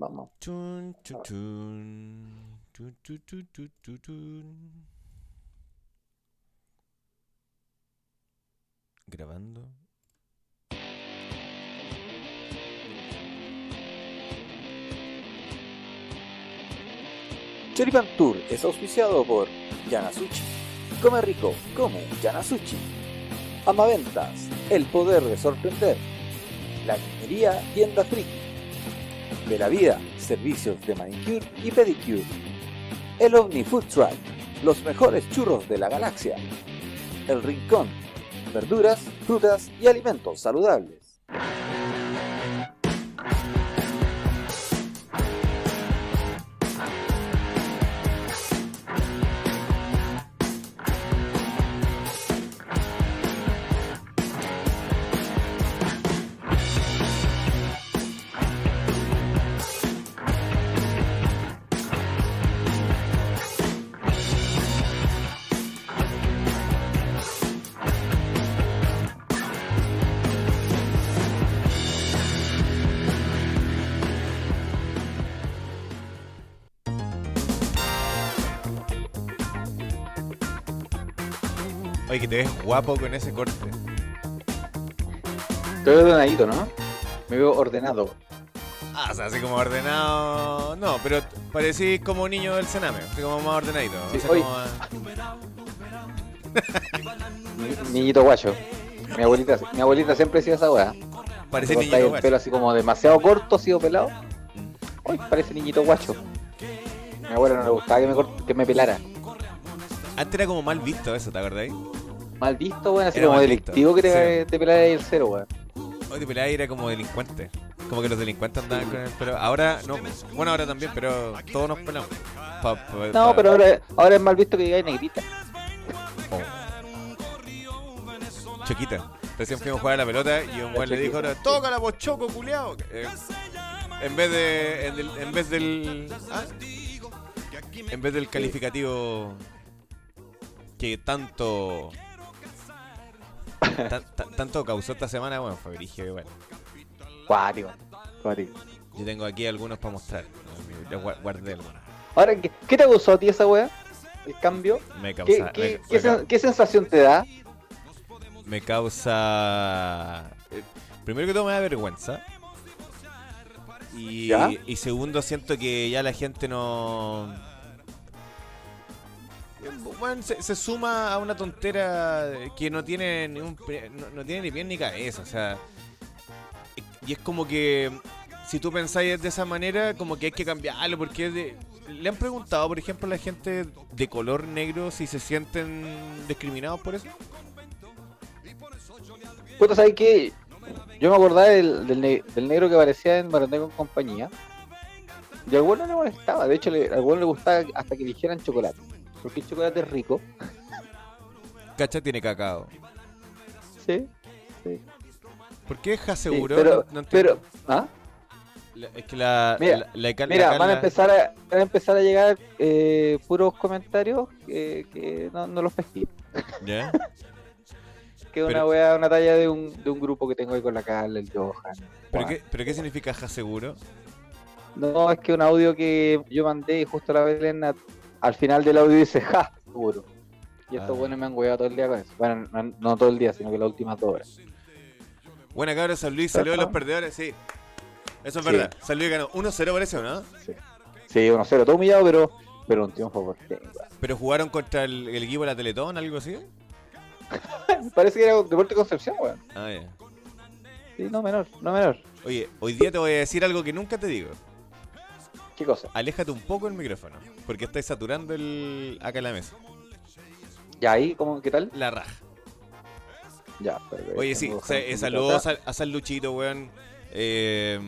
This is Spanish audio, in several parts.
Vamos. Chun, chun, chun. Chun, chun, chun, chun, chun, chun. Grabando. Choripan Tour es auspiciado por Yanasuchi. Come rico, come Yanasuchi. Amaventas, el poder de sorprender. La niñería Tienda Friki. De la vida, servicios de manicure y pedicure. El Omni Food Truck, los mejores churros de la galaxia. El Rincón, verduras, frutas y alimentos saludables. Te ves guapo con ese corte. Estoy ordenadito, ¿no? Me veo ordenado. Ah, o sea, así como ordenado. No, pero parecís como un niño del cename. Así como más ordenadito. Sí, o sea, oye. como más- Ni- Niñito guacho. Mi abuelita, mi abuelita siempre decía esa weá. Parece Te niño cortáis el guacho. pelo así como demasiado corto, así o pelado. Uy, parece niñito guacho. Mi abuela no le gustaba que me, que me pelara. Antes era como mal visto eso, ¿te acordáis? Mal visto, weón, así Era como delictivo visto, que te, te pelara ahí el cero, weón. Hoy de pelada era como delincuente. Como que los delincuentes andaban con el pelo. Ahora no. Bueno, ahora también, pero todos nos pelamos. Pa- pa- No, pero ahora, ahora es mal visto que digáis negrita. Choquita. Recién fuimos a jugar a la pelota y un La güey le dijo, Choquita, ahora, tócala, vos choco, culiao. Eh, en vez de. En, del- en vez del. ¿ah? En vez del calificativo que tanto. Tan- tan- tanto causó esta semana, bueno, fue brigio igual. Cuático. Cuático. Yo tengo aquí algunos para mostrar. Guardé algunos. Ahora, ¿qué, qué te gustó a ti esa weá? El cambio. Me ¿Qué, causa. qué, me- qué me, sen- qué sensación te da? me causa. eh, Primero que todo me da vergüenza. Y, ¿Ya? y segundo, siento que ya la gente no. Se, suma a una tontera que no tiene ni un no, no tiene ni pie ni cabeza, o sea. Y es como que si tú pensáis de esa manera, como que hay que cambiarlo, porque le han preguntado, por ejemplo, a la gente de color negro si se sienten discriminados por eso. Puta, ¿sabes qué? Yo me acordaba del, del, del negro que aparecía en Barandé compañía. Y al bueno no le molestaba. De hecho, le, al le gustaba hasta que dijeran chocolate. Porque el chocolate es rico. Cacha tiene cacao. Sí. Sí. ¿Por qué es sí, seguro? pero, no, no entiendo. pero, ¿ah? La- es que la. Mira, la, la- la- Mira, van a empezar a, van a empezar a llegar eh, puros comentarios que, que no, no los pesqué. ¿Ya? Que es una wea, una talla de un, de un grupo que tengo ahí con la Carla, el Johan. ¿Pero qué, ¿Pero qué significa ja seguro? No, es que un audio que yo mandé y justo la Belén al final del audio dice ja, seguro. Y estos Ah. buenos me han hueado todo el día con eso. Bueno, no, no todo el día, sino que las últimas dos horas. Buena cabra, San Luis salió de los perdedores, sí. Eso es Sí. verdad. San Luis ganó 1-0 parece, ¿o no? Sí, 1-0, todo humillado, pero, pero un triunfo por. Pero jugaron contra el, el equipo de la Teletón, algo así. Parece que era Deporte Concepción, weón. Ah, ya. Sí, no menor, no menor. Oye, hoy día te voy a decir algo que nunca te digo. ¿Qué cosa? Aléjate un poco el micrófono, porque estáis saturando el acá en la mesa. Ya ahí, ¿cómo, ¿qué tal? La raja. Ya, perfecto. Oye, sí, eh, saludos a, a San Luchito, weón. Eh,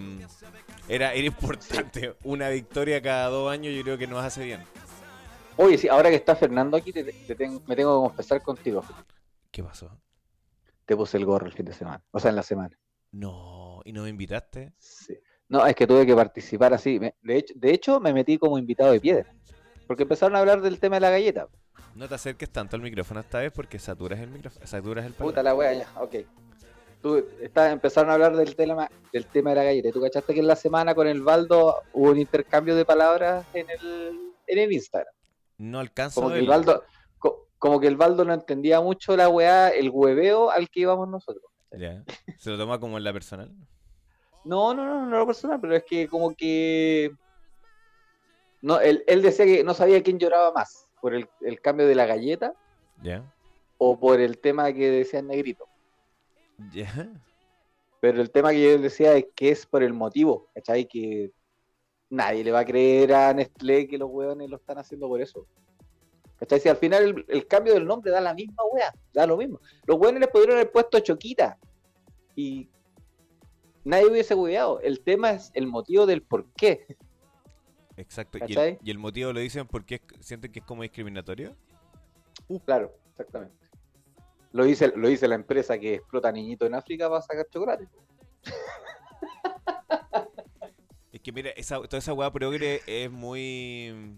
era, era importante. Una victoria cada dos años yo creo que nos hace bien. Oye, sí, ahora que está Fernando aquí, te- te tengo- me tengo que confesar contigo. ¿Qué pasó? Te puse el gorro el fin de semana. O sea, en la semana. No, ¿y no me invitaste? Sí. No, es que tuve que participar así. De, hecho, de hecho, me metí como invitado de piedra. Porque empezaron a hablar del tema de la galleta. No te acerques tanto al micrófono esta vez porque saturas el micrófono, saturas el Puta la wea, ya, ok. tú empezaron a hablar del tema, del tema de la galleta. ¿Tú cachaste que en la semana con el Baldo hubo un intercambio de palabras en el, en el Instagram? No alcanzo Como a que el. Baldo, co- como que el Baldo no entendía mucho la weá, el hueveo al que íbamos nosotros. Ya. Se lo toma como en la personal. No, no, no, no lo personal, pero es que como que. No, él, él decía que no sabía quién lloraba más, por el, el cambio de la galleta Ya. o por el tema que decía el negrito. Ya. Pero el tema que yo decía es que es por el motivo, ¿cachai? Que nadie le va a creer a Nestlé que los hueones lo están haciendo por eso. ¿Cachai? Si al final el, el cambio del nombre da la misma wea, da lo mismo. Los hueones les pudieron haber puesto Choquita y nadie hubiese hueveado. El tema es el motivo del por qué. Exacto. ¿Y el, ¿Cachai? y el motivo lo dicen porque es- sienten que es como discriminatorio? Claro, exactamente. Lo dice, lo dice la empresa que explota niñitos en África para sacar chocolate. Es que mira, esa, toda esa weá progre es muy.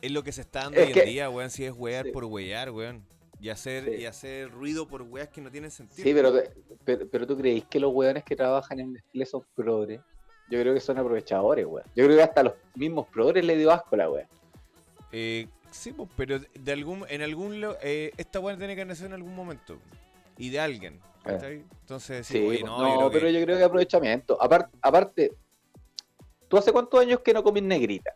Es lo que se está dando Es hoy que- en día, weón. Si es wear Sí. por wear, weón. Y hacer, Sí. y hacer ruido por weas que no tienen sentido. Sí, pero, pero, pero tú creéis que los hueones que trabajan en Nestlé son progres. Yo creo que son aprovechadores, weón. Yo creo que hasta los mismos progres le dio asco a la weá. Eh, sí, pues, pero de algún, en algún eh, esta weá tiene que nacer en algún momento. Y de alguien. ¿cachai? Entonces, sí, Sí, oye, no, no, yo pero que- yo creo que aprovechamiento. Aparte, aparte, ¿tú hace cuántos años que no comís negrita?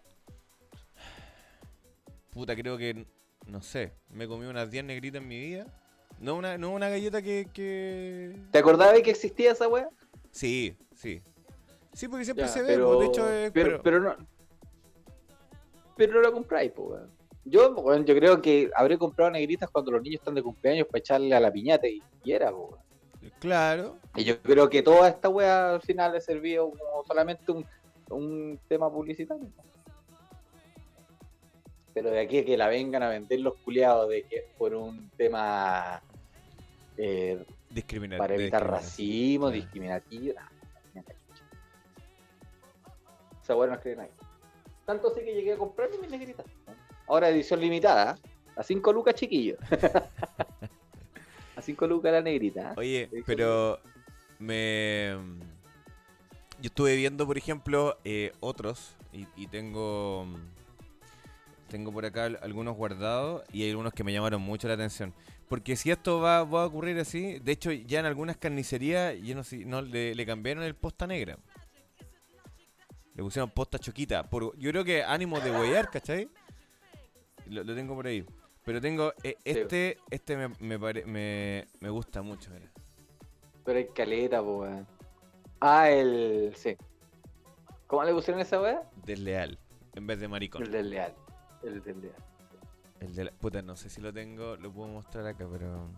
Puta, creo que. No sé. Me comí unas 10 negritas en mi vida. No una, no una galleta que, que. ¿Te acordabas de que existía esa weá? Sí, sí. Sí, porque siempre Ya, se ve, pero, pues, de hecho es. pero, pero- pero no. Pero no la compráis, pues, weón. Yo, weón, yo creo que habré comprado negritas cuando los niños están de cumpleaños para echarle a la piñata y, y era, pues, weón. Claro. Y yo creo que toda esta wea al final le servía como solamente un, un tema publicitario. Pero de aquí a que la vengan a vender los culiados de que es por un tema eh, para evitar racismo, discriminativo. Esa wea no escribe nadie. Tanto así que llegué a comprarme mis negritas. Ahora edición limitada, ¿eh? a 5 lucas chiquillos. a 5 lucas la negrita. ¿eh? Oye, pero me. Yo estuve viendo, por ejemplo, eh, otros y, y tengo. Tengo por acá al- algunos guardados y hay algunos que me llamaron mucho la atención. Porque si esto va, va a ocurrir así, de hecho ya en algunas carnicerías yo no sé, no, le, le cambiaron el posta negra. Le pusieron posta choquita. Por, yo creo que ánimo de huear, ¿cachai? Lo, lo tengo por ahí. Pero tengo eh, este, este me, me, pare- me, me gusta mucho. mira. Pero hay caleta, po, weón. Ah, el. Sí. ¿Cómo le pusieron esa weá? Desleal, en vez de maricón. El del leal. El del leal. El de la... Puta, no sé si lo tengo, lo puedo mostrar acá, pero...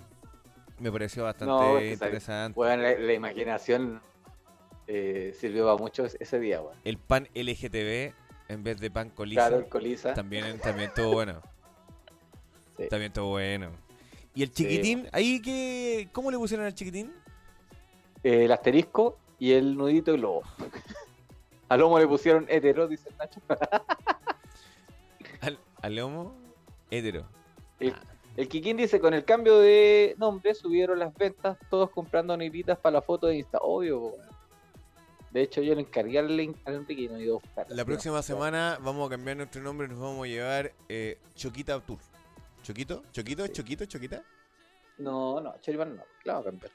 Me pareció bastante No, es que sabe- interesante. La, la imaginación eh, sirvió para mucho ese- día, weón. El pan LGTB en vez de pan coliza. Claro, el colisa. También, también estuvo bueno. Sí. También estuvo bueno. ¿Y el chiquitín? ¿Ahí qué? ¿Cómo le pusieron al chiquitín? Eh, el asterisco y el nudito y lobo. Al lomo le pusieron hetero, dice el Nacho. Al, al lomo hetero. El, el Kikín dice, con el cambio de nombre subieron las ventas, todos comprando negritas para la foto de Insta. Obvio, weón. De hecho, yo le encargué al link al Enrique y no he ido a buscar. La próxima semana vamos a cambiar nuestro nombre y nos vamos a llevar eh, Choquita Tour. ¿Choquito? ¿Choquito? Sí. ¿Choquito? ¿Choquita? No, no, Choripan no, claro, a cambiar.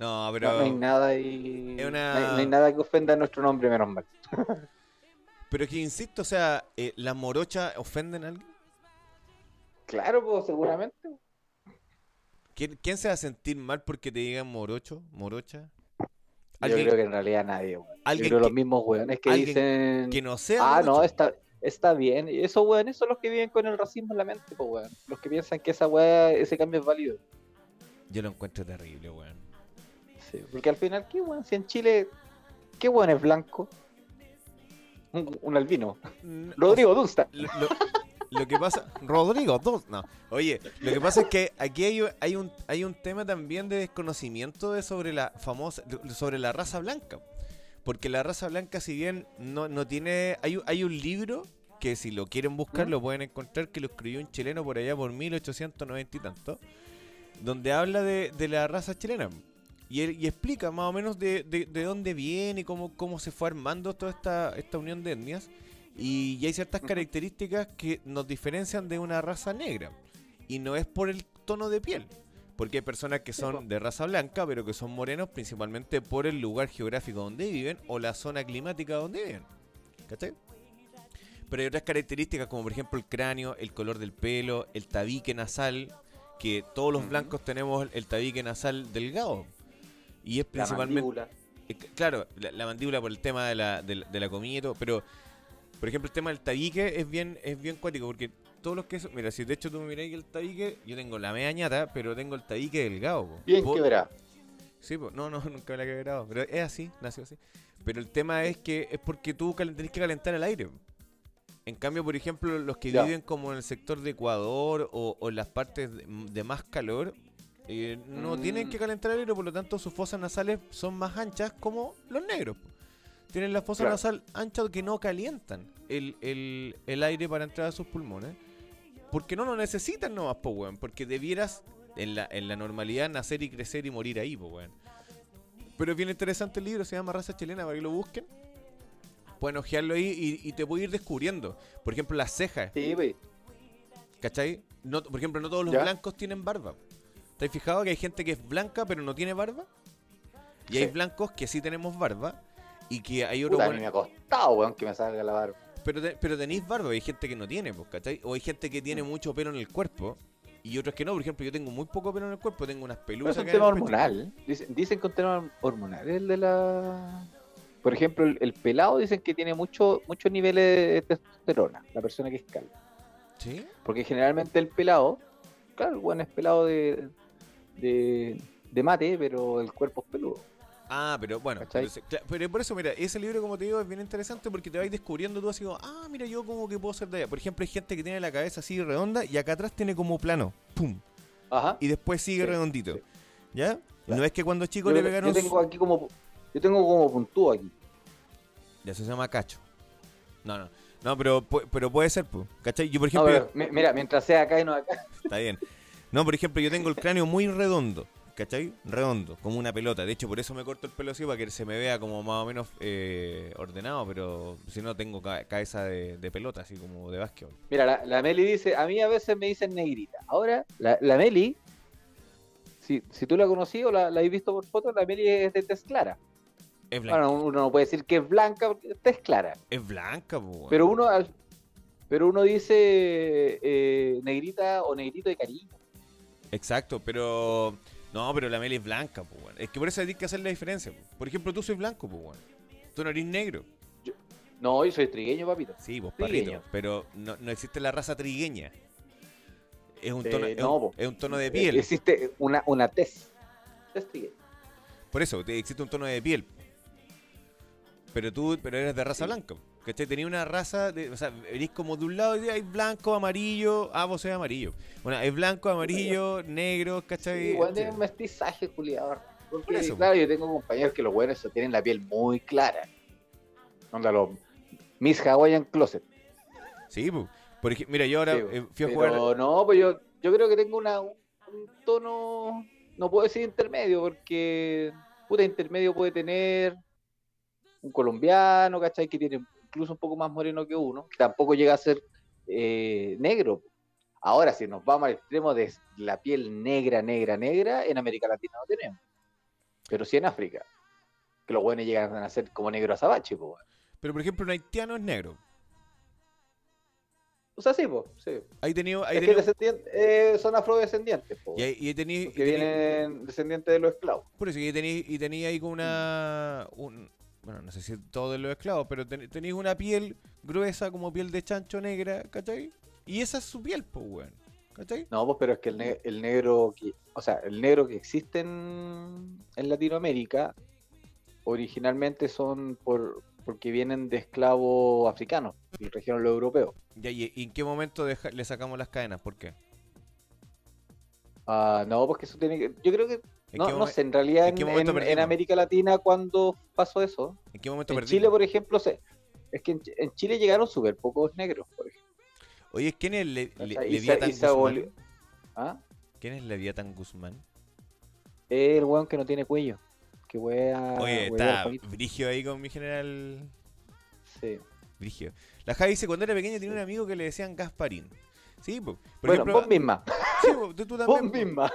No, No, pero... no hay nada ahí. Una- no hay nada que ofenda a nuestro nombre, menos mal. Pero es que insisto, o sea, eh, ¿las morochas ofenden a alguien? Claro, pues seguramente. ¿Quién, quién se va a sentir mal porque te digan morocho, morocha? Yo Alguien creo que en realidad nadie. Yo alguien creo que- los mismos weones que dicen. que no sea Ah, no, está, está bien. Y Esos weones son los que viven con el racismo en la mente, pues weón. Los que piensan que esa weá, ese cambio es válido. Yo lo encuentro terrible, weón. Sí, porque al final, ¿qué weón? Si en Chile, ¿qué weón es blanco? Un, un albino. Mm, Rodrigo Dunsta. Lo, lo- lo que pasa... Rodrigo, dos... No. Oye, lo que pasa es que aquí hay, hay, un, hay un tema también de desconocimiento de sobre la famosa... sobre la raza blanca. Porque la raza blanca, si bien no, no tiene... Hay, un- hay un libro que si lo quieren buscar lo pueden encontrar, que lo escribió un chileno por allá por 1890 y tanto, donde habla de, de la raza chilena. Y, él, y explica más o menos de, de, de dónde viene y cómo, cómo se fue armando toda esta, esta unión de etnias. Y, y hay ciertas características que nos diferencian de una raza negra. Y no es por el tono de piel. Porque hay personas que son de raza blanca, pero que son morenos principalmente por el lugar geográfico donde viven o la zona climática donde viven. ¿Cachai? Pero hay otras características como por ejemplo el cráneo, el color del pelo, el tabique nasal, que todos los blancos tenemos el tabique nasal delgado. Y es La principalmente... mandíbula. Eh, Claro, la, la mandíbula por el tema de la, de, la- de la comida y todo, pero por ejemplo el tema del tabique es bien, es bien cuático porque todos los quesos, mira, si de hecho tú me miráis el tabique, yo tengo la media ñata, pero tengo el tabique delgado. po. Bien Po- quebrado. Sí, po, no, no, nunca me la he quebrado, pero es así, nació así. Pero el tema es que es porque tú tenés que calentar el aire. En cambio, por ejemplo, los que Ya. viven como en el sector de Ecuador o, o en las partes de, de más calor, eh, no Mm. tienen que calentar el aire, por lo tanto sus fosas nasales son más anchas como los negros. po. Tienen la fosa Claro. nasal ancha que no calientan el, el- el aire para entrar a sus pulmones. Porque no lo necesitan nomás, po, weón. Porque debieras, en la, en la normalidad, nacer y crecer y morir ahí, po, weón. Pero es bien interesante el libro, se llama Raza Chilena, para que lo busquen. Pueden ojearlo ahí y, y te puede ir descubriendo. Por ejemplo, las cejas, Sí, pues. ¿cachai? No, por ejemplo, no todos los Ya. blancos tienen barba. ¿Te has fijado que hay gente que es blanca pero no tiene barba? Y hay blancos que sí tenemos barba y que hay otros Puta, a buenos- mí me ha costado, weón, que me salga la barba. pero, te- pero tenéis barba, hay gente que no tiene, pues, ¿cachai? O hay gente que Mm. tiene mucho pelo en el cuerpo y otros que no. Por ejemplo, yo tengo muy poco pelo en el cuerpo, tengo unas Pero pelusas. es un tema hormonal. Dicen, dicen que un tema hormonal el de la. Por ejemplo, el, el pelado dicen que tiene mucho, muchos niveles de testosterona, la persona que es calva. ¿Sí? Porque generalmente el pelado, claro, el weón es pelado de, de, de mate, pero el cuerpo es peludo. Ah, pero bueno, pero, por eso, mira, ese libro, como te digo, es bien interesante porque te vais descubriendo tú así como, ah, mira, yo como que puedo ser de allá. Por ejemplo, hay gente que tiene la cabeza así redonda y acá atrás tiene como plano, pum, Ajá. y después sigue Sí, redondito. sí. ¿Ya? Claro. No es que cuando chico Yo, le yo pegaron... tengo aquí como. Yo tengo como puntúo aquí. Ya se llama cacho. No, no. No, pero, pero puede ser. ¿Cachai? Yo, por No, ejemplo, pero, mira, mientras sea acá y no acá. Está bien. No, por ejemplo, yo tengo el cráneo muy redondo. ¿Cachai? Redondo, como una pelota. De hecho, por eso me corto el pelo así, para que se me vea como más o menos eh, ordenado, pero si no tengo ca- cabeza de, de pelota, así como de básquetbol. Mira, la, la Meli dice, a mí a veces me dicen negrita. Ahora, la, la Meli, si, si tú la conocí o la, la has visto por foto, la Meli es de tez clara. Es blanca. Bueno, uno no puede decir que es blanca porque es clara. es blanca, weón. Pero uno al- pero uno dice eh, negrita o negrito de cariño. Exacto, pero. No, pero la Meli es blanca, weón. Es que por eso hay que hacer la diferencia. po. Por ejemplo, tú soy blanco, pues, weón. Tú no eres negro. No, yo soy trigueño, papito. Sí, vos Trigueño. parrito. Pero no, no existe la raza trigueña. Es un Eh, tono, es no, un- po. es un tono de piel. Existe una, una tez. Tez trigueña. Por eso, te- existe un tono de piel. Pero tú pero eres de raza Sí. blanca. ¿Cachai? Tenía una raza, de, o sea, venís como de un lado y hay blanco, amarillo. Ah, vos sois amarillo. Bueno, hay blanco, amarillo, negro, ¿cachai? Sí, bueno, Este, es un mestizaje, culiador. Porque, Por eso. claro, yo tengo compañeros que los buenos tienen la piel muy clara. Onda los Miss Hawaiian Closet. Sí, pu. Por ej- mira, yo ahora Sí, eh, fui a pero jugar. no, pues yo, yo creo que tengo una, un tono, no puedo decir intermedio, porque puta intermedio puede tener un colombiano, ¿cachai? Que tiene incluso un poco más moreno que uno, que tampoco llega a ser eh, negro. Ahora, si nos vamos al extremo de la piel negra, negra, negra, en América Latina no tenemos. Pero sí en África. Que los buenos llegan a ser como negro azabache, bueno. Pero por ejemplo, un haitiano es negro. O sea, sí, pues, sí. Ahí tenido, ahí Es que tenido, eh, son afrodescendientes, po, y ahí, y ahí tení- y porque tení- vienen descendientes de los esclavos. Por eso, y tenía, y tenía ahí con una. un- bueno, no sé si todo de los esclavos, pero ten- tenéis una piel gruesa como piel de chancho negra, ¿cachai? Y esa es su piel, pues, weón. ¿cachai? No, pues, pero es que el, ne- el negro, que, o sea, el negro que existe en, en Latinoamérica, originalmente son por porque vienen de esclavos africanos y trajeron los europeos. Ya, ¿y, en qué momento deja- le sacamos las cadenas? ¿Por qué? Ah, no, porque eso tiene que, yo creo que, ¿En no, no sé, en realidad en en, en-? América Latina cuando pasó eso, ¿en qué momento en perdimos? Chile, por ejemplo, se, es que en, Ch- en Chile llegaron súper pocos negros, por ejemplo. Oye, ¿quién es Le- Le- se Guzmán? ¿Ah? ¿Quién es Leviathan Guzmán? Es el weón que no tiene cuello. Que wea. Oye, está. Brigio ahí con mi general. Sí. Brigio. La Javi dice, cuando era pequeña tenía un amigo que le decían Gasparín. Sí, po. por bueno, ejemplo, vos misma. sí, po, tú, tú Vos también. po. misma.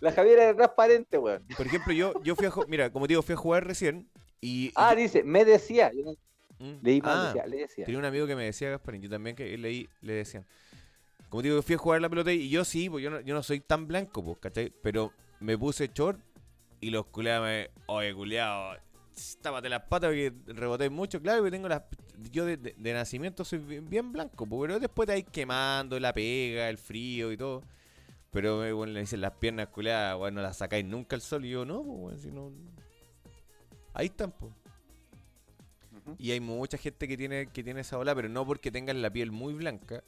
La Javiera era transparente, weón. Por ejemplo, yo, yo fui a ju- mira, como te digo, fui a jugar recién y, Ah, dice, me decía. Yo no- Mm. leí mal, Ah, decía, le decía. tenía un amigo que me decía Gasparín, yo también que leí, le decían. Como te digo, fui a jugar la pelota y yo sí, pues yo no, yo no soy tan blanco, pues, ¿cachai? Pero me puse short y los culeados me, oye, culeado, tápate las patas porque reboté mucho, claro, que tengo las, yo de, de- de nacimiento soy bien, bien blanco, pues, pero después te vais quemando la pega, el frío y todo. Pero me bueno, le dicen las piernas culeadas, bueno, no las sacáis nunca al sol y yo no, pues, bueno, si no... Ahí están, pues. Y hay mucha gente que tiene, que tiene esa ola, pero no porque tengan la piel muy blanca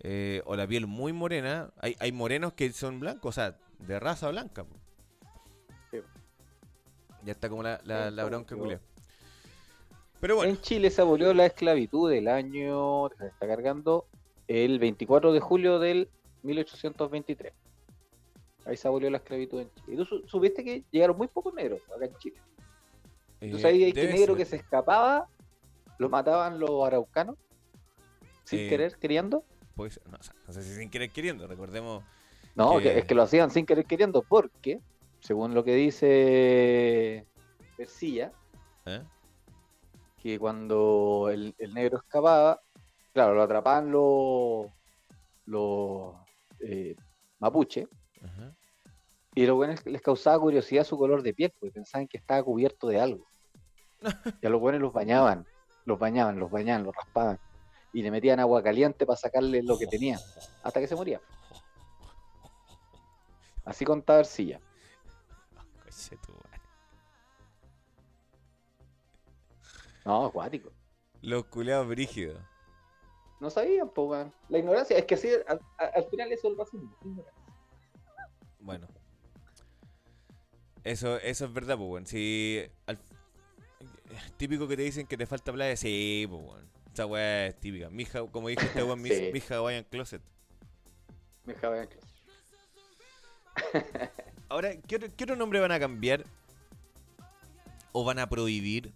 eh, o la piel muy morena. Hay, hay morenos que son blancos, o sea, de raza blanca. po. Sí. Ya está como la, la, Sí, la bronca culia. Pero bueno, En Chile se abolió la esclavitud del año, se está cargando, el 24 de julio del 1823. Ahí se abolió la esclavitud en Chile. ¿Y tú su- supiste que llegaron muy pocos negros acá en Chile? ¿Tú eh, sabías que debe negro ser. que se escapaba lo mataban los araucanos? Sin Eh, querer, queriendo. Puede ser, no, o sea, no sé si sin querer queriendo, recordemos. No, que- que- es que lo hacían sin querer queriendo porque, según lo que dice Persilla, ¿eh? que cuando el, el negro escapaba, claro, lo atrapaban los los eh, mapuche Ajá. y los buenos les causaba curiosidad su color de piel, porque pensaban que estaba cubierto de algo. Y a los buenos los bañaban, los bañaban, los bañaban, los raspaban y le metían agua caliente para sacarle lo que tenía, hasta que se moría. Así contaba madre. No, acuático. Los culeados brígidos. No sabían, pues, weón. La ignorancia, es que así, al, al- al final eso es el racismo. ignorancia. Bueno. Eso, eso es verdad, pues, weón. Si. al- típico que te dicen que te falta playa, sí, pues, weón. Esa weá es típica. Mija, como dijo este weón, Sí. mija Hawaiian Closet. Dejaba en clase. Ahora, ¿qué otro, qué otro nombre van a cambiar? ¿O van a prohibir?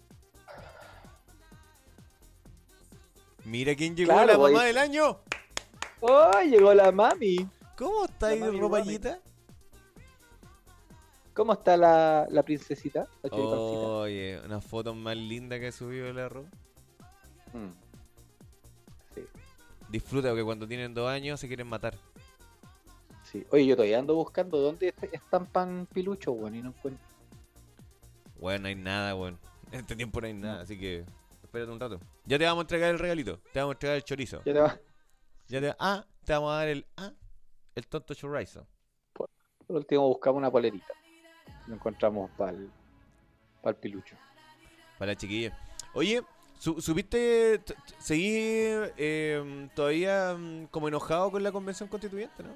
Mira quién llegó Claro, la voy. mamá del año. ¡Oh! Llegó la mami. ¿Cómo está ahí, ropallita? ¿Cómo está la, la princesita? La. Oye, una foto más linda que ha subido el arroz. Mm. Sí, Disfruta porque cuando tienen dos años se quieren matar. sí. Oye, yo todavía ando buscando dónde est- estampan pilucho, weón, y no encuentro. Bueno, no hay nada, weón. En este tiempo no hay nada, así que espérate un rato. Ya te vamos a entregar el regalito. Te vamos a entregar el chorizo. Ya te va. Ya te, ah, te vamos a dar el ah, el tonto chorizo. Por último buscamos una polerita. Lo encontramos para el, pilucho. Para la chiquilla. Oye, su- ¿supiste? ¿Seguís eh, todavía mm, como enojado con la convención constituyente, no?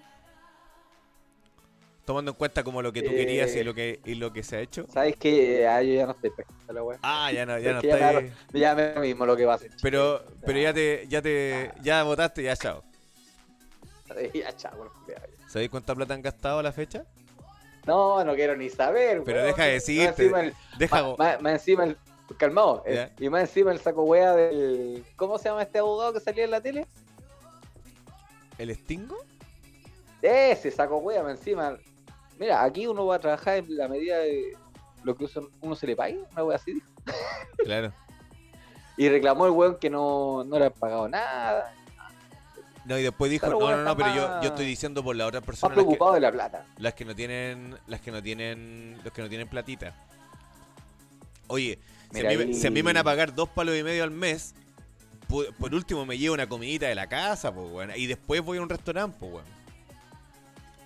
Tomando en cuenta como lo que tú querías y lo que y lo que se ha hecho. ¿Sabes qué? Ah, yo ya no estoy pescando la weá. Ah, ya no, ya no que ya me. Ya me mismo lo que va a hacer. Pero, pero ya te, ya te, ya votaste, ya chao. Ya, culiados. ¿Sabéis cuánta plata han gastado a la fecha? No, no quiero ni saber. Pero weón. deja de Más decirte. encima el- Deja, Más, más- más encima el. Calmado. eh, y más encima el saco wea del. ¿Cómo se llama este abogado que salía en la tele? ¿el Stingo? Ese saco wea, más encima. Mira, aquí uno va a trabajar en la medida de lo que uno, se le pague, una wea así. Claro. Y reclamó el weón que no, no le han pagado nada. No, y después dijo, no, bueno, no, no, pero yo, yo más- estoy diciendo por la otra Más persona las que, preocupado de la plata. las que no tienen, las que no tienen, los que no tienen platita. Oye, si a, mí, me- ahí- si a mí me van a pagar dos palos y medio al mes, por, último me llevo una comidita de la casa, pues, weón. Y después voy a un restaurante, pues, weón.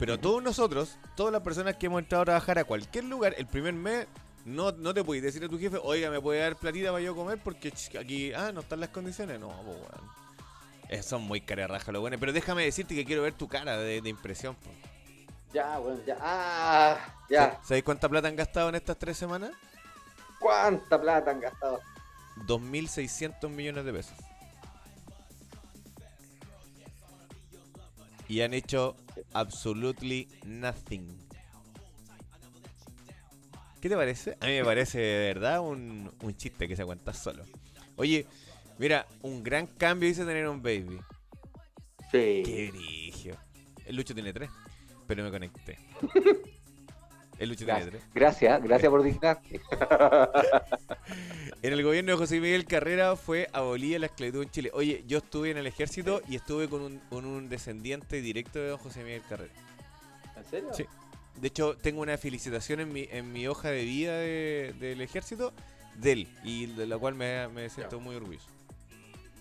Pero todos nosotros, todas las personas que hemos entrado a trabajar a cualquier lugar, el primer mes, no, no te puedes decir a tu jefe, oiga, ¿me puede dar platita para yo comer? Porque aquí, ah, no están las condiciones. No, pues, weón. Eh, son muy carerrajas los buenos. Pero déjame decirte que quiero ver tu cara de, de impresión. po. Ya, weón, ya. Ah, ya. ¿Sabéis cuánta plata han gastado en estas tres semanas? ¿Cuánta plata han gastado? 2.600 millones de pesos. Y han hecho absolutely nothing. ¿Qué te parece? A mí me parece de verdad un, un chiste que se aguanta solo. Oye, mira, un gran cambio hice tener un baby. Sí. Qué brillo. El Lucho tiene tres, pero me conecté. El Lucho tres. Gracias, gracias por dignarte. En el gobierno de José Miguel Carrera fue abolida la esclavitud en Chile. Oye, yo estuve en el ejército y estuve con un, con un descendiente directo de don José Miguel Carrera. ¿En serio? Sí. De hecho, tengo una felicitación en mi, en mi hoja de vida de- del ejército de él, y de la cual me, me siento muy orgulloso.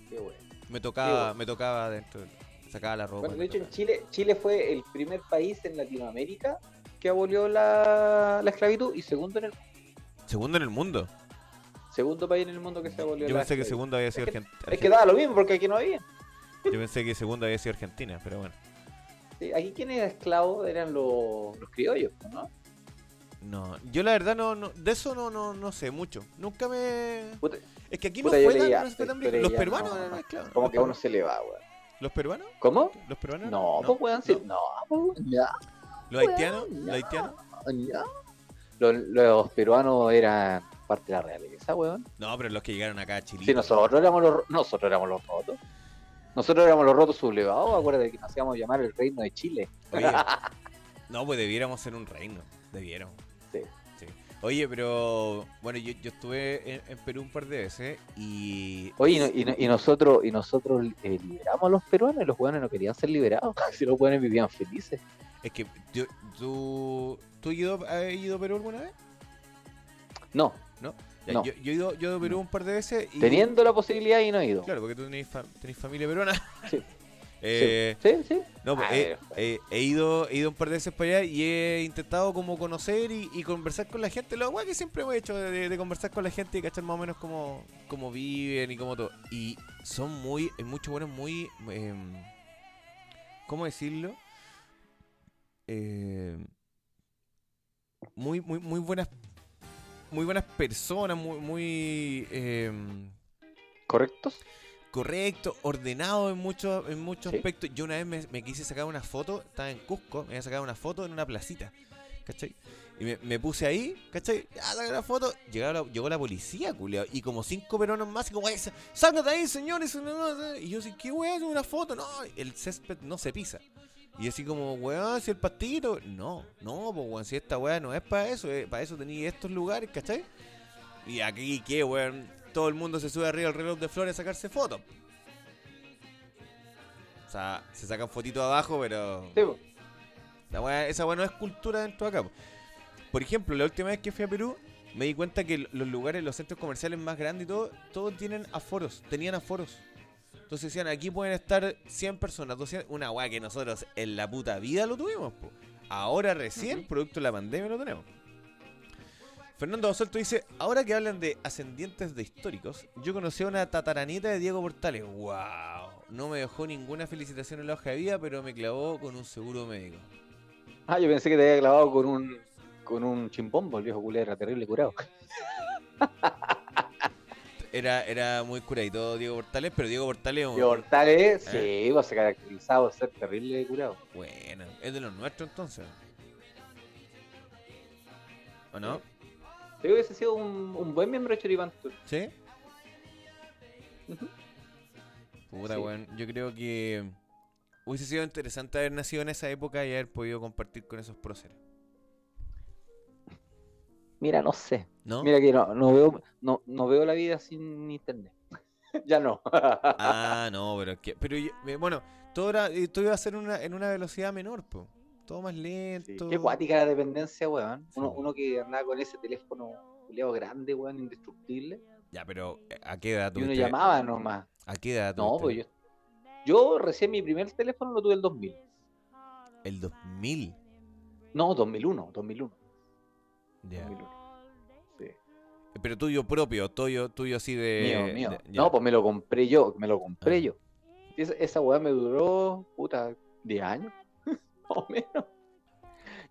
Qué bueno. Me tocaba, me tocaba dentro, sacaba la ropa. Bueno, de hecho, en. Chile, Chile fue el primer país en Latinoamérica que abolió la, la esclavitud y segundo en el Segundo en el mundo. segundo país en el mundo que se abolió Yo la pensé que segundo había sido Es que- Argentina. Es que daba lo mismo porque aquí no había. Yo pensé que segundo había sido Argentina, pero bueno. Sí, aquí quienes eran esclavos eran los, los criollos, ¿no? No, yo la verdad no, no de eso no, no, no sé mucho. Nunca me. Puta, Es que aquí no fue tan, no tan. Los peruanos no, eran no. esclavos. como que a uno se le va, weón. ¿Los peruanos? ¿Cómo? ¿Los peruanos? No, pues weón, sí. No, pues ya, ¿Los haitianos? weón, ¿Los haitianos? Los, los peruanos eran parte de la realeza, weón. No, pero los que llegaron acá a Chile. Sí, nosotros éramos los, nosotros éramos los rotos. Nosotros éramos los rotos sublevados, acuérdate que nos hacíamos llamar el reino de Chile. Oye, no, pues debiéramos ser un reino. Debiéramos. Sí. Sí. Oye, pero bueno, yo, yo estuve en, en Perú un par de veces y. Oye, y, y y nosotros, y nosotros eh, liberamos a los peruanos y los hueones no querían ser liberados. si los hueones vivían felices. Es que yo, tú. ¿Tú has ido, has ido a Perú alguna vez? No, Ya, No. Yo, yo he ido, yo he ido a Perú un par de veces y. teniendo la posibilidad y no he ido. Claro, porque tú tenés, fa- tenés familia peruana. Sí. Eh, Sí, sí. No, pues, Ah, he, pero- he- ido, he ido un par de veces para allá y he intentado como conocer y, y conversar con la gente. Lo guay que siempre hemos hecho de, de conversar con la gente y cachar más o menos cómo, cómo viven y cómo todo. Y son muy, hay muchos buenos muy, em, ¿cómo decirlo? Eh, muy, muy, muy buenas, muy buenas personas, muy, muy em, ¿Correctos? correcto, ordenado en muchos en muchos Sí. aspectos. Yo una vez me, me quise sacar una foto, estaba en Cusco, me iba a sacar una foto en una placita, ¿cachai? Y me, me puse ahí, ¿cachai? Ya saqué la foto, llegó la, llegó la policía, culiao, y como cinco peruanos más, y como, "Ay, sa- sácate ahí, señores. Y yo así, ¿qué? Es una foto, no, el césped no se pisa. Y así como, weón, si el pastito, no, no, pues weón, si esta weá no es para eso, eh, para eso tenéis estos lugares, ¿cachai? Y aquí, ¿qué, weón? Todo el mundo se sube arriba al reloj de flores a sacarse fotos. O sea, se sacan fotitos abajo, pero Sí, la weá- esa weá no es cultura dentro de acá. po. Por ejemplo, la última vez que fui a Perú, me di cuenta que los lugares, los centros comerciales más grandes y todo, todos tienen aforos, tenían aforos. Entonces decían, aquí pueden estar 100 personas, 200, una weá que nosotros en la puta vida lo tuvimos. po. Ahora recién, producto de la pandemia, lo tenemos. Fernando Basolto dice, ahora que hablan de ascendientes de históricos, yo conocí a una tataranita de Diego Portales. ¡Wow! No me dejó ninguna felicitación en la hoja de vida, pero me clavó con un seguro médico. Ah, yo pensé que te había clavado con un con un chimpombo, el viejo culé era terrible curado. Era, era muy curadito Diego Portales, pero Diego Portales es un- Y Hortales, Eh. sí, pues se caracterizaba por ser terrible curado. Bueno, es de los nuestros entonces. ¿O no? Yo que hubiese sido un, un buen miembro de Choripán. ¿Sí? Puta, Sí. weón. Yo creo que hubiese sido interesante haber nacido en esa época y haber podido compartir con esos próceres. Mira, no sé. ¿No? Mira que no, no veo, no, no veo la vida sin internet. ya no. Ah, no, pero que. Pero yo- bueno, todo, era, eh, todo iba a ser una, en una velocidad menor, po. Todo más Sí, lento. Qué cuática la dependencia, weón. Sí. Uno, uno que andaba con ese teléfono grande, weón, indestructible. Ya, pero eh, ¿a qué edad Y uno tuviste? llamaba nomás. ¿A qué edad No, tuviste? pues yo. Yo recién mi primer teléfono lo tuve el 2000. El 2000. No, 2001, 2001. Ya. 2001. Sí. Pero tuyo propio, tuyo, tuyo así de. mío, mío. de- no, pues me lo compré yo, me lo compré Ah. yo. Esa, esa weá me duró, puta, 10 años. Más o menos.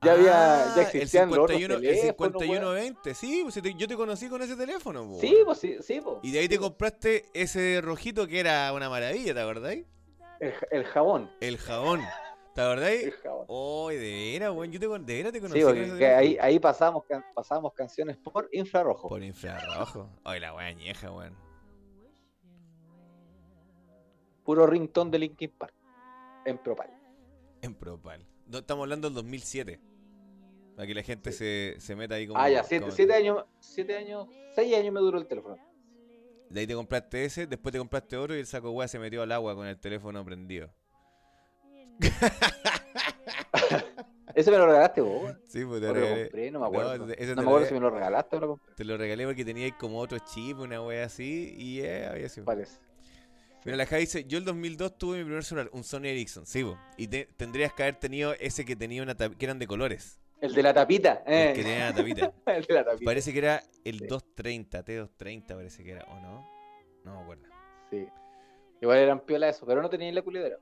Ya había, Ah, ya existían el los otros 51, el teléfonos, weón. 5120, sí, pues si te- yo te conocí con ese teléfono, po. Sí, pues sí, sí, pues. Y de ahí te compraste ese rojito que era una maravilla, ¿te acordáis? El, el jabón. El jabón. ¿Te acordáis? Oh, de veras, weón. Yo te, de veras te conocí. Sí, porque que ahí, ahí pasamos, can- pasamos canciones por infrarrojo. Por infrarrojo. Ay, la weá añeja, weón. Puro ringtone de Linkin Park. En Propal. En Propal. No, estamos hablando del 2007. Para que la gente se, se meta ahí como. ah, ya, siete, como- siete años, siete años, seis años me duró el teléfono. De ahí te compraste ese, después te compraste otro y el saco weá se metió al agua con el teléfono prendido. Ese me lo regalaste vos. Sí, pues te lo lo regalé. compré, no me acuerdo. No, No, me acuerdo si me lo regalaste o lo compré. Te lo regalé porque tenía como otro chip, una wea así, y eh, había sido. Parece. Mira, la Javi dice, yo el 2002 tuve mi primer celular, un Sony Ericsson, sí, po, y te- tendrías que haber tenido ese que tenía una que eran de colores, El de la tapita. el Eh. que tenía la tapita. el de la tapita. Parece que era el Sí. 230, T230 parece que era, ¿o no? No me acuerdo. Sí. Igual eran piola eso, pero no tenían la culidera.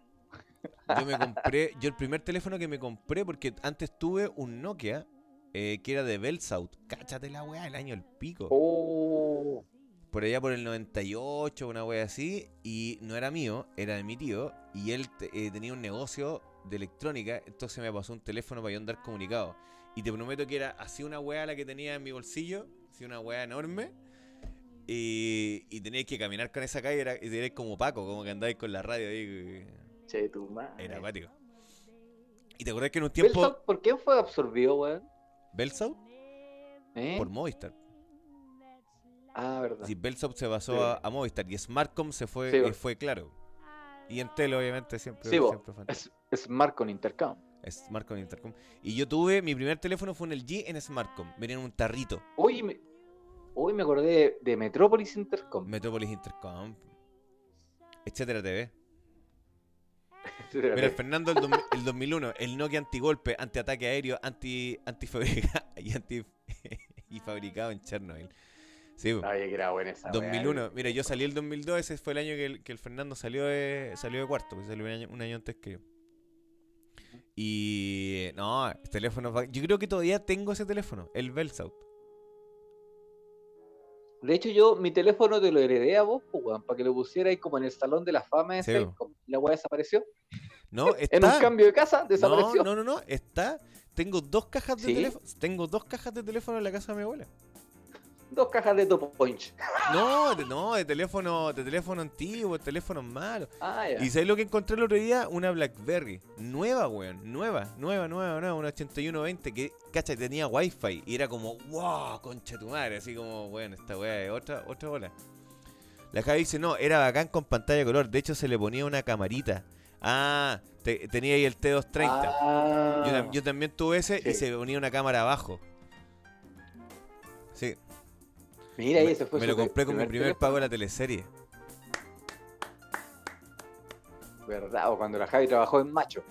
Yo me compré, yo el primer teléfono que me compré, porque antes tuve un Nokia, eh, que era de Bellsouth, cáchate la weá, el año el pico. Oh. por allá por el 98, una wea así, y no era mío, era de mi tío, y él eh, tenía un negocio de electrónica, entonces me pasó un teléfono para yo andar comunicado. Y te prometo que era así una wea la que tenía en mi bolsillo, así una wea enorme, y, y teníais que caminar con esa calle, era, y erais como Paco, como que andáis con la radio ahí, Che, tu madre. era acuático. Y te acordás que en un tiempo, Bellsouth, ¿Por qué fue absorbido, weón? Bellsouth, ¿Eh? por Movistar. Ah, verdad. Si Bellsouth se pasó Sí. a, a Movistar y Smartcom se fue, Sí, eh, fue claro. Y Entel obviamente siempre, Sí, siempre fue. Es, Marcon Intercom. Smartcom Intercom. Y yo tuve, mi primer teléfono fue un LG en Smartcom. Venía en un tarrito. Hoy me, hoy me acordé de, de Metropolis Intercom. Metropolis Intercom. Etcétera TV. Mira, el Fernando el, 2000 el 2001, el Nokia antigolpe, antiataque aéreo, anti antifabrica y anti y fabricado en Chernobyl. Sí, que era buena esa. weá. 2001. Mira, yo salí el 2002, ese fue el año que el, que el Fernando salió de, salió de cuarto, porque salió un año, un año antes que yo. Y no, el teléfono, yo creo que todavía tengo ese teléfono, el Bellsouth. De hecho, yo mi teléfono te lo heredé a vos, pues, para que lo pusieras como en el salón de la fama de Sí. La weá desapareció. No, En un está. cambio de casa, No, desapareció. no, no, no, está. Tengo dos cajas de ¿Sí? teléfono. Tengo dos cajas de teléfono en la casa de mi abuela. Dos cajas de Top Punch. No, de, no, de teléfono, de teléfono antiguo, de teléfonos malos. Ah, ya. ¿Y sabes lo que encontré el otro día? Una Blackberry. Nueva, weón. Nueva, nueva, nueva, nueva. Una 8120 que, cacha, tenía wifi. Y era como, wow, concha tu madre. Así como, weón, esta weá es otra, otra bola. La Javi dice, no, era bacán con pantalla de color. De hecho, se le ponía una camarita. Ah, te- tenía ahí el T230. Ah. Yo, tam- yo también tuve ese y se ponía una cámara abajo. Sí, Mira, me, ese fue me lo compré con mi primer pago de la teleserie. ¿Verdad? O cuando la Javi trabajó en Macho.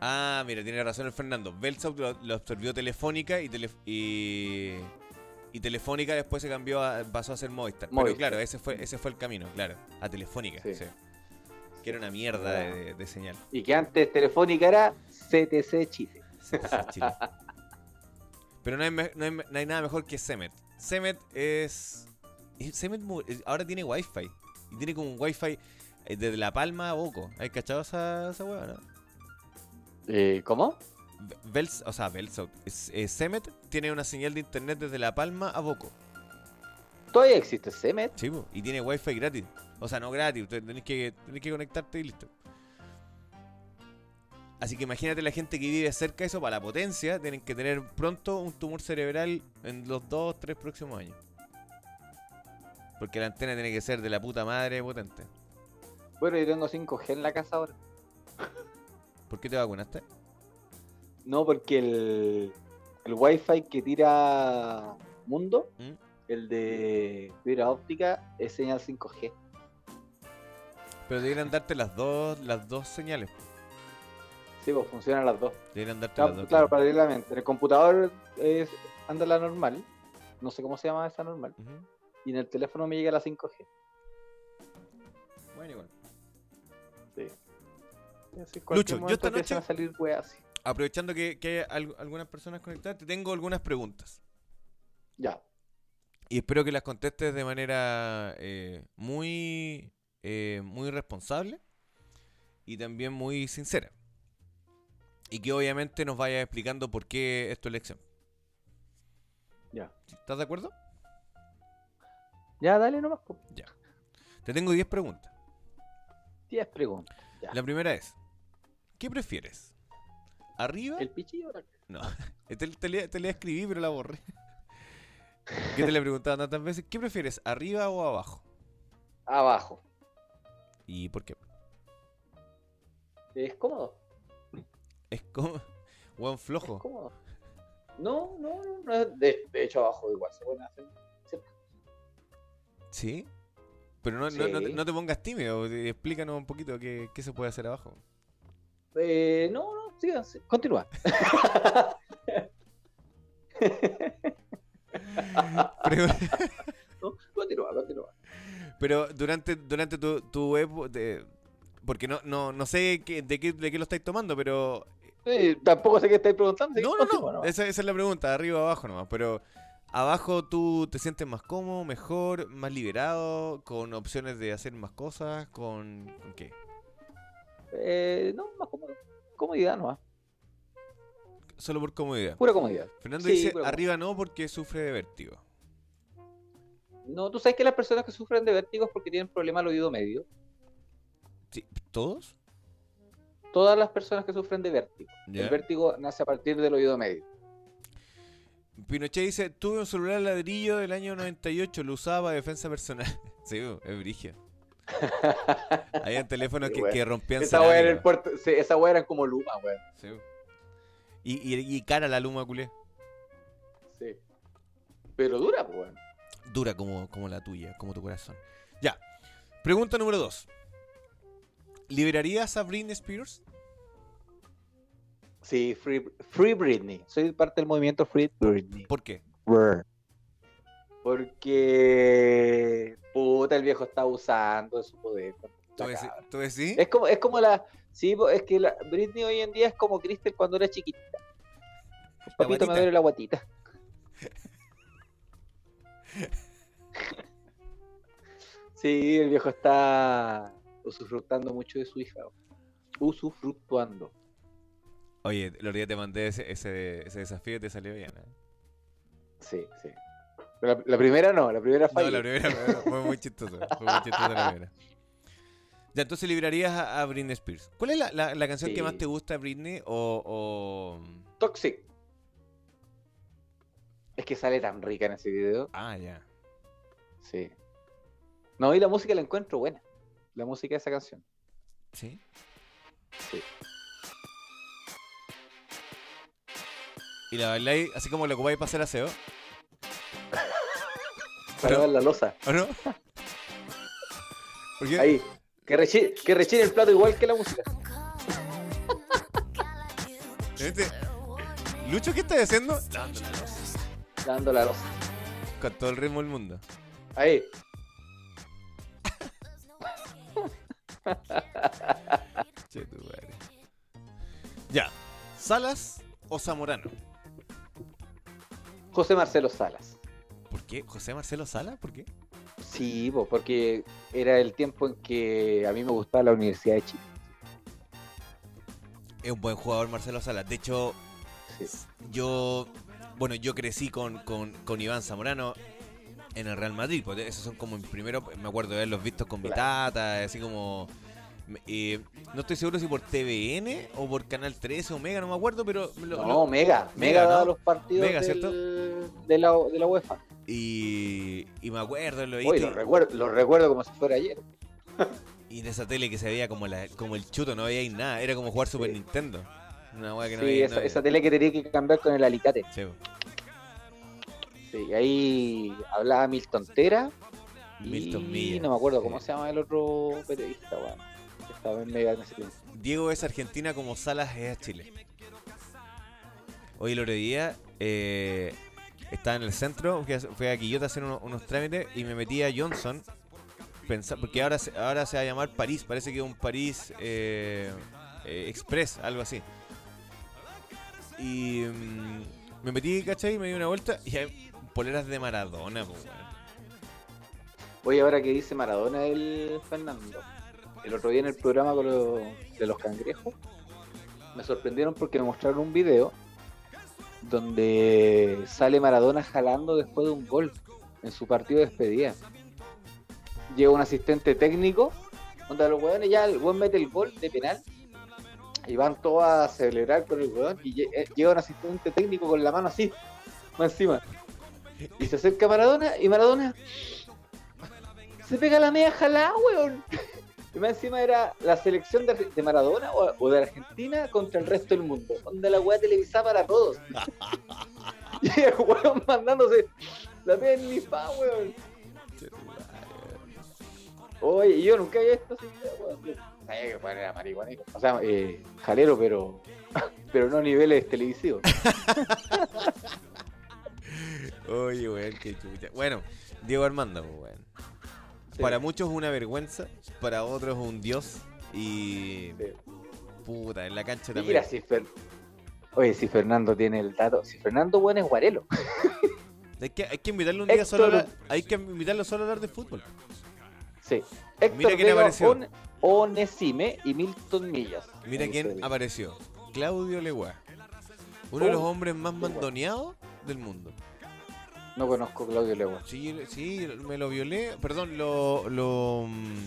Ah, mira, tiene razón el Fernando. Bellsouth lo, lo absorbió Telefónica y, tele- y, y Telefónica después se cambió a, pasó a ser Movistar. Pero Movistar. claro, ese fue, ese fue el camino, claro. A Telefónica, sí. Sí. Que era una mierda de, de- de señal. Y que antes Telefónica era CTC Chile. Sí, Chile. Pero no hay, me- no, hay, no hay nada mejor que Semet. Semet es. y Semet eh, ahora tiene wifi. Y tiene como un wifi eh, desde La Palma a Boco. ¿Hay cachado esa, esa hueá, no? Eh, ¿Cómo? Be- Bels, o sea. Es- eh, Semet tiene una señal de internet desde La Palma a Boco. Todavía existe Semet. Sí, y tiene wifi gratis. O sea, no gratis, tenés que, tenés que conectarte y listo. Así que imagínate la gente que vive cerca de eso, para la potencia, tienen que tener pronto un tumor cerebral en los dos, tres próximos años. Porque la antena tiene que ser de la puta madre potente. Bueno, yo tengo 5G en la casa ahora. ¿Por qué te vacunaste? No, porque el, el Wi-Fi que tira Mundo, ¿Mm? el de fibra óptica, es señal 5G. Pero deberían darte las dos, las dos señales. Sí, pues funcionan las dos. Deberían darte Claro, las dos. claro, paralelamente. En el computador es, anda la normal. No sé cómo se llama esa normal. Y en el teléfono me llega la 5G. Bueno, igual. Sí. Así Lucho, yo esta noche- a salir weas así. Aprovechando que, que hay al- algunas personas conectadas, te tengo algunas preguntas. Ya. Y espero que las contestes de manera eh, muy, eh, muy responsable y también muy sincera. Y que obviamente nos vaya explicando por qué es tu elección. Ya. ¿Estás de acuerdo? Ya, dale nomás. po. Te tengo 10 preguntas. 10 preguntas. Ya. La primera es, ¿qué prefieres? ¿Arriba? El pichillo. No, te, te, le- te la escribí pero la borré. ¿Qué te le preguntaba tantas veces? ¿Qué prefieres, arriba o abajo? Abajo. ¿Y por qué? Es cómodo. Es como... Es flojo. cómodo. No, no, no. no es- de, de hecho, abajo igual se pueden hacer. ¿Sí? Pero no, no, no no te pongas tímido, eh, explícanos un poquito qué, qué se puede hacer abajo. Eh, no, no, sigan, sí, continúa. Pero, No, continúa, continúa. pero durante, durante tu, tu época... Porque no, no, no sé qué- de, qué, de qué lo estáis tomando, pero... Eh, tampoco sé qué estáis preguntando. No, no, no. nomás. Esa, esa es la pregunta, arriba o abajo nomás. Pero abajo tú te sientes más cómodo, mejor, más liberado, con opciones de hacer más cosas, con, ¿con qué? Eh, no, más cómodo. Comodidad nomás. Solo por comodidad. Pura comodidad. Fernando Sí, dice, arriba no porque sufre de vértigo. No, tú sabes que las personas que sufren de vértigos porque tienen problema al oído medio. Sí, ¿Todos? Todas las personas que sufren de vértigo. El vértigo nace a partir del oído medio. Pinochet dice, tuve un celular ladrillo del año 98, lo usaba para defensa personal. sí, es brigia. Había teléfonos Sí, que, que rompían Esa weá era el cerámica. puerto, sí, esa era como Luma, weón. Sí, y, y, y cara la luma culé. Sí. Pero dura, weón. Dura como, como la tuya, como tu corazón. Ya. Pregunta número 2. ¿Liberarías a Britney Spears? Sí, Free, Free Britney. Soy parte del movimiento Free Britney. ¿Por qué? Brr. Porque puta el viejo está abusando de su poder. ¿Tú cabra. ¿Tú? Es como, es como la. Sí, es que la, Britney hoy en día es como Kristen cuando era chiquitita. Papito, me duele la guatita. sí, el viejo está usufructando mucho de su hija. Usufructuando. Oye, el día te mandé ese, ese, ese desafío y te salió bien. ¿eh? Sí, sí. Pero La, la primera no, la primera fue. No, la primera fue- muy chistoso. Fue muy chistosa la primera. Ya, entonces liberarías a, a Britney Spears. ¿Cuál es la, la- la canción que más te gusta, Britney? O, o- Toxic. Es que sale tan rica en ese video. Ah, ya. Sí. No, y la música la encuentro buena. La música de esa canción. ¿Sí? Sí. ¿Y la bailáis así como la ocupáis para hacer aseo? Para ver la losa. ¿O no? Porque Ahí. Que rechine, que rechine el plato igual que la música. este- Lucho, ¿qué estás haciendo? Dando la losa. Con todo el ritmo del mundo. Ahí. Ya. ¿Salas o Zamorano? José Marcelo Salas. ¿Por qué? ¿José Marcelo Sala? ¿Por qué? Sí, po, porque era el tiempo en que a mí me gustaba la Universidad de Chile. Es un buen jugador Marcelo Salas. De hecho, Sí. yo. Bueno, yo crecí con, con, con Iván Zamorano en el Real Madrid. Pues esos son como mis primeros. Me acuerdo de haberlos visto con Claro. tata, así como. eh, no estoy seguro si por TVN o por Canal 13 o Mega, no me acuerdo, pero. lo- No, lo- Mega. Mega, daba ¿no? los partidos Mega, del- ¿cierto? de, la, de la UEFA. y, y me acuerdo, lo viste. lo recuerdo, lo recuerdo como si fuera ayer. Y en esa tele que se veía como, la, como el chuto, no veía nada. Era como jugar Super Sí. Nintendo. Una que no sí, veía. esa, no- esa tele que tenía que cambiar con el alicate. Sí, Sí, ahí hablaba Milton Tera. Milton y Milla. no me acuerdo cómo Sí. se llama el otro periodista, weón. Estaba en Mega. Diego es Argentina como Salas es Chile. Hoy el otro día eh, estaba en el centro, fui a, fui a Quillota a hacer uno- unos trámites y me metí a Johnson. pensa- porque ahora, se- ahora se va a llamar París, parece que es un París eh, eh, Express, algo así. Y mm, me metí, ¿cachai? Me di una vuelta y poleras de Maradona, pues. Oye, ahora que dice Maradona el Fernando. El otro día en el programa con lo- de los cangrejos, me sorprendieron porque me mostraron un video donde sale Maradona jalando después de un gol en su partido de despedida. Llega un asistente técnico, donde los weones ya el weón mete el gol de penal y van todos a celebrar con el weón y eh, llega un asistente técnico con la mano así, más encima. Y se acerca Maradona y Maradona se pega la media jalada, weón. Y más encima era la selección de, Maradona o, de Argentina contra el resto del mundo. Onda la weá televisada para todos. y el weón mandándose la pega en mi fa, weón. Oye, yo nunca había visto video, weón. Sabía que weón era marihuanero. O sea, eh, jalero, pero pero no a niveles televisivos. Oye, weón, qué chucha. Bueno, Diego Armando, pues, weón. Para muchos es una vergüenza, para otros es un dios. Y. Sí. Puta, en la cancha también. Mira, si Fer... Oye, si Fernando tiene el dato. Si Fernando, bueno, es guarelo. Hay que, hay que invitarlo un día solo a hablar, Hay que invitarlo solo a hablar de fútbol. Sí. Héctor Mira quién Vega, apareció. On- Onesime y Milton Millas. Mira quién apareció. Claudio Leguá. Uno de los Oh, hombres más mandoneados del mundo. No conozco a Claudio Legua. Sí, sí, me lo violé. Perdón, lo. lo mm,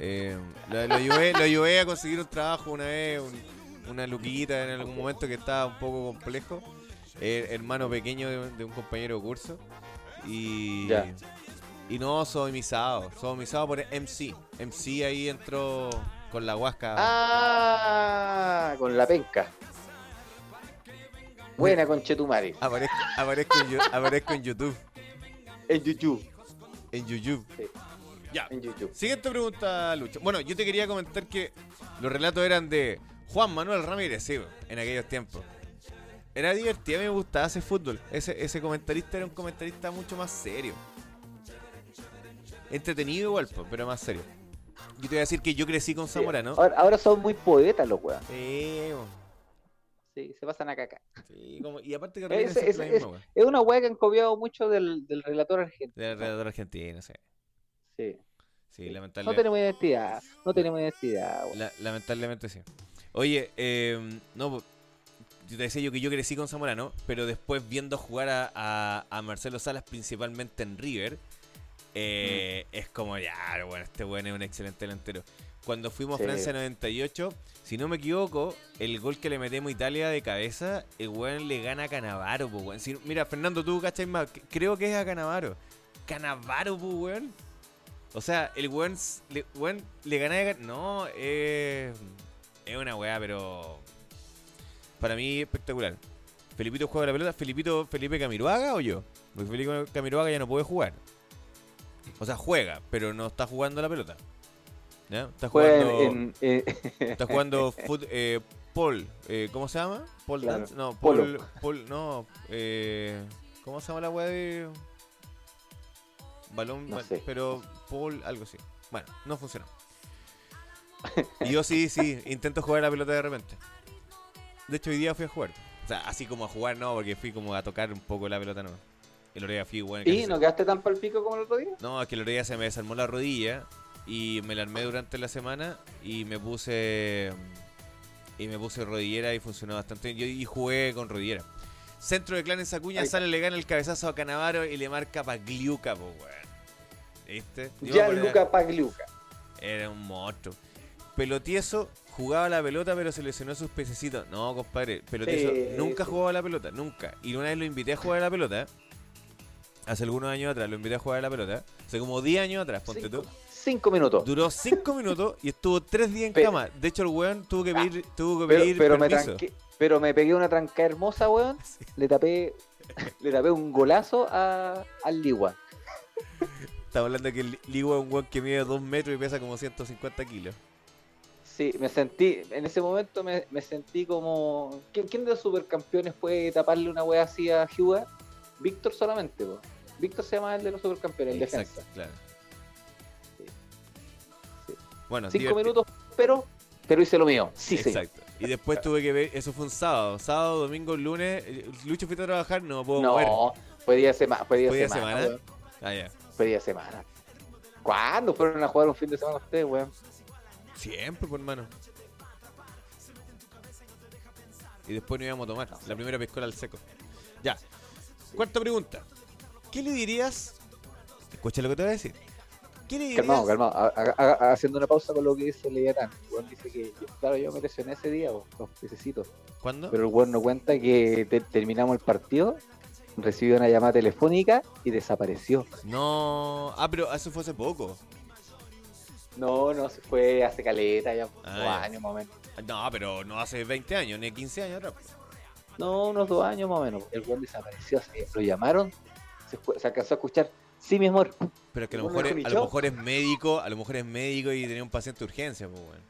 eh, lo, lo ayudé, lo ayudé a conseguir un trabajo una vez, un- una luquita en algún momento que estaba un poco complejo. Eh, hermano pequeño de, de un compañero de curso. Y. Ya. Y no, sodomizado. Sodomizado por MC. MC ahí entró con la huasca. Ah, con la penca. Buena con Chetumari. Aparezco, aparezco, en, aparezco en YouTube. En YouTube. En YouTube. Sí. Ya. En YouTube. Siguiente pregunta, Lucho. Bueno, yo te quería comentar que los relatos eran de Juan Manuel Ramírez, sí, en aquellos tiempos. Era divertido, a mí me gustaba ese fútbol. Ese, ese comentarista era un comentarista mucho más serio. Entretenido igual, pero más serio. Yo te voy a decir que yo crecí con Sí. Zamorano. Ahora, ahora son muy poetas los weón. Sí, Sí, se pasan a caca. sí, como- y aparte que siempre la ese- misma. Es una weá que han copiado mucho del, del relator argentino. Del redactor argentino, sí. Sí. Sí, No lamentablemente. tenemos identidad. No tenemos identidad. La- lamentablemente sí. Oye, eh, no, yo te decía yo que yo crecí con Zamorano, pero después viendo jugar a, a- a Marcelo Salas principalmente en River, eh, es como ya, bueno, este bueno es un excelente delantero. Cuando fuimos Sí. a Francia 98, si no me equivoco, el gol que le metemos a Italia de cabeza, el weón le gana a Canavaro, pues weón. Si- mira, Fernando, tú cachai más, creo que es a Canavaro. Canavaro, pues weón. O sea, el weón, le, weón, le gana de... No, eh, es una weá, pero... Para mí espectacular. Felipito juega la pelota. Felipito, Felipe Camiroaga o yo. Porque Felipe Camiroaga ya no puede jugar. O sea, juega, pero no está jugando la pelota. ¿Ya? Está jugando, en, en- está jugando fut- eh, Paul. eh, ¿Cómo se llama? Paul Claro. Dance. No. Paul. Paul no. Eh, ¿Cómo se llama la weá de. Balón, No sé. pero Paul, algo así. Bueno, no funcionó. Y yo sí, sí, intento jugar la pelota de repente. De hecho, hoy día fui a jugar. O sea, así como a jugar no, porque fui como a tocar un poco la pelota no. El otro día fui, bueno, ¿Y no se- quedaste tan palpico como el otro día? no, es que el otro día se me desarmó la rodilla y me la armé durante la semana y me puse y me puse rodillera y funcionó bastante bien. Yo y jugué con rodillera. Centro de Clanes Acuña sale, le gana el cabezazo a Canavaro y le marca Pagliuca, pues weón. ¿Viste? Ya Luca Pagliuca. Era un monstruo. Pelotieso jugaba la pelota pero se lesionó sus pececitos. No, compadre, Pelotieso Sí, nunca sí. jugaba la pelota, nunca. Y una vez lo invité a jugar a la pelota. Hace algunos años atrás lo invité a jugar a la pelota. Hace como 10 años atrás, ponte Cinco, tú. Cinco minutos. Duró 5 minutos y estuvo 3 días en cama. De hecho, el weón tuvo que pedir, tuvo que pedir pero me permiso. tranqué- pero me pegué una tranca hermosa, weón. Le tapé, le tapé un golazo a, al Ligua. Estamos hablando de que el Ligua es un weón que mide 2 metros y pesa como 150 kilos. Sí, me sentí, en ese momento me, me sentí como. ¿Quién, quién de los supercampeones puede taparle una wea así a Hyuga? Víctor solamente, po. Víctor se llama el de los supercampeones, Exacto, defensa. claro. Bueno, Cinco minutos, pero, pero hice lo mío. Sí, sí. Exacto. Y después tuve que ver, eso fue un sábado. Sábado, domingo, lunes. eh, Lucho, fuiste a trabajar, no puedo mover. No, fue día de semana. Fue día ¿Fue semana. semana? Ah, ya. Fue día de semana. ¿Cuándo fueron a jugar un fin de semana ustedes, weón? Siempre, pues, hermano. Y después no íbamos a tomar. La primera piscola al seco. Ya. Cuarta pregunta. ¿Qué le dirías? Escucha lo que te voy a decir. ¿Qué le dirías? Calmado, calmado. A- a- a- haciendo una pausa con lo que dice Leviatán. El weón dice que, claro, yo me lesioné ese día, po, los pececitos. ¿Cuándo? Pero el weón no cuenta que te- terminamos el partido, recibió una llamada telefónica y desapareció. No. Ah, pero eso fue hace poco. No, no, se fue hace caleta, ya, Ah, dos años más o menos. No, pero no hace 20 años, ni 15 años atrás. No, unos dos años más o menos. El weón desapareció, se- lo llamaron, se, fue- se alcanzó a escuchar. Sí, mi amor. Pero que a lo, ¿Cómo mejor es, a lo mejor es médico, a lo mejor es médico y tenía un paciente de urgencia, pues, weón.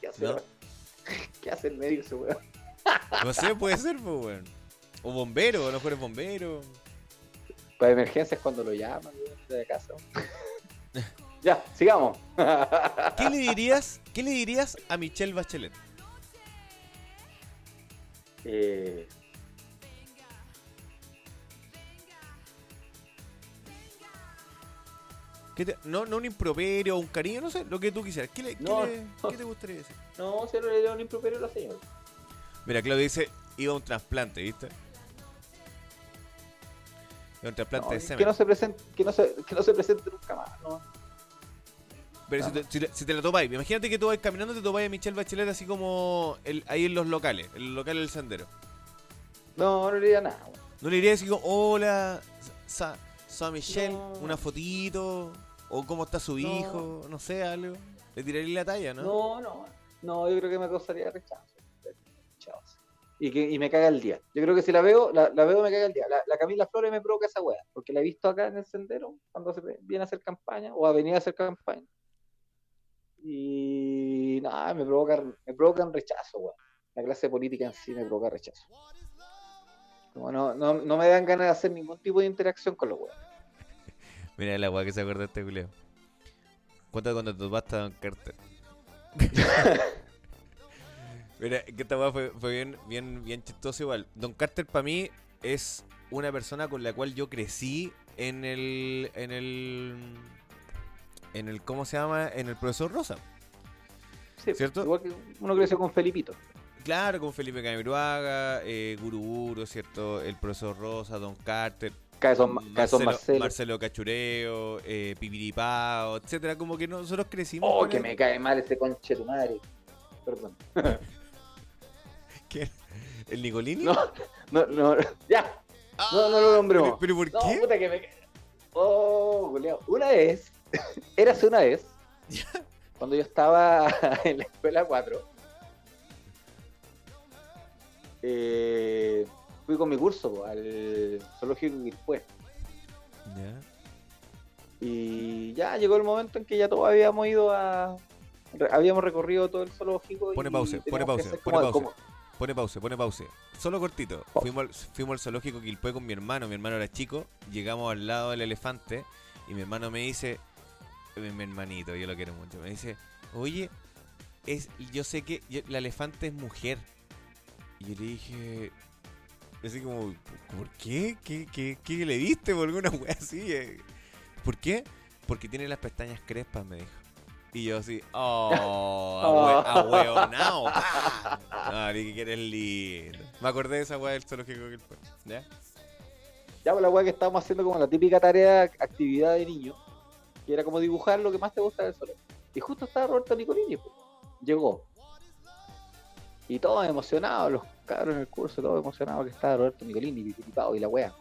¿Qué hace, ¿No? ¿Qué hace el médico ese weón? No sé, puede ser, pues, weón. O bombero, a lo mejor es bombero. Para emergencias cuando lo llaman, weón, de casa. ya, sigamos. ¿Qué le dirías, qué le dirías a Michelle Bachelet? Eh, ¿Qué te- no, no un improperio o un cariño, no sé, lo que tú quisieras. ¿Qué, le- qué No, le- no. qué te gustaría decir? no, se lo le dio un improperio a la señora. Mira, Claudio dice, iba a un trasplante, ¿viste? Iba a un trasplante de que, semen. no se presente, que, no se, que no se presente nunca más, ¿no? Pero si te, si, le- si te la topáis, imagínate que tú vas caminando y te topáis a Michelle Bachelet así como el- ahí en los locales, en los locales del sendero. No, no le diría nada. ¿No le dirías así como, hola, sa, sa Michelle, una fotito? ¿O cómo está su No. hijo? No sé, algo. Le tiraría la talla, ¿no? No, no, no, yo creo que me causaría rechazo. rechazo. Y, que, y me caga el día. Yo creo que si la veo, la, la veo me caga el día. La, la Camila Flores me provoca esa weá, porque la he visto acá en el sendero cuando se viene a hacer campaña o a venir a hacer campaña. Y nada, me provoca, me provocan rechazo, weón. La clase política en sí me provoca rechazo. Como no, no, no me dan ganas de hacer ningún tipo de interacción con los weones. Mira la weá que se acuerda de este culeo. Cuenta cuando te topaste a Don Carter. Mira, que esta weá fue, fue bien, bien, bien chistoso igual. Don Carter para mí es una persona con la cual yo crecí en el. en el. en el. ¿cómo se llama? en el profesor Rosa. Sí, ¿Cierto? Igual que uno creció con Felipito. Claro, con Felipe Camiroaga, eh, Guruguru, ¿cierto? El profesor Rosa, Don Carter, Cabezón, Marcelo, Marcelo. Marcelo Cachureo, eh, Pipiripao, etcétera, como que nosotros crecimos. Oh, que me cae mal ese conche tu madre. Perdón. ¿Qué? ¿El Nicolini? No, no, no. Ya. Ah, no, no lo nombremos. ¿Pero, pero por No, qué? puta que me cae. Oh, Julio. Una vez, érase una vez, cuando yo estaba en la escuela 4, eh, fui con mi curso po, al zoológico Quilpué. Ya. Y ya llegó el momento en que ya todos habíamos ido a. re- habíamos recorrido todo el zoológico. Pone y pausa, pone que pausa, pone pausa. como- Pone pausa, pone pausa. Solo cortito. Oh. Fuimos, al, fuimos al zoológico Quilpue con mi hermano. Mi hermano era chico. Llegamos al lado del elefante. Y mi hermano me dice. Mi, mi hermanito, yo lo quiero mucho. Me dice, oye, es, yo sé que yo- la elefante es mujer. Y yo le dije. Así como, ¿por qué? ¿Qué, qué, qué le diste por alguna wea así? eh? ¿Por qué? Porque tiene las pestañas crespas, me dijo. Y yo así, oh, ahue- ahueonao. No, ni que eres lindo. Me acordé de esa weá del zoológico que fue. ¿Ya? Ya, pues la weá que estábamos haciendo como la típica tarea, actividad de niño, que era como dibujar lo que más te gusta del zoológico. Y justo estaba Roberto Nicolini, pues. llegó. Y todos emocionados, los cabros en el curso, todos emocionados que estaba Roberto Nicolini, pipiripao y la weá.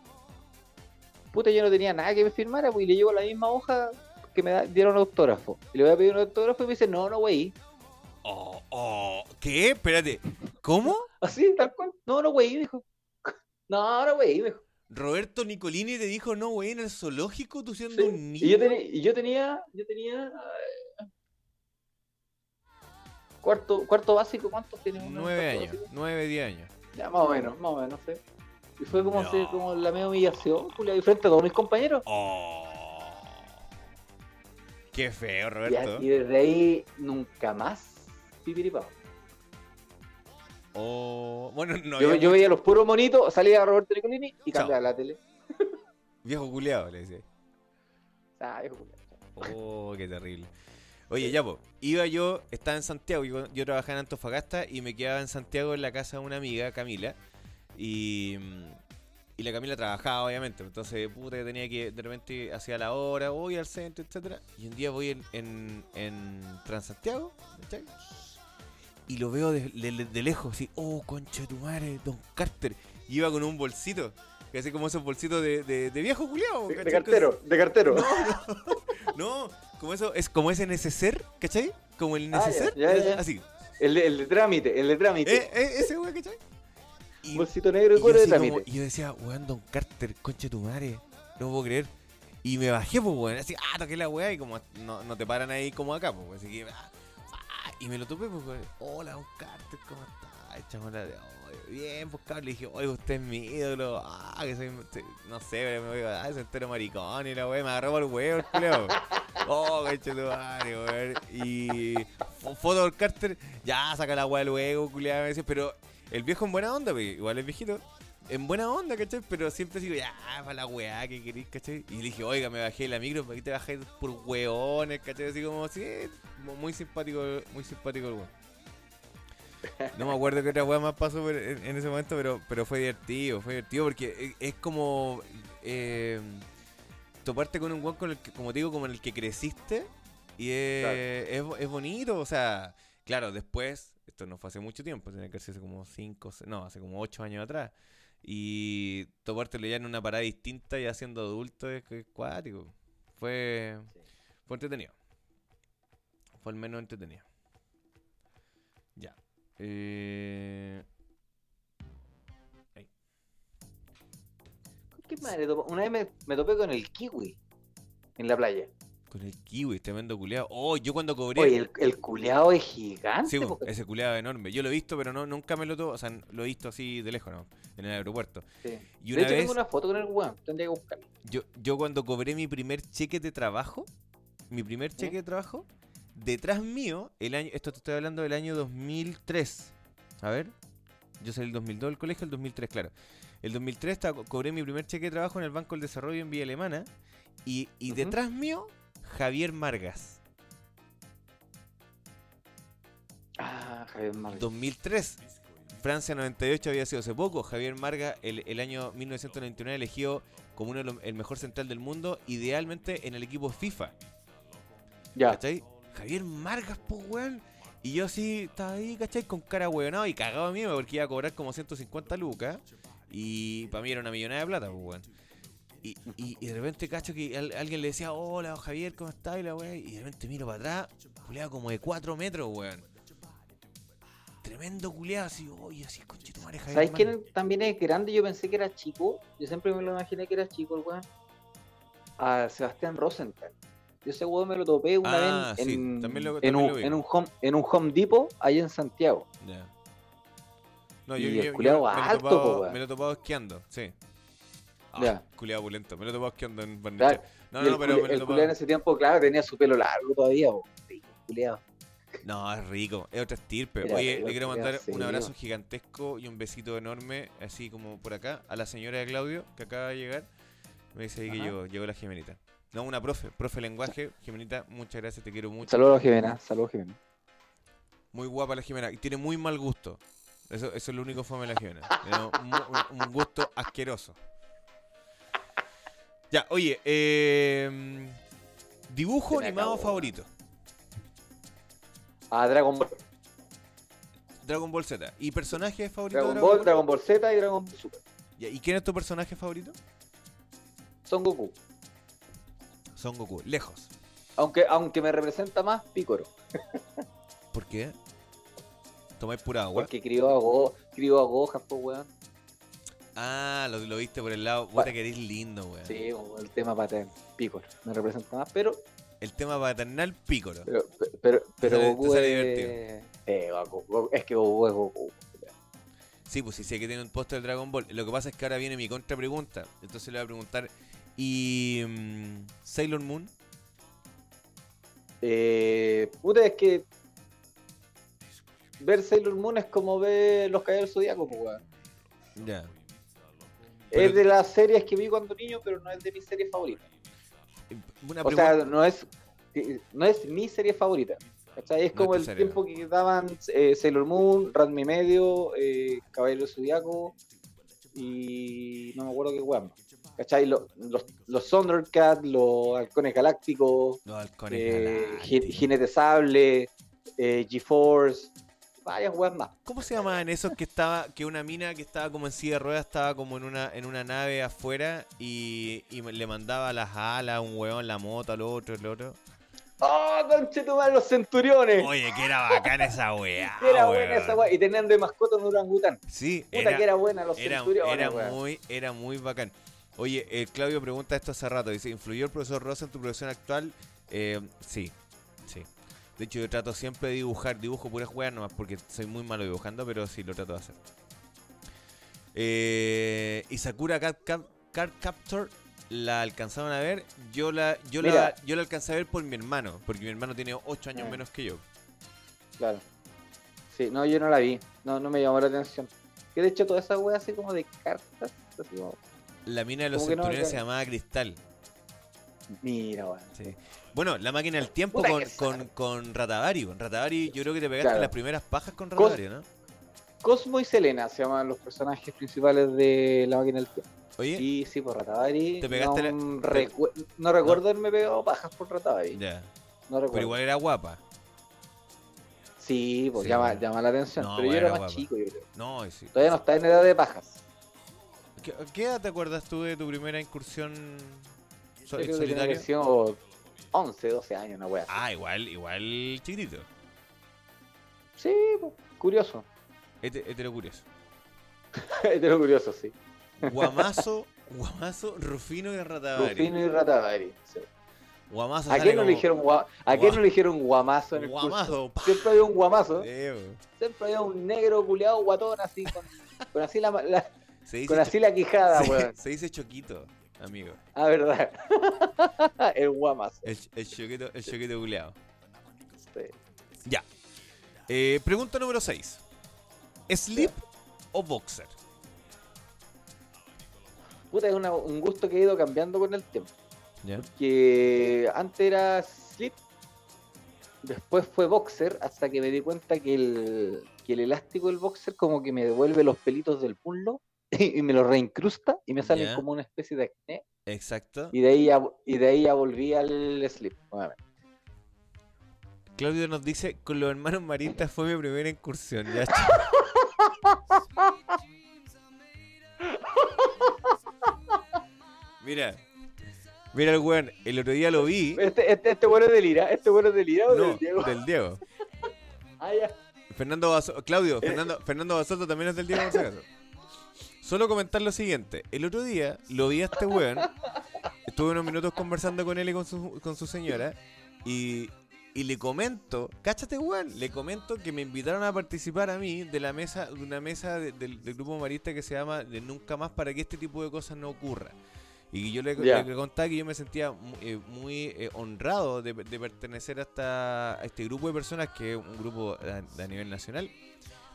Puta, yo no tenía nada que me firmara, pues, y le llevo la misma hoja que me da- dieron autógrafo. Y le voy a pedir un autógrafo y me dice, no, no, wey. Oh, oh. ¿Qué? Espérate. ¿Cómo? Así, tal cual. No, no, wey, dijo. No, no, wey, dijo. Roberto Nicolini te dijo, no, wey, en el zoológico tú siendo Sí, un niño. Y yo, tenía, y yo tenía, yo tenía cuarto, cuarto básico, ¿cuántos tiene uno? Nueve años, básico. nueve, diez años. Ya, más o menos, más o menos, sí. Y fue como, No. se- como la media humillación, Julia, y frente a todos mis compañeros. Oh. Qué feo, Roberto. y desde ahí nunca más pipiripao. Oh. Bueno, no yo, veía los puros monitos, salía Roberto Nicolini y Chao. cambiaba la tele. Viejo culiado, le decía. Ah, hijo, Julia. Oh, qué terrible. Oye, ya, pues, iba yo, estaba en Santiago, yo, yo trabajaba en Antofagasta y me quedaba en Santiago en la casa de una amiga, Camila, y, mm, y la Camila trabajaba, obviamente, entonces, puta, que tenía que, de repente, hacía la hora, voy al centro, etcétera, y un día voy en, en, en Transantiago, ¿cachai? Y lo veo de, de- de lejos, así, oh, concha de tu madre, Don Carter, y iba con un bolsito, que así como esos bolsitos de, de, de viejo culiao, De, cartero, de cartero. No, como eso, es como ese neceser, ¿cachai? Como el Ah, ya, neceser, ya, ya. así. El, de, el de trámite, el de trámite. Eh, eh, ese weón, ¿cachai? Y, Bolsito negro y cuero de como- trámite. y yo decía, weón, Don Carter, concha de tu madre, no puedo creer. Y me bajé, pues, weón, así, ah, toqué la weá y como no, no te paran ahí como acá, pues, así que, ah, ah, y me lo topé, pues, weón, hola, Don Carter, ¿cómo estás? La de, "Oye, bien, pues, cabrón, le dije, oye, usted es mi ídolo, ah, que soy, no sé, pero me voy a, es entero maricón, y la weá, me agarró por el huevo, el. Oh, concha de tu madre, weón. Y fo- foto Don Carter, ya, saca la weá luego, culiado, me dice, pero el viejo en buena onda, pues, igual es viejito. En buena onda, ¿cachai? Pero siempre digo, ya, para la weá que querís, ¿cachai? Y le dije, oiga, me bajé la micro, ¿para qué te bajáis por weones, ¿cachai? Así como, sí, mu- muy simpático, muy simpático el weón. No me acuerdo qué otra weá más pasó en, en ese momento, pero, pero fue divertido, fue divertido porque es, es como eh, toparte con un weón con el que, como te digo, como en el que creciste y es, es, es bonito, o sea, claro, después, esto no fue hace mucho tiempo, tiene que ser hace como 5, no, hace como 8 años atrás. Y topártelo ya en una parada distinta y haciendo adulto es, cuático. Fue, fue entretenido. Fue al menos entretenido. Eh, ¿Qué madre? Una vez me, me topé con el kiwi en la playa. con el kiwi, tremendo culeado. Oh, yo cuando cobré. Oye, el, el culeado es gigante. Sí, ese culeado enorme. Yo lo he visto, pero no nunca me lo to O sea, lo he visto así de lejos, ¿no? En el aeropuerto. sí. Y De hecho, vez, tengo una foto con el weón. Tendría que buscarla. yo, yo cuando cobré mi primer cheque de trabajo, mi primer cheque de trabajo, detrás mío, el año, esto te estoy hablando del año 2003. A ver, yo salí el 2002 del colegio, el 2003, claro. El 2003 estaba- cobré mi primer cheque de trabajo en el Banco del Desarrollo en Villa Alemana. Y, y detrás mío, Javier Margas. Ah, Javier Martínez. 2003. Francia 98 había sido hace poco. Javier Marga, el, el año 1999, elegido como uno de los- el mejor central del mundo, idealmente en el equipo FIFA. Ya. ¿Cachai? Javier Margas, pues, weón. Y yo sí estaba ahí, ¿cachai? Con cara weonado y cagado a mí porque iba a cobrar como 150 lucas. Y para mí era una millonada de plata, pues, weón. Y, y, y de repente cacho que al- alguien le decía, hola Javier, ¿cómo estás? Y la weá, y de repente miro para atrás, culeado como de 4 metros, weón. Tremendo culeado, así, oye, así, conchito madre, Javier. ¿Sabes Margas". quién también es grande? Yo pensé que era chico. Yo siempre me lo imaginé que era chico el weón. A Sebastián Rosenthal. Yo ese weón me lo topé una Ah, vez en, lo- un, vi. en, un home, en un Home Depot allá en Santiago. Ya. No, Y el me lo he alto, topado- po, weón. Me lo he topado esquiando, sí. Ah, Ya. culiado opulento. Me lo he topado esquiando en Barnechea. Claro. No, no, el, pero cule- me lo el en ese tiempo, claro, tenía su pelo largo todavía. po. Culiao. No, es rico, es otra estirpe. Oye, le quiero mandar un abrazo gigantesco y un besito enorme, así como por acá, a la señora de Claudio, que acaba de llegar. Me dice ahí que llegó, llegó la Jimenita. No, una profe, profe de lenguaje. Jimenita, muchas gracias, te quiero mucho. Saludos a Jimena, saludos Jimena. Muy guapa la Jimena. Y tiene muy mal gusto. Eso, eso es lo único fome de la Jimena. Tiene un, un gusto asqueroso. Ya, oye, eh, dibujo animado favorito. A Dragon Ball. Dragon Ball Z. ¿Y personaje favorito Dragon Dragon Ball, Ball? Dragon Ball Z y Dragon Ball Super. ¿Y quién es tu personaje favorito? Son Goku. Son Goku. Lejos. Aunque, aunque me representa más Picoro. ¿Por qué? Tomáis pura agua. Porque crió a, Go, crió a Gohan, pues, weón. Ah, lo, lo viste por el lado. Puta Bueno. que eres lindo, weón. Sí, el tema paterno. Picoro. Me representa más, pero, El tema paternal pícoro. pero, pero, pero sale- Goku sale es... divertido. Eh, Goku- es que Goku es Goku. Sí, pues sí sé que tiene un póster de Dragon Ball. Lo que pasa es que ahora viene mi contrapregunta. Entonces le voy a preguntar. ¿Y mm, Sailor Moon? Eh, puta, es que ver Sailor Moon es como ver los caballeros Zodíaco, pues, weón. Ya. Es Pero- de las series que vi cuando niño, pero no es de mis series favoritas. Una O pregunta. sea, no es, que no es mi serie favorita. ¿cachai? Es No como es el tiempo que daban eh, Sailor Moon, Ranmi Medio, eh, Caballero Zodiaco y no me acuerdo qué weón. ¿Cachai? Lo- los, los Thundercats, los Halcones Galácticos, Los halcones eh, galácticos. Jinete Sable, eh, G-Force, varias weas más. ¿Cómo se llamaban esos que estaba, que una mina que estaba como en silla de ruedas estaba como en una, en una nave afuera y, y le mandaba las alas a un huevón, la moto, al otro, el otro? ¡Oh, conchetumar, los centuriones! Oye, que era bacana esa weá. Que era weón. buena esa wea. Y tenían de mascota un orangután. Sí, Puta era, que era buena los era, centuriones, era weón. muy, era muy bacán. Oye, eh, Claudio pregunta esto hace rato. Dice, ¿influyó el profesor Rosa en tu profesión actual? Eh, sí, sí. De hecho, yo trato siempre de dibujar. Dibujo puras juegas nomás porque soy muy malo dibujando, pero sí, lo trato de hacer. Eh, y Sakura Card, Cap- Card Captor la alcanzaron a ver. Yo la, yo la, yo la alcancé a ver por mi hermano, porque mi hermano tiene 8 años Ah. menos que yo. Claro. Sí, no, yo no la vi. No, no me llamó la atención. Que de hecho toda esa wea así como de cartas. Así como, La mina de los no centuriones se llamaba Cristal. mira, weón. Sí. Bueno, la máquina del tiempo Puta con, con, con Ratavari. Con Ratavari yo creo que te pegaste Claro. las primeras pajas con Ratavari, ¿no? Cosmo y Selena se llaman los personajes principales de la máquina del tiempo. Oye, Y sí, por Ratavari. ¿Te pegaste no, la- recu- no recuerdo haberme pegado pajas por Ratavari. ya. No recuerdo. Pero igual era guapa. Sí, pues Sí, llama, bueno. llama la atención. No, pero yo bueno, era era más guapa. chico, yo creo. No, sí. Todavía no está en edad de pajas. ¿Qué, qué edad te acuerdas tú de tu primera incursión so- Yo creo que tenía que solitaria? haber sido 11, 12 años, una wea. Ah, igual, igual chiquitito. Sí, curioso. Hete- Hetero curioso. Este lo curioso, sí. Guamazo, Guamazo, Rufino y Ratavari. Rufino y Ratavari. sí. Guamazo ¿A quién no gua- ¿a quién Gua- no le dijeron guamazo en el curso? Guamazo, pa. Siempre había un guamazo. Siempre había un negro culeado guatón así, con, con así la, la- Se dice, con así la quijada, weón. se dice choquito, amigo. Ah, verdad. el guamazo. El, el choquito, el choquito buleado. sí. Ya. Eh, pregunta número 6. ¿Slip o boxer? Puta, es una- un gusto que ha ido cambiando con el tiempo. ¿Ya? Que antes era slip, después fue boxer, hasta que me di cuenta que el, que el elástico del boxer como que me devuelve los pelitos del muslo y me los reincrusta y me salen Ya. como una especie de acné. Exacto. Y de ahí ya, y de ahí ya volví al slip. nuevamente. Claudio nos dice, con los hermanos maristas fue mi primera incursión. Ya Mira. Mira el weón, el otro día lo vi. Este, este, este bueno es de Lira, este bueno es de Lira o No, del Diego. del Diego. Ah, ya. Fernando Baso- Claudio, Fernando, Fernando Basolto también es del Diego por si acaso. Solo comentar lo siguiente. El otro día lo vi a este weón. Estuve unos minutos conversando con él y con su, con su señora. Y, y le comento, cáchate weón, le comento que me invitaron a participar a mí de la mesa, de una mesa de- del, del grupo marista que se llama de Nunca Más para que este tipo de cosas no ocurra. Y yo le, le contaba que yo me sentía mu- eh, muy eh, honrado de, de pertenecer a, esta- a este grupo de personas, que es un grupo a, a nivel nacional,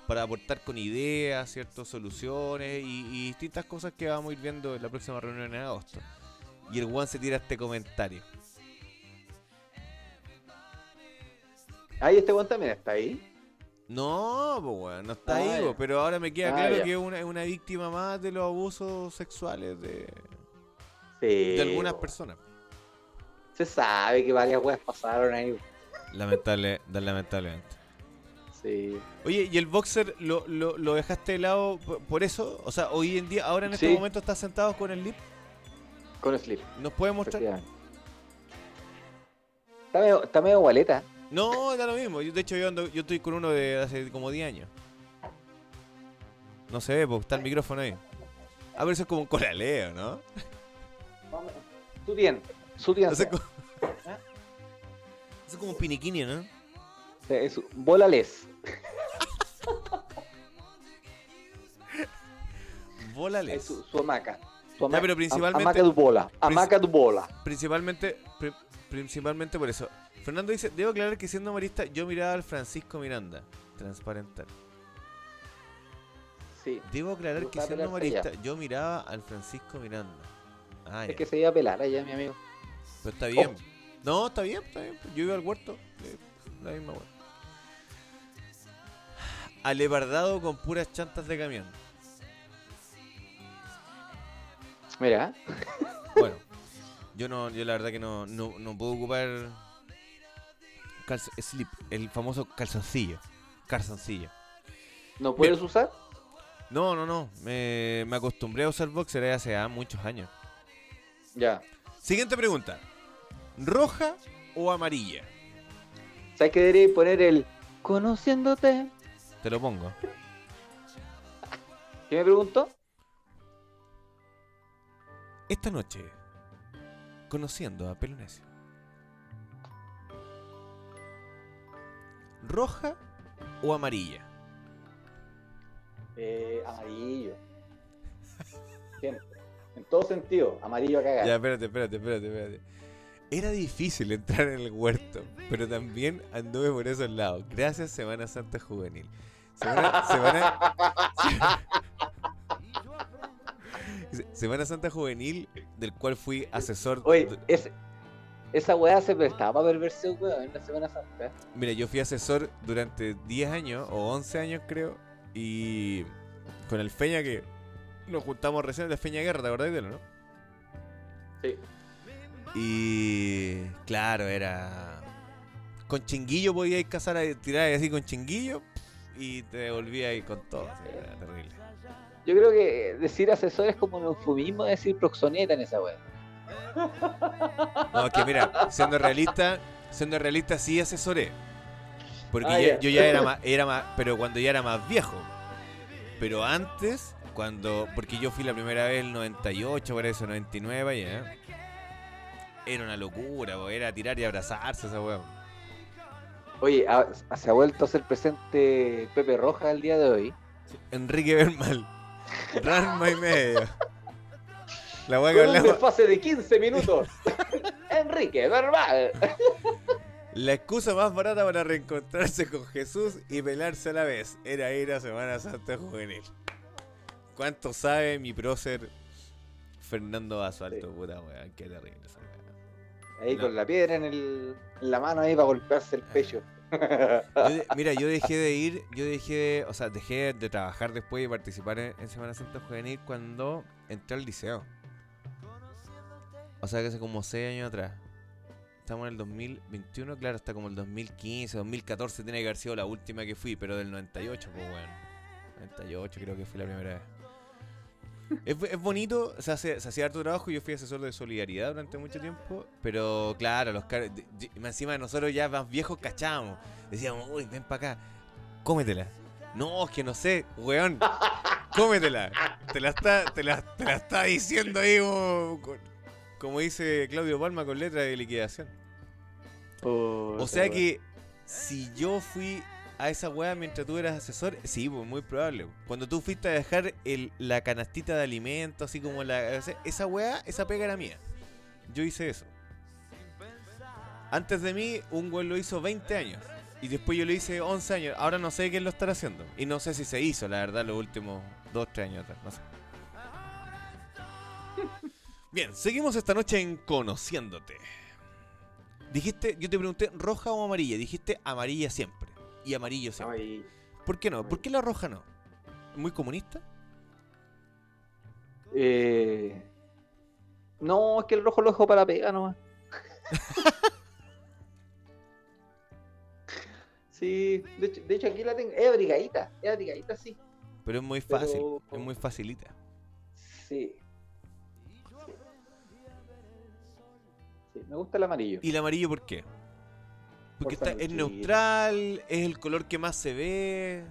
para aportar con ideas, ciertas soluciones y, y distintas cosas que vamos a ir viendo en la próxima reunión en agosto. Y el Juan se tira este comentario. Ahí este weón también está ahí. No, pues weón, no está Ah, ahí, ya. pero ahora me queda Ah, claro ya. que es una, una víctima más de los abusos sexuales de, Sí, de algunas personas. Se sabe que varias weas pasaron ahí. Lamentable, lamentablemente. Sí. Oye, ¿y el boxer lo, lo, lo dejaste de lado por, eso? O sea, hoy en día, ahora en este momento estás sentado con el lip. Con slip. ¿Nos puede mostrar? Está medio, está medio gualeta. No, da lo mismo. Yo, de hecho, yo, ando- yo estoy con uno de hace como 10 años. No se ve, porque está el micrófono ahí. Ah, pero eso es como un coraleo, ¿no? Su bien. Su bien. Eso es como, eso es como un piniquini, ¿no? Es. Volales. Es su, su hamaca. Su Ya, pero principalmente- Hamaca de bola. Hamaca de bola. Principalmente, pri- principalmente por eso. Fernando dice, debo aclarar que siendo marista yo miraba al Francisco Miranda. Transparentar. Sí. Debo aclarar que siendo allá. marista yo miraba al Francisco Miranda. Ah, Es ya. que se iba a pelar allá, mi amigo. Pero está bien. No, está bien, está bien. Yo iba al huerto. eh, La misma weá. Alebardado con puras chantas de camión. Mira, Bueno, yo no, yo la verdad que no, no, no puedo ocupar calzo- slip, el famoso calzoncillo. Calzoncillo. ¿no puedes usar? No, no, no. Me, me acostumbré a usar boxer hace ah, muchos años. Ya. Siguiente pregunta. ¿Roja o amarilla? ¿Sabes que debería poner el conociéndote? Te lo pongo. ¿Qué me preguntó? Esta noche, conociendo a Pelonesio. ¿Roja o amarilla? Eh, amarillo. Siempre. En todo sentido, amarillo a cagar. Ya, espérate, espérate, espérate, espérate. Era difícil entrar en el huerto, pero también anduve por esos lados. Gracias, Semana Santa Juvenil. Semana, Semana- Semana Santa Juvenil, del cual fui asesor. Oye, ese- esa weá se prestaba para perversión, weón, en la Semana Santa. Mira, yo fui asesor durante 10 años, o 11 años creo, y con el Feña que nos juntamos recién en la Feña Guerra, ¿te acordás de él, no? Sí. Y claro, era. Con chinguillo podíais cazar, a- tirar así con chinguillo y te devolvíais con todo. Era terrible. Yo creo que decir asesor es como un eufemismo de decir proxoneta en esa weá. No, es que mira, siendo realista, siendo realista sí asesoré. Porque Ah, ya- yo ya era más, era más, pero cuando ya era más viejo. Pero antes, cuando, porque yo fui la primera vez el 98, parece, 99 ya. Era una locura, era tirar y abrazarse esa weá. Oye, a- a- se ha vuelto a ser presente Pepe Roja el día de hoy. Enrique Bermal. Ranma y medio. La weá que Con un hablamos. desfase de 15 minutos. Enrique, verbal. La excusa más barata para reencontrarse con Jesús y pelarse a la vez era ir a Semana Santa Juvenil. ¿Cuánto sabe mi prócer Fernando Basualto? Sí. Puta weá, qué terrible esa weá. Ahí No. con la piedra en, el, la mano ahí para golpearse el pecho. Yo de- mira, yo dejé de ir, yo dejé de, o sea, dejé de trabajar después y participar en, en Semana Santa Juvenil cuando entré al liceo. O sea que hace como 6 años atrás. Estamos en el 2021, claro, está como el 2015, 2014 tiene que haber sido la última que fui, pero del 98, pues bueno. 98 creo que fue la primera vez. Es, es bonito, se, hace, se hacía harto trabajo, yo fui asesor de solidaridad durante mucho tiempo, pero claro, los car- encima de nosotros ya más viejos cachábamos. Decíamos, uy, ven para acá, cómetela. No, es que no sé, weón, cómetela. Te la está, te la, te la está diciendo ahí como, como dice Claudio Palma con letra de liquidación. O sea que si yo fui a esa weá mientras tú eras asesor, sí, pues muy probable. Cuando tú fuiste a dejar el, la canastita de alimentos, así como la. esa weá, esa pega era mía. Yo hice eso. Antes de mí, un weón lo hizo 20 años. Y después yo lo hice 11 años. Ahora no sé quién lo estará haciendo. Y no sé si se hizo, la verdad, los últimos 2, 3 años atrás. No sé. Bien, seguimos esta noche en Conociéndote. Dijiste, yo te pregunté roja o amarilla. Dijiste amarilla siempre. Y amarillo siempre. Ay, ¿Por qué no? ¿Por qué la roja no? ¿Muy comunista? eh, no, es que el rojo lo dejo para pega nomás. sí, de hecho, de hecho aquí la tengo. Es abrigadita, es abrigadita, sí. Pero es muy Pero- fácil. Es muy facilita. Sí. Sí, me gusta el amarillo. ¿Y el amarillo por qué? Porque Por está, es neutral, es el color que más se ve,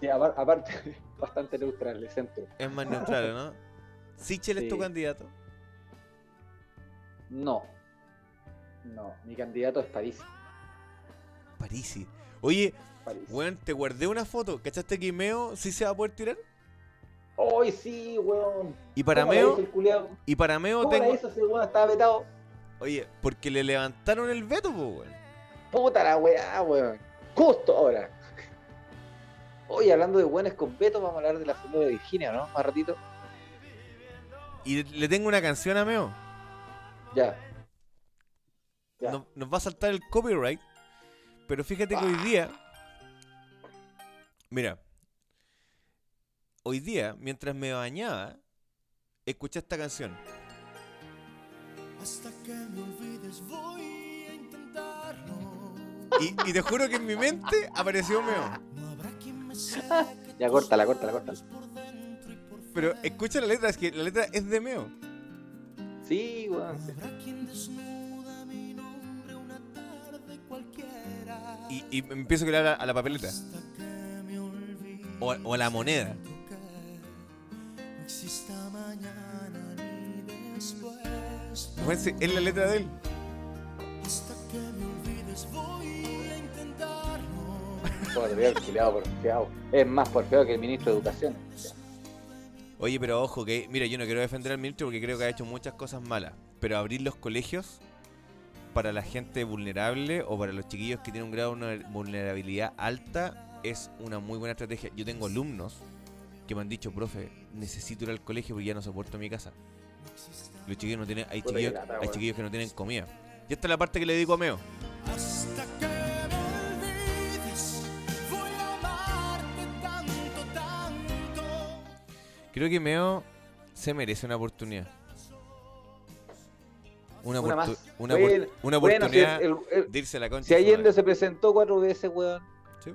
Sí, apar- aparte, bastante neutral el centro. es más neutral, ¿no? ¿Sichel es tu Sí. candidato? No. No, mi candidato es París. Parisi. Oye, París. weón, te guardé una foto. ¿Cachaste que Meo sí se va a poder tirar? ¡Ay, sí, weón! Y para ¿Cómo la Meo, y para Meo ¿Cómo la tengo. weón? Estaba vetado. Oye, porque le levantaron el veto, weón. Puta la weá, weón. Justo ahora. Hoy hablando de buenas con Beto, vamos a hablar de la salud de Virginia, ¿no? Más ratito. Y le tengo una canción a Meo. Ya. Ya. nos, nos va a saltar el copyright. Pero fíjate que hoy día. Mira. Hoy día, mientras me bañaba, escuché esta canción. Hasta que me olvides voy. Y, y te juro que en mi mente apareció Meo. Ya, córtala. por dentro y por Pero escucha la letra, es que la letra es de Meo. Sí, weón. Y, y empiezo a crear a, a la papeleta. O, a- o a la moneda. es la letra de él. Hasta que me olvides voy porfiado. Es más porfiado que el ministro de Educación. Oye, pero ojo, que mira, yo no quiero defender al ministro porque creo que ha hecho muchas cosas malas. Pero abrir los colegios para la gente vulnerable o para los chiquillos que tienen un grado de vulnerabilidad alta es una muy buena estrategia. Yo tengo alumnos que me han dicho, profe, necesito ir al colegio porque ya no soporto mi casa. Los chiquillos no tienen, hay chiquillos, hay que no tienen comida. Y esta es la parte que le digo a Meo. Hasta que Creo que Meo se merece una oportunidad. Una, Una oportu- más. una, Bueno, opor- una Bueno, si, oportunidad el- el- de irse a la concha. si Allende se presentó cuatro veces, weón. Sí.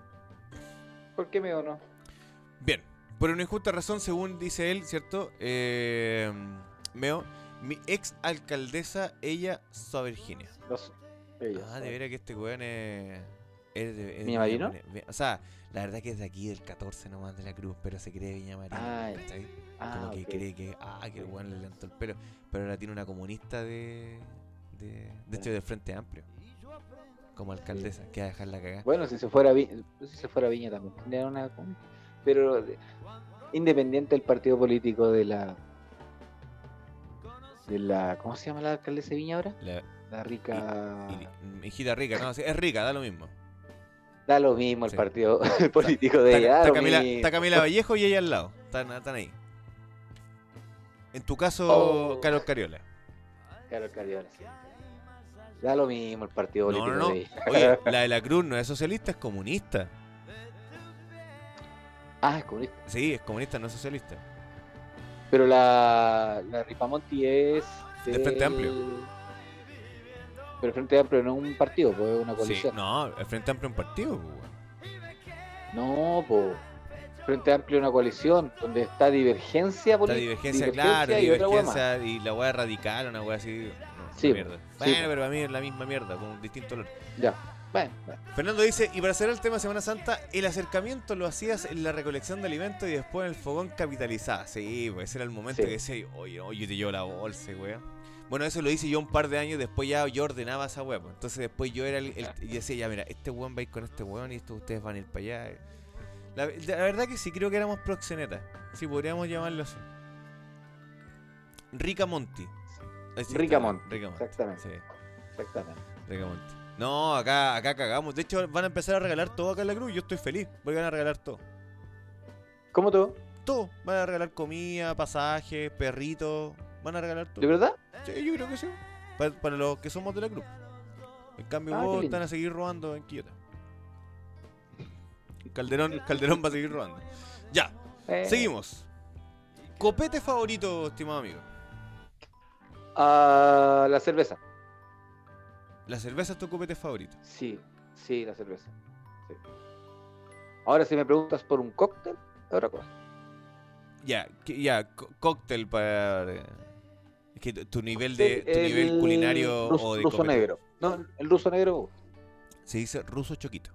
¿Por qué me o no? Bien, por una injusta razón, según dice él, ¿cierto? Eh, Meo, mi ex alcaldesa, ella, Soa Virginia. Los, ellos, Ah, de veras que este weón es. es de, es de ¿Viña Marino? Marino. O sea, la verdad que es de aquí, del 14 nomás de la cruz, pero se cree Viña Marino. Ah. Ah, Como que cree que, ah, que el weón le levantó el pelo. Pero ahora tiene una comunista de. de, de hecho, del Frente Amplio. Como alcaldesa, que va a dejar la cagada. Bueno, si se fuera Vi- si se fuera Viña también tendría una pero de- independiente del partido político de la de la ¿cómo se llama la alcaldesa de Viña ahora? La, La rica hijita rica, no, sí, es rica, da lo mismo. Da lo mismo el Sí. partido político de ella. está Camila, está Camila Vallejo y ella al lado. Están, están ahí. En tu caso, Oh. Carlos Cariola. Claro, Cariola, sí. Da lo mismo el partido No, político no, no. de ella. Oye, la de la Cruz no es socialista, es comunista. Ah, es comunista. Sí, es comunista, no es socialista. Pero la, la Ripamonti es Del Frente Amplio. Pero el Frente Amplio no es un partido, pues es una Sí, coalición. no, el Frente Amplio es un partido. pues, weón. No, po. Frente Amplio es una coalición donde está divergencia política. divergencia, claro, y otra hueá divergencia y la weá radical, una weá así. no, Sí, una mierda. sí, Bueno, po. pero a mí es la misma mierda, con un distinto olor. Ya. Bueno, bueno. Fernando dice, y para cerrar el tema Semana Santa, el acercamiento lo hacías en la recolección de alimentos y después en el fogón capitalizada. Sí, pues ese era el momento Sí. que decía, oye, oye, te llevo la bolsa, weón. Bueno, eso lo hice yo un par de años, después ya yo ordenaba esa weá. pues. Entonces después yo era el, el- y decía, ya mira, este weón va a ir con este weón y esto ustedes van a ir para allá. La, la verdad que sí creo que éramos proxenetas. Sí, podríamos llamarlo así. Rica Monti. Rica Monti, Rica Monti. exactamente. Sí. Exactamente. Rica Monti. No, acá, acá cagamos. De hecho, van a empezar a regalar todo acá en la cruz. Yo estoy feliz. Voy a regalar todo. ¿Cómo tú? Todo. Van a regalar comida, pasajes, perritos. Van a regalar todo. ¿De verdad? Sí, yo creo que sí. Para, para los que somos de la cruz. En cambio, Ah, vos están a seguir robando en Quillota. Calderón, Calderón va a seguir robando. Ya, Eh, seguimos. Copete favorito, estimado amigo. Ah, la cerveza. La cerveza es tu copete favorito. Sí, sí, la cerveza. Sí. Ahora, si me preguntas por un cóctel, es otra cosa. Ya, ya, cóctel para. Es que tu- nivel de tu El nivel culinario ruso, o de ruso negro. No, el ruso negro. Se dice ruso choquito.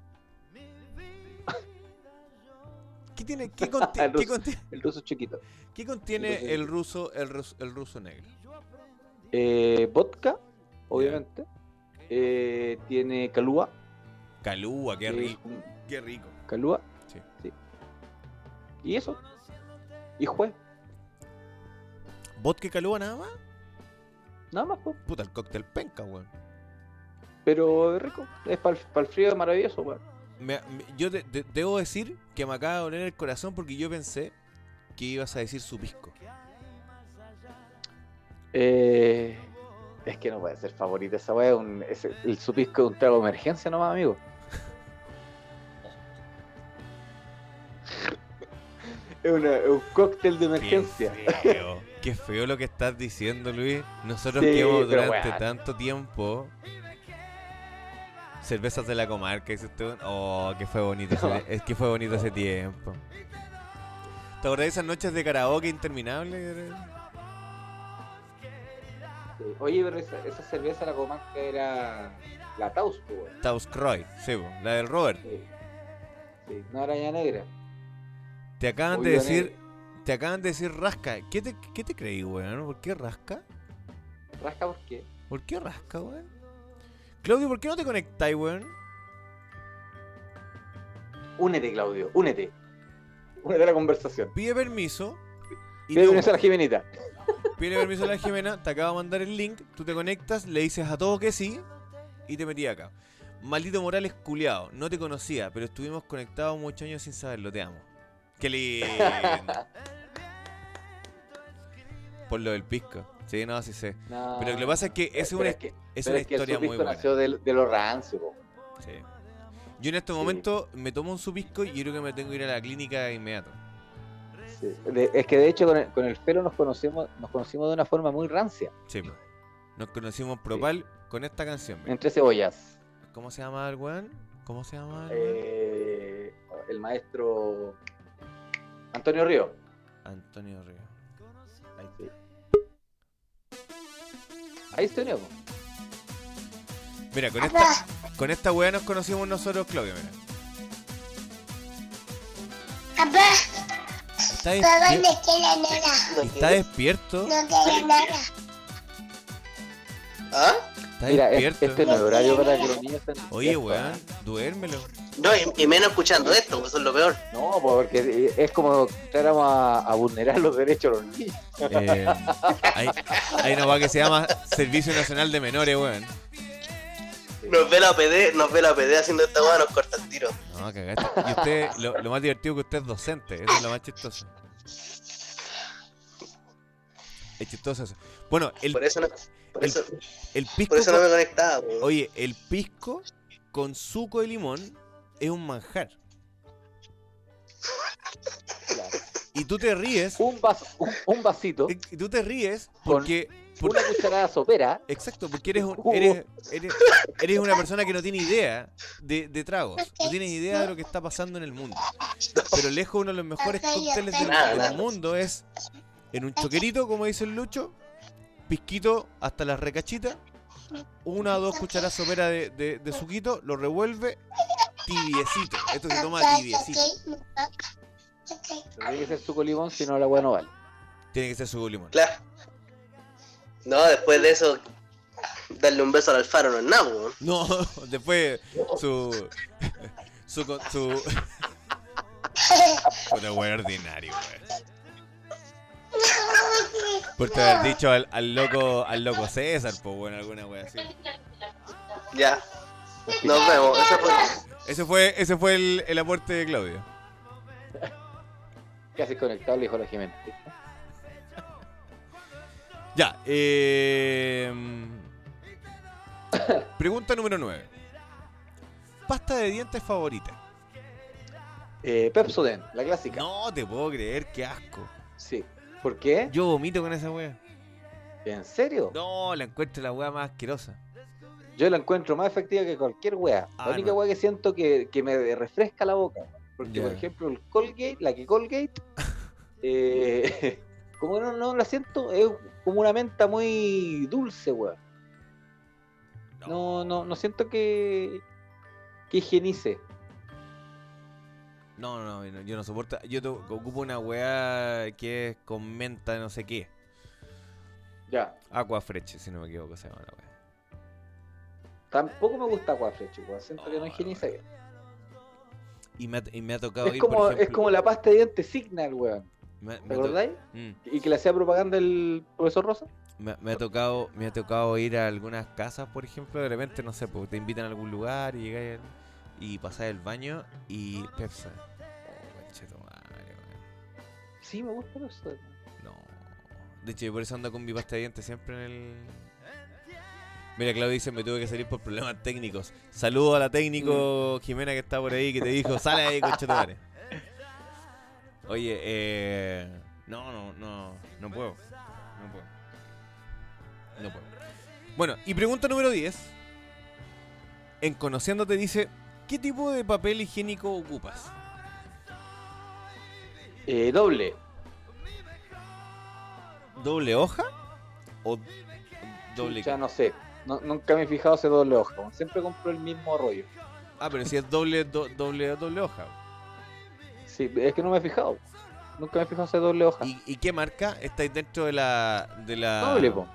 ¿Qué tiene? ¿Qué, conti- El qué ruso. conti- El ruso chiquito. qué contiene el ruso, el ruso, el ruso negro? Eh, vodka, obviamente. Eh, tiene calúa. Calúa, qué rico, qué rico. Calúa. Sí. Y eso. Y juez. ¿Vodka y calúa nada más? Nada más, pues. Puta, el cóctel penca, weón. Pero es rico. Es para el frío es maravilloso, weón. Me- me- yo de- de- debo decir que me acaba de doler el corazón porque yo pensé que ibas a decir su pisco. Eh, Es que no puede ser favorita esa weá. Es el supisco de un trago de emergencia nomás, amigo. Es, una- es un cóctel de emergencia. Qué feo. Lo que estás diciendo, Luis. Nosotros Sí, que durante tanto tiempo. Cervezas de la comarca, dice usted. Oh, que fue bonito. ese- es que fue bonito ese tiempo. ¿Te acordás de esas noches de karaoke interminables? Sí. Oye, pero esa, esa cerveza, la comarca, era la Taus, pues. Taos Croy, sí, la del Robert. Sí. Sí, no araña negra. Te acaban de decir. Te acaban de decir rasca. ¿Qué te, qué te creí, weón? ¿Por qué rasca? ¿Rasca por qué? ¿Por qué rasca, weón? Claudio, ¿por qué no te conectáis, weón? Únete, Claudio, únete. Únete a la conversación. Pide permiso. Y Pide unirse a la Jimenita. Pide permiso a la Jimena, te acaba de mandar el link, tú te conectas, le dices a todo que sí y te metí acá. Maldito Morales culiao, no te conocía, pero estuvimos conectados muchos años sin saberlo, te amo. Qué lindo. Por lo del pisco. Sí, no, sí sé. No. Pero lo que pasa es que es una, es que- es una es que el historia muy supisco buena. nació de, de rancio, po. Sí. Yo en este Sí. momento me tomo un supisco y yo creo que me tengo que ir a la clínica de inmediato. Sí. De- es que de hecho con el, con el pelo nos conocimos, nos conocimos de una forma muy rancia. Sí. Nos conocimos propal con esta canción. Entre cebollas. ¿Cómo se llama el weón? ¿Cómo se llama el? Eh, el maestro Antonio Río. Antonio Río. Ahí Sí. Ahí estoy, po. Mira, con esta, con esta weá nos conocimos nosotros, Claudio, mira. Papá, Está, ¿para despier- dónde está la nena? está despierto. No quiero nada. ¿Ah? Está Mira, es- despierto. este no es horario para que los niños estén Oye, weón, duérmelo. No, y, y menos escuchando esto, eso es lo peor. No, porque es como entráramos a, a vulnerar los derechos de los niños. Eh, hay, hay una weá que se llama Servicio Nacional de Menores, weón. Nos ve la OPD, nos ve la OPD haciendo esta weá, nos corta el tiro. No, cagaste. Y usted, lo, lo más divertido es que usted es docente, eso es lo más chistoso. Es chistoso eso. Bueno, el, Por eso no, por el- eso, el pisco. por eso no con- me conectaba. Oye, el pisco con suco de limón es un manjar. Y tú te ríes. Un, vaso, un, un vasito, Y tú te ríes Con porque. por- una cucharada sopera. exacto, porque eres, un- Jugo. eres, eres, eres una persona que no tiene idea de, de tragos. No tienes idea de lo que está pasando en el mundo. Pero lejos uno de los mejores cócteles del, del mundo es en un choquerito, como dice el Lucho, pisquito hasta las recachitas, una o dos cucharadas soperas de, de, de suquito, lo revuelve tibiecito. Esto se toma tibiecito. Tiene que ser suco limón, si no la hueá no vale. Tiene que ser suco limón. Claro. No, después de eso, darle un beso al alfaro no es nada, weón. No, después su. su. su. Puta wea ordinario, wea. Por te haber dicho al, al loco al loco César, pues bueno, alguna wea así. Ya. Nos vemos. Eso fue. Ese fue, ese fue el, el aporte de Claudio. Casi conectado, dijo la Jimena. Ya, eh. Pregunta número 9. Pasta de dientes favorita. Eh, Pepsodent, la clásica. No te puedo creer, qué asco. Sí. ¿Por qué? Yo vomito con esa wea. ¿En serio? No, la encuentro la wea más asquerosa. Yo la encuentro más efectiva que cualquier wea. Ah, la única no. wea que siento que, que me refresca la boca. Porque, por ejemplo, el Colgate, la que Colgate, eh, como no, no la siento, es como una menta muy dulce, wea. No, no, no siento que, que higienice. No, no, no, yo no soporto. Yo to- ocupo una weá que es con menta, no sé qué. Ya. Aqua Fresh, si no me equivoco, se llama la weá. Tampoco me gusta agua fresh, wea. Siento que no Oh, higieniza bien. Y me ha, y me ha tocado Es ir, como, por es ejemplo. como la pasta de dientes Signal, weón. me, me ¿Te acordáis? Mm. Y que le hacía propaganda el profesor Rosa. Me, me ha tocado me ha tocado ir a algunas casas, por ejemplo, de repente, no sé, porque te invitan a algún lugar y llegáis al- y pasáis el baño y Pepsa. Oh, conchetumare, weón. Sí, me gusta eso. No. De hecho, yo por eso ando con mi pasta de dientes siempre en el. Mira, Claudio dice, me tuve que salir por problemas técnicos. Saludo a la técnico Jimena que está por ahí, que te dijo, sale ahí, conchetumare. Oye, eh... No, no, no, no puedo. No puedo. No puedo. Bueno, y pregunta número 10. En Conociéndote dice, ¿qué tipo de papel higiénico ocupas? Eh, doble. ¿Doble hoja? ¿O doble Ya no sé. No- nunca me he fijado ese doble hoja. Siempre compro el mismo rollo. Ah, pero si es doble, do- doble, doble hoja. Sí, es que no me he fijado. Nunca me he fijado ese doble hoja. ¿Y, y qué marca? ¿Estáis dentro de la... De la... Doble, po.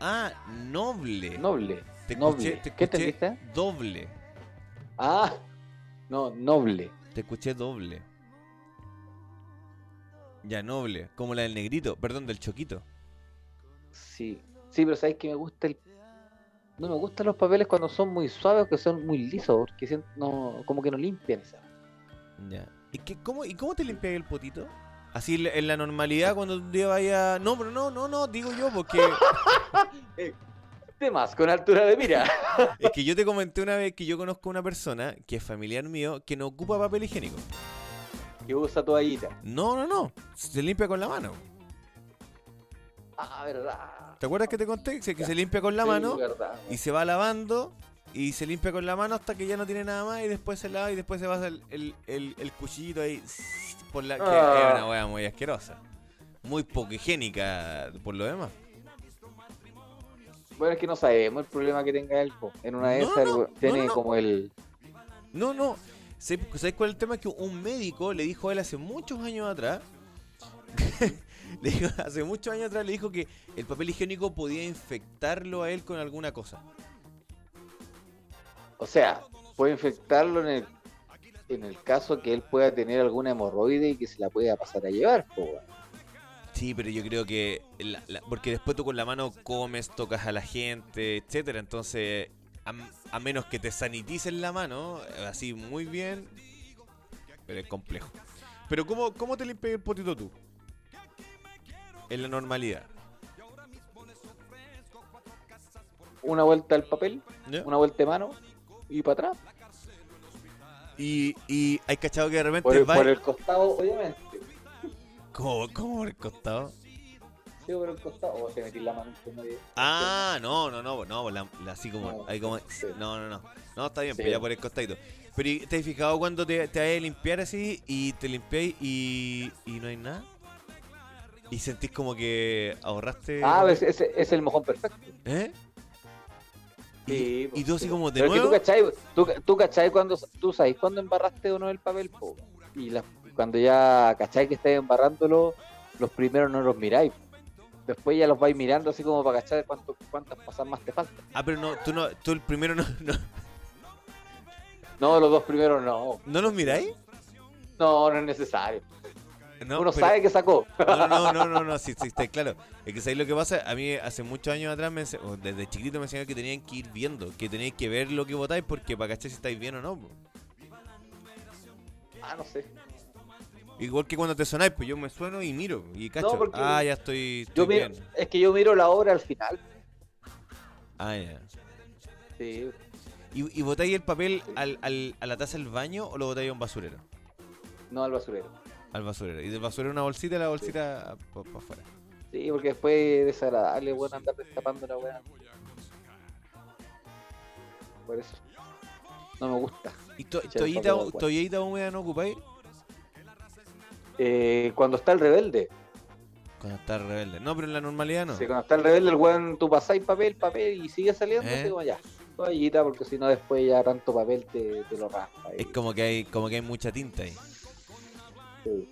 Ah, noble. Noble. Te noble. escuché, te ¿Qué entendiste? doble. Ah, no, noble. Te escuché doble. Ya, noble. Como la del negrito. Perdón, del choquito. Sí. Sí, pero sabes que me gusta el. No me gustan los papeles cuando son muy suaves o que son muy lisos, porque no, como que no limpian esa. Ya. ¿Y, qué, cómo, ¿Y cómo te limpias el potito? Así en la normalidad cuando un día vaya... No, pero no, no, no, digo yo porque... Temas con altura de mira. es que yo te comenté una vez que yo conozco a una persona que es familiar mío que no ocupa papel higiénico. que usa toallita. No, no, no. Se limpia con la mano. Ah, verdad. ¿Te acuerdas que te conté? Que se limpia con la Sí, mano verdad. y se va lavando y se limpia con la mano hasta que ya no tiene nada más y después se lava y después se pasa el, el, el- el cuchillito ahí por la que Ah. es una wea muy asquerosa. Muy poco higiénica por lo demás. Bueno, es que no sabemos el problema que tenga él. po. En una de No, esas no, tiene no, como el. No, no. ¿Sabes cuál es el tema? Que un médico le dijo a él hace muchos años atrás. le dijo, hace muchos años atrás le dijo que el papel higiénico podía infectarlo a él con alguna cosa. O sea, puede infectarlo en el, en el caso que él pueda tener alguna hemorroide y que se la pueda pasar a llevar. po. Sí, pero yo creo que. la- la- porque después tú con la mano comes, tocas a la gente, etcétera. Entonces, a, a menos que te saniticen la mano, así muy bien. Pero es complejo. Pero, ¿cómo, cómo te limpias el potito tú? En la normalidad. Una vuelta al papel, una vuelta de mano y para atrás. Y, y hay cachado que de repente Por el, va- por el costado, obviamente. ¿Cómo, cómo por el costado? Sí, por el costado. O te metís la mano medio. Ah, no, no, no, no, la- la- así como, No, ahí como, sí. no, no, no, no, está bien, Sí. pues ya por el costadito. Pero ¿y ¿te has fijado cuando te, te vas a limpiar así y te limpiáis y, y no hay nada? Y sentís como que ahorraste... Ah, ese es el mojón perfecto. ¿Eh? Y, Sí, y pues, tú así sí. como de Pero es que nuevo... tú cachai, tú, tú cachai cuando, tú sabes cuando embarraste o no el papel, po. Y la- cuando ya cachai que estáis embarrándolo, los primeros no los miráis. Después ya los vais mirando así como para cachar cuánto, cuántas pasas más te faltan. Ah, pero no, tú no, tú el primero no, no, No, los dos primeros no. ¿no los miráis. No, no es necesario. No, Uno pero- sabe que sacó. No, no, no, no, no, sí, sí, está claro. Es que ¿sabes lo que pasa? A mí hace muchos años atrás, me ense- o desde chiquitito me enseñaron que tenían que ir viendo, que teníais que ver lo que votáis porque para cachar si estáis bien o no. po. Ah, no sé. Igual que cuando te sonáis, pues yo me sueno y miro y cacho. ah, ya estoy, estoy Yo miro, bien. es que yo miro la obra al final. Ah, ya. Sí. ¿Y, y botáis el papel al, al- a la taza del baño o lo botáis a un basurero? No al basurero. Al basurero. Y del basurero una bolsita y la bolsita para afuera. Sí, porque después es desagradable, bueno, andar destapando la weá. Por eso. No me gusta. ¿Y to- toallita, toallita húmeda no ocupáis? Eh, cuando está el rebelde. Cuando está rebelde. No, pero en la normalidad no. Sí, cuando está el rebelde, el weón, tú pasáis papel, papel y sigue saliendo, ¿Eh? así como ya. Toallita, porque si no después ya tanto papel te, te lo raspa. Es y- como que hay, como que hay mucha tinta ahí. sí.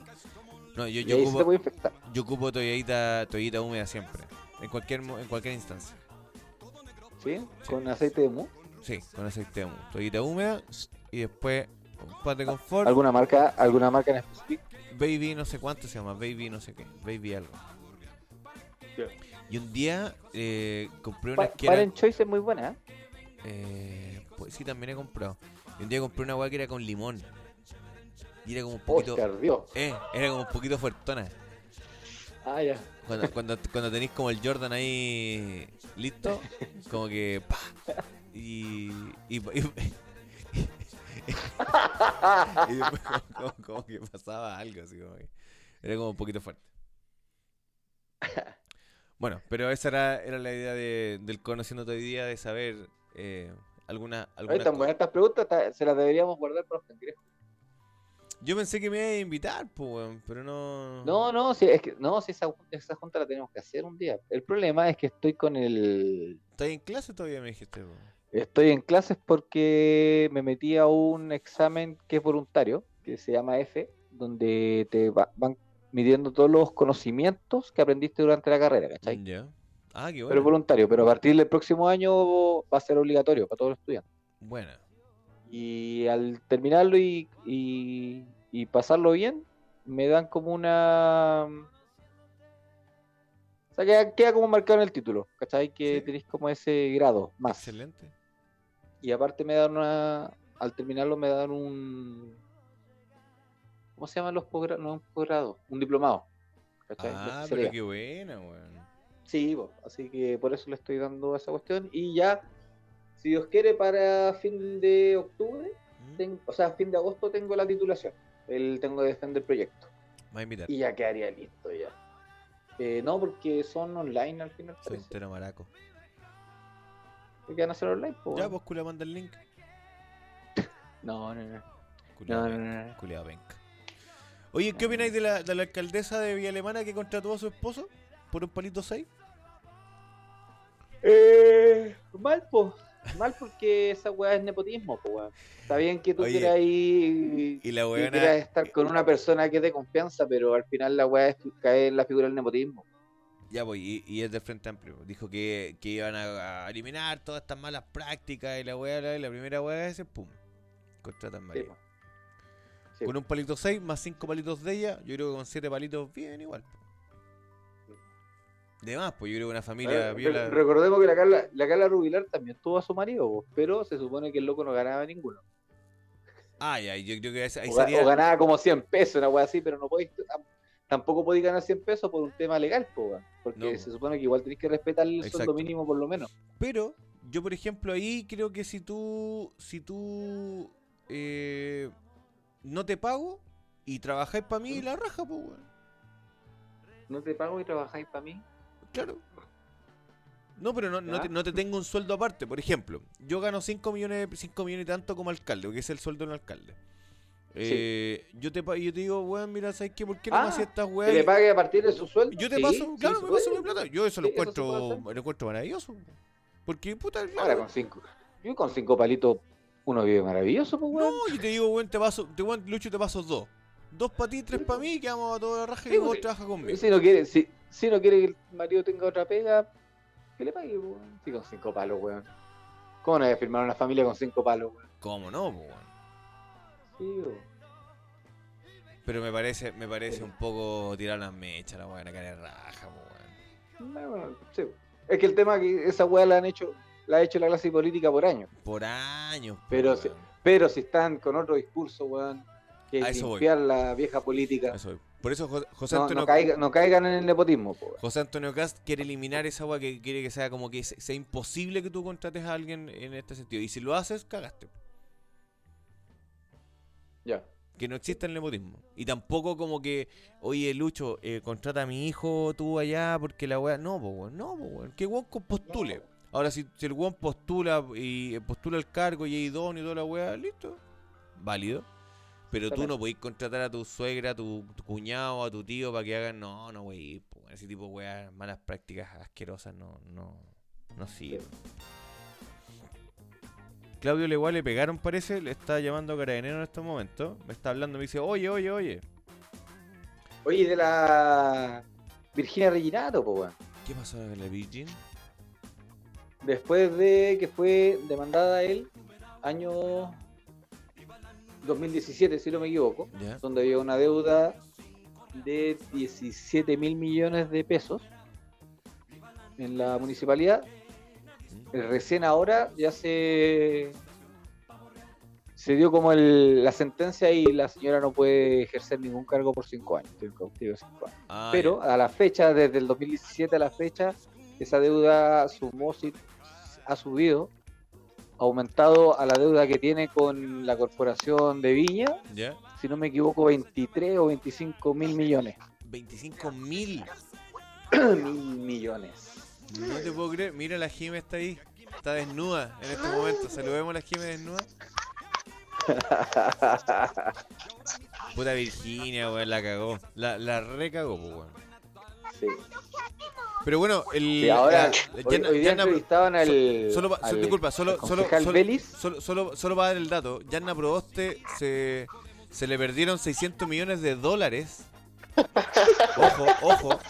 No, yo, yo ocupo, yo ocupo toallita, toallita húmeda siempre. En cualquier, en cualquier instancia. ¿Sí? Con aceite de mu. Sí, con aceite de mu. Toallita húmeda y después un de confort. ¿Alguna marca, alguna marca en específico? Baby no sé cuánto se llama, baby no sé qué, baby algo. Ya. Y un día eh, compré una Pa que era, Choice es muy buena, ¿eh? eh, pues sí, también he comprado. Y un día compré una hueá que era con limón. Y era como un Oh, poquito, se ardió. eh, era como un poquito fuertona. Ah, ya. Cuando, cuando, cuando tenéis como el Jordan ahí listo, como que pa, y, y, y- y después como, como- como que pasaba algo así como que era como un poquito fuerte. Bueno, pero esa era, era la idea de, del conociendo hoy día de saber eh, alguna, alguna buenas estas preguntas, ta- se las deberíamos guardar para los cangrejos. Yo pensé que me iba a invitar, pues, pero no. No, no, si, es que, no, si esa, esa junta la tenemos que hacer un día. El problema es que estoy con el... ¿Estás en clase todavía? Me dijiste? Estoy en clases porque me metí a un examen que es voluntario, que se llama F, donde te va- van midiendo todos los conocimientos que aprendiste durante la carrera, ¿cachai? Ya. Ah, qué Pero bueno. es voluntario, pero a partir del próximo año va a ser obligatorio para todos los estudiantes. Buena. Y al terminarlo y, y, y pasarlo bien, me dan como una... O sea, queda, queda como marcado en el título, ¿cachai? Que Sí. tenéis como ese grado más. Excelente. Y aparte me dan una... Al terminarlo me dan un... ¿Cómo se llaman los posgrados? No un posgrado, un diplomado. ¿cachai? Ah, pero qué buena, weón. Sí, así que por eso le estoy dando esa cuestión. Y ya, si Dios quiere, para fin de octubre, ¿Mm? o sea, fin de agosto tengo la titulación. El, tengo que defender el proyecto. A invitar. Y ya quedaría listo ya. Eh, no, porque son online al final. Soy entero maraco. ¿Qué van a hacer online? po, Ya, pues culia manda el link. No, no, no. Culia No, no. Oye, ¿qué opináis de la, de la alcaldesa de Villa Alemana que contrató a su esposo por un palito 6? Eh, mal, po. Mal porque esa weá es nepotismo, po, weón. Está bien que tú Oye, quieras ir Y la weona. quieras estar con una persona que es de confianza, pero al final la weá es caer en la figura del nepotismo. Ya, pues, y, y es del Frente Amplio. Dijo que, que iban a, a eliminar todas estas malas prácticas y la weá, la, la primera weá es pum. Contratan María. po. Sí, Con un palito 6 más 5 palitos de ella, yo creo que con 7 palitos bien igual. De más, pues yo creo que una familia viola. re- recordemos que la Carla, la Carla Rubilar también tuvo a su marido, po, pero se supone que el loco no ganaba ninguno. Ah, ya, yo creo que ahí O, sería. o ganaba como 100 pesos, una weá así, pero no podéis, tampoco podéis ganar 100 pesos por un tema legal, po, porque No, se supone que igual tenéis que respetar el Exacto. sueldo mínimo por lo menos. Pero yo, por ejemplo, ahí creo que si tú, si tú eh, no te pago y trabajáis para mí, la raja, pues, weón. No te pago y trabajáis para mí. Claro. No, pero no, te, no te tengo un sueldo aparte. Por ejemplo, yo gano 5 millones, 5 millones y tanto como alcalde, que es el sueldo de un alcalde. Eh, yo, te, yo te digo, weón, mira, ¿sabes qué? ¿Por qué no me Ah, haces estas Que weas? le pague a partir de su sueldo. Yo te Sí, paso, sí, claro, me paso mi plata. Yo eso lo Sí, encuentro, lo encuentro maravilloso. Porque, puta, claro. Ahora con cinco. Yo con cinco palitos uno vive maravilloso, pues weón. No, yo te digo, weón, te paso, te, weón, Lucho, te paso dos. Dos para ti, tres para mí, que vamos a toda la raja Sí, y vos trabajas conmigo. Si no quiere, si, si no quiere que el marido tenga otra pega, que le pague, weón. Sí, con cinco palos, weón. ¿Cómo no voy a firmar una familia con cinco palos, weón? ¿Cómo no, po, weón? Pero me parece, me parece un poco tirar las mechas, la weón, la cara de raja, po, weón. No, bueno, sí. Es que el tema es que esa weá la han hecho, la ha hecho la clase política por años. Por años, po, Pero weón. Pero si están con otro discurso, weón, que es voy. limpiar la vieja política, Eso. Por eso Jo- José no, Antonio, no, caiga- no caigan en el nepotismo, po. José Antonio Cast quiere eliminar esa weá que quiere que sea como que se- sea imposible que tú contrates a alguien en este sentido. Y si lo haces, cagaste. Ya. que no exista el nepotismo. Y tampoco como que, oye, Lucho, eh, contrata a mi hijo tú allá porque la weá. No, weón, no, weón. Que weón postule. Ahora, si, si el weón postula y eh, postula el cargo y es idóneo y toda la weá, listo. Válido. Pero tú no podés contratar a tu suegra, a tu, tu cuñado, a tu tío para que hagan. No, no, wey. po, Ese tipo de weas, malas prácticas asquerosas no, no, no sirven. Claudio Legual le pegaron, parece, le está llamando a Carabinero en estos momentos. Me está hablando, me dice, oye, oye, oye. Oye, de la Virginia Reginato, po, weón. ¿Qué pasó con la Virgin? Después de que fue demandada él, año 2017, si no me equivoco, donde había una deuda de 17 mil millones de pesos en la municipalidad. Eh, Recién ahora ya se, se dio como el- la sentencia y la señora no puede ejercer ningún cargo por cinco años. Cautivo cinco años. Ah, Pero a la fecha, desde el 2017 a la fecha, esa deuda sumó, ha subido, aumentado a la deuda que tiene con la corporación de Viña, ya. si no me equivoco, 23 o 25 mil millones. 25 mil. mil millones. No te puedo creer. Mira, la Jime está ahí. Está desnuda en este momento. Saludemos a la Jime desnuda. Puta Virginia, weón, la cagó. La, la recagó, pues, weón. Sí. Pero bueno, el. Sí, ahora, la- hoy, hoy día entrevistaban al. Solo, al disculpa, solo, solo, solo, solo, solo para dar el dato, Yanna Proboste se, se le perdieron 600 millones de dólares. Ojo, ojo.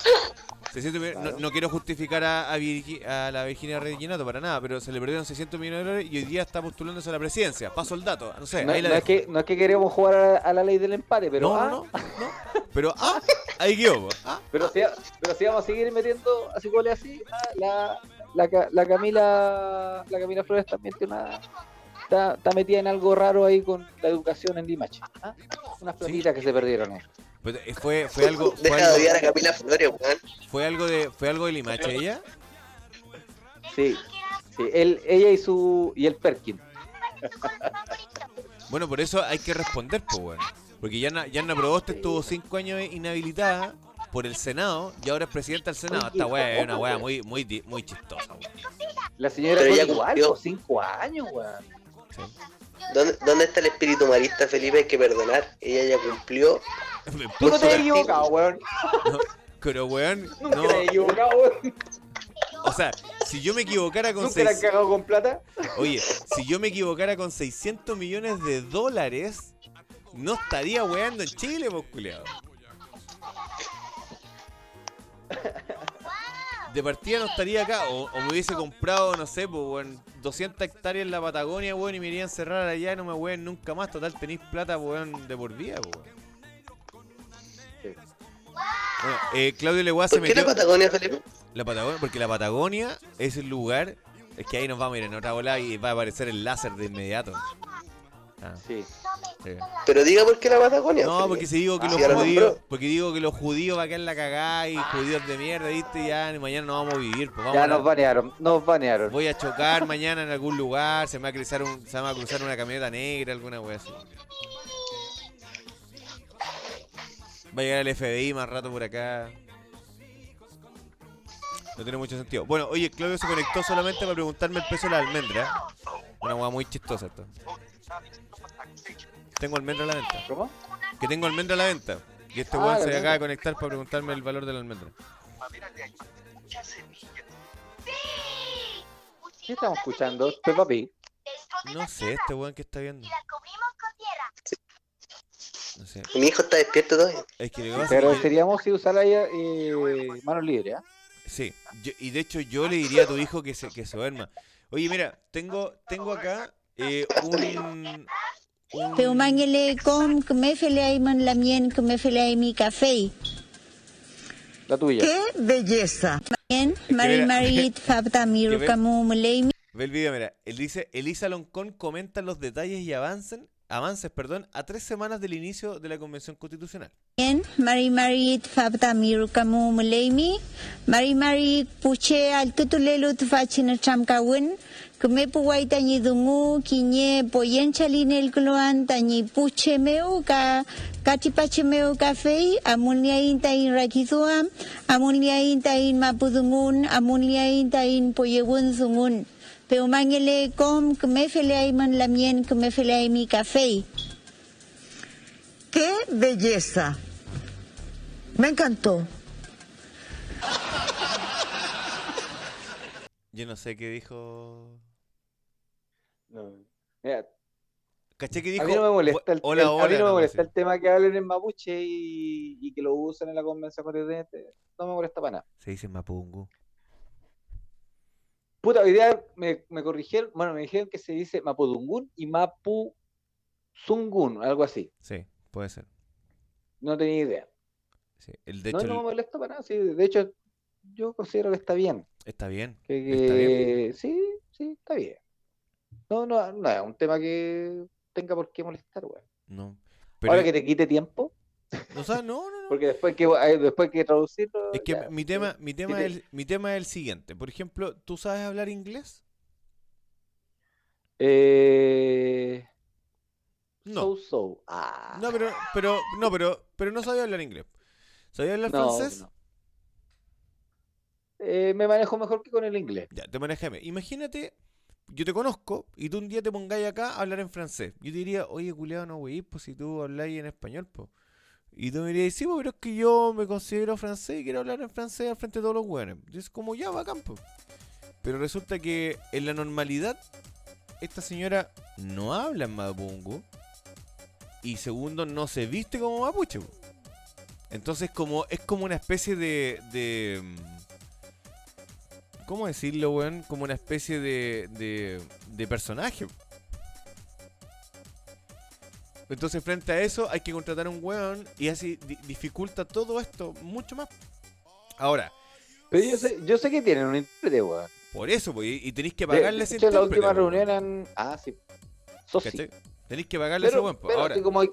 600 millones- no, no quiero justificar a, a, Virgi- a la Virginia Reginato para nada, pero se le perdieron 600 millones de dólares y hoy día está postulándose a la presidencia. Paso el dato, no sé, No, ahí la no es que, no es que queremos jugar a, a la ley del empate, pero. no, ah, no, no. Pero, ah, ahí quedó. Ah, Pero si, pero si vamos a seguir metiendo así goles así, ah, la, la, la Camila la Camila Flores también tiene una está, está metida en algo raro ahí con la educación en Limache. ¿ah? Unas platitas que se perdieron ahí. pues, eh, fue, fue algo, fue Deja de odiar a algo, Camila Flores, weón. fue algo de, fue algo de Limache ella. Sí, sí, él, ella y su y el Perkin. Bueno, por eso hay que responder, pues, weón. Porque Yanna, Yanna Proboste estuvo cinco años inhabilitada por el Senado y ahora es presidenta del Senado. Esta weá es una weá muy, muy, muy chistosa, weón. La señora Pero ya cumplió. cinco años, weón. Sí. ¿Dónde, ¿Dónde está el espíritu marista, Felipe? Hay que perdonar. Ella ya cumplió. Me Tú no te has la- equivocado, weón. Pero, weón, no. te has equivocado, weón. O sea, si yo me equivocara con Nunca te has seis... cagado con plata. Oye, si yo me equivocara con 600 millones de dólares, no estaría weando en Chile, pues, culiao. De partida no estaría acá, o, o me hubiese comprado, no sé, pues, weón, 200 hectáreas en la Patagonia, weón, y me iría a encerrar allá y no me weón nunca más. Total, tenéis plata, weón, de por vida, pues, weón. Sí. Bueno, eh, Claudio Leguá se ¿Por qué metió... la Patagonia, Felipe? La Patagonia, porque la Patagonia es el lugar. Es que ahí nos vamos a ir en otra bola y va a aparecer el láser de inmediato. Ah, Sí. sí. Pero diga por qué la Patagonia. No, Felipe. porque si digo que Ah, los lo judíos, porque digo que los judíos va a quedar la cagada y judíos de mierda, ¿viste? Ya ni mañana no vamos a vivir, pues vamos Ya a nos banearon, nos banearon. Voy a chocar mañana en algún lugar, se me va a cruzar un, se me va a cruzar una camioneta negra, alguna wea así. Va a llegar el FBI más rato por acá. No tiene mucho sentido. Bueno, oye, Claudio se conectó solamente para preguntarme el peso de la almendra. Una hueá muy chistosa esto. Tengo almendra a la venta. ¿Cómo? Que tengo almendra a la venta. Y este Ah, weón la se acaba de conectar para preguntarme el valor de la almendra. ¿Qué estamos escuchando? Peppa Pig. No sé, este weón que está viendo. No sé. Mi hijo está despierto todavía. Es que lo que pasa que- agradeceríamos si usara ella eh, manos libres, ¿ah? Sí, yo- y de hecho yo le diría a tu hijo que se, que se duerma. Oye, mira, tengo, tengo acá eh, un... un- Pero mangele com que me felay man la mien que me mi café. La tuya. ¡Qué belleza! Mien, Mari Marit, Fabta Miru ve- Camu Mulei Ve el video, mira. Él dice, Elisa Loncón comenta los detalles y avancen, avances perdón, a tres semanas del inicio de la Convención Constitucional. Mien, Mari Marit, Fabta Miru Camu Mulei mi. Mari Marit puche al tutulelo tufachin cham kawin. Que me puway tanyi dungu, kinye poyen chalin el kluan tanyi puche meu ka katipache meu café, amuliain tain rakizua, amuliain tain mapudungun, amuliain tain poyewun zungun. Pero mangele com que me felay man la mien que me felay mi café. ¡Qué belleza! Me encantó. Yo no sé qué dijo... No. Mira, ¿Caché que dijo? a mí no me molesta el, Hola, el- hola. a mí no me molesta el tema que hablen en mapuche y, y que lo usen en la convención constituyente. No me molesta para nada. Se dice Mapungu. Puta, hoy día me, me corrigieron, bueno, me dijeron que se dice Mapudungun y Mapuzungun, algo así. Sí, puede ser. No tenía idea. Sí. El, de no, hecho, no me molesta para nada. Sí, de hecho, yo considero que está bien. está bien. Que, Está bien. que- sí, sí, está bien. No, no, no es un tema que, tenga por qué molestar, weón. No. Pero, Ahora que te quite tiempo, o sea, no, no, no. porque después que después que traducirlo. Es que ya, mi tema, mi tema, te- es el, mi tema es el siguiente. Por ejemplo, ¿tú sabes hablar inglés? Eh, No. So so. Ah. No, pero, pero, no, pero, pero no sabía hablar inglés. ¿Sabía hablar No, francés? no. Eh, me manejo mejor que con el inglés. Ya, te manejame. Imagínate, yo te conozco y tú un día te pongáis acá a hablar en francés. Yo te diría, oye, culiado, no, güey, pues si tú habláis en español, pues. Y tú me dirías, sí, pues, pero es que yo me considero francés y quiero hablar en francés al frente de todos los güeyes. Y es como, ya, bacán, pues. Pero resulta que en la normalidad, esta señora no habla en Mapudungun. Y segundo, no se viste como mapuche. po. Entonces, como es como una especie de. de mm, ¿Cómo decirlo, weón? Como una especie de, de, de personaje. Entonces, frente a eso, hay que contratar a un weón y así di- dificulta todo esto mucho más. Ahora, Pero yo sé, yo sé que tienen un intérprete, weón. por eso, pues, y y tenéis que pagarle ese en la intérprete, última pues, reunión eran. Ah, sí. Sí. Tenéis que pagarle a ese Pero, weón. pues. pero Ahora, como hay,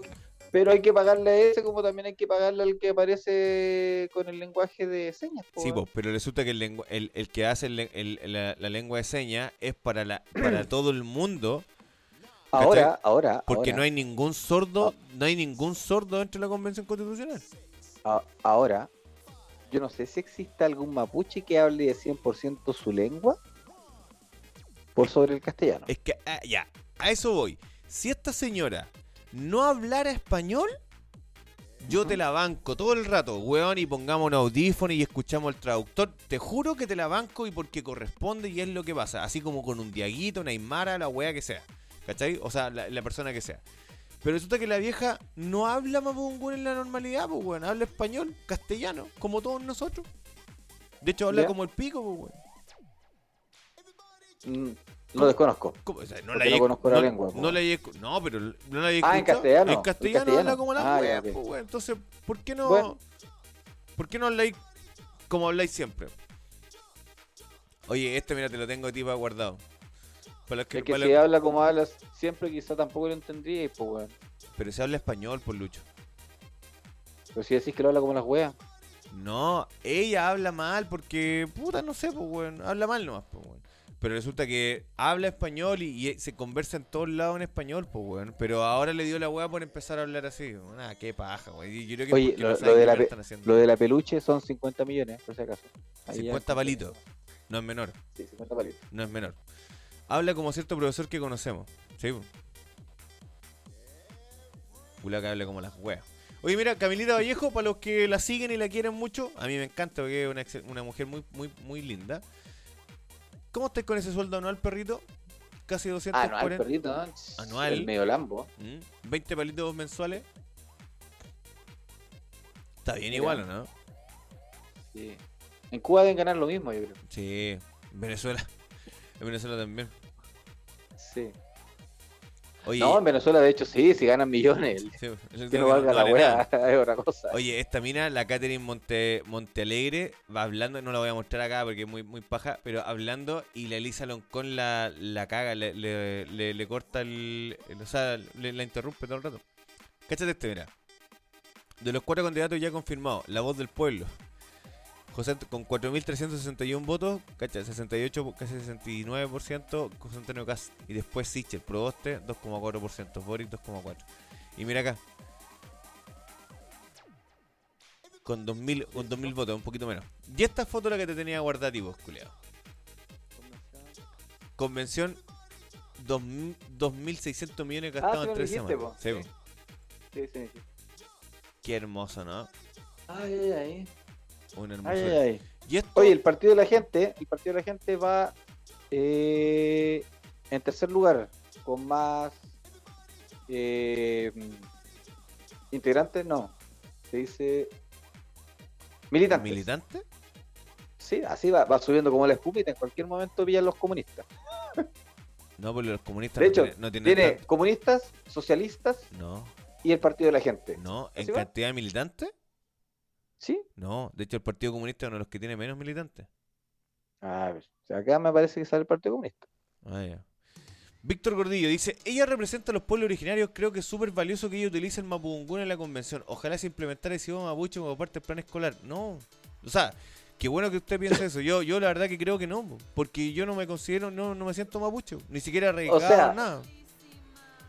pero hay que pagarle a ese como también hay que pagarle al que aparece con el lenguaje de señas. po, Sí, weón. pues, pero resulta que el, lengua- el, el que hace el- la, la lengua de señas es para, la, para todo el mundo, ahora, ahora, porque ahora, no hay ningún sordo, no hay ningún sordo dentro de la Convención Constitucional. ahora, yo no sé si existe algún mapuche que hable de 100% su lengua por sobre el castellano. Es que, ah, ya, a eso voy. Si esta señora no hablara español, yo te la banco todo el rato, weón, y pongamos un audífono y escuchamos el traductor. Te juro que te la banco y porque corresponde y es lo que pasa. Así como con un diaguito, una aymara, la wea que sea. ¿Cachai? O sea, la, la persona que sea. Pero resulta que la vieja no habla mapudungun en la normalidad, pues, weón. Habla español, castellano, como todos nosotros. De hecho, habla Ya. como el pico, pues, weón. Mm, Lo desconozco. ¿Cómo? O sea, no la no conozco la no- lengua, No la No, pero no la hay Ah, en castellano, En castellano, castellano. habla como la Ah, wea, po, weón. Entonces, ¿por qué no. Bueno. ¿Por qué no habláis como habláis siempre? Oye, este, mira, te lo tengo a ti para guardado. Para que- Es que para si habla como hablas siempre, quizá tampoco lo entendría, pues, weón. Pero se habla español, por Lucho. Pero si decís que lo habla como las weas. No, ella habla mal porque, puta, no sé, pues, weón. Habla mal nomás, pues, weón. Pero resulta que habla español y, y se conversa en todos lados en español, pues, weón. Pero ahora le dio la weá por empezar a hablar así. Nada, qué paja, weón. Y Yo creo que es Oye, lo, no lo de la pe- lo de la peluche son 50 millones, por si acaso. Ahí ya 50 encontré. palitos. No es menor, Sí, 50 palitos. no es menor. Habla como cierto profesor que conocemos. Sí, po. Cula que habla como las weas. Oye, mira, Camilita Vallejo, para los que la siguen y la quieren mucho, a mí me encanta porque es una, una mujer muy, muy, muy linda. ¿Cómo estás con ese sueldo anual, perrito? Casi Ah, 240. no, el perrito. Anual. El medio lambo. ¿Mm? 20 palitos mensuales. Está bien Mira. igual, ¿o no? Sí. En Cuba deben ganar lo mismo, yo creo. Sí, en Venezuela. En Venezuela también. Sí. Oye, No, en Venezuela, de hecho, sí, si ganan millones. sí, Que no- valga no la nada. es otra cosa. Oye, esta mina, la Catherine Monte, Montealegre, va hablando, no la voy a mostrar acá porque es muy, muy paja, pero hablando y la Elisa Loncón la, la caga, le, le, le- le corta el, el- O sea, le- la interrumpe todo el rato. Cáchate este, mira. De los cuatro candidatos ya confirmados, la voz del pueblo. José con 4.361 votos, cacha, 68, casi 69%, José Antonio Cas. Y después Sichel, Proboste, 2,4%, Boric 2,4%. Y mira acá, con 2000, con 2000 votos, un poquito menos. Y esta foto la que te tenía guardada, tipo, culiado. Convención 2000 2.600 millones Ah, gastados sí en tres dijiste, semanas. Sí, sí, sí. Qué hermoso, ¿no? Ay, ay, ay. Un hermoso. Ay, ay, ay. Y esto, Oye, el partido de la gente, el partido de la gente va eh, en tercer lugar, con más eh, integrantes, no. Se dice militantes. militante. Sí, así va, va subiendo como la espumita, en cualquier momento pillan los comunistas. No, porque los comunistas De no hecho, tienen, no tienen Tiene comunistas, socialistas No, y el partido de la gente. no, en cantidad de militantes. ¿Sí? No, de hecho el Partido Comunista es uno de los que tiene menos militantes. A ver, o sea, acá me parece que sale el partido comunista. Ah, ya. Víctor Gordillo dice, ella representa a los pueblos originarios, creo que es súper valioso que ella utilice el mapudungún en la convención. Ojalá se implementara ese idioma mapuche como parte del plan escolar. No, o sea, qué bueno que usted piense eso. Yo, yo la verdad que creo que no, po, porque yo no me considero, no, no me siento mapuche, ni siquiera arraigado, sea, nada.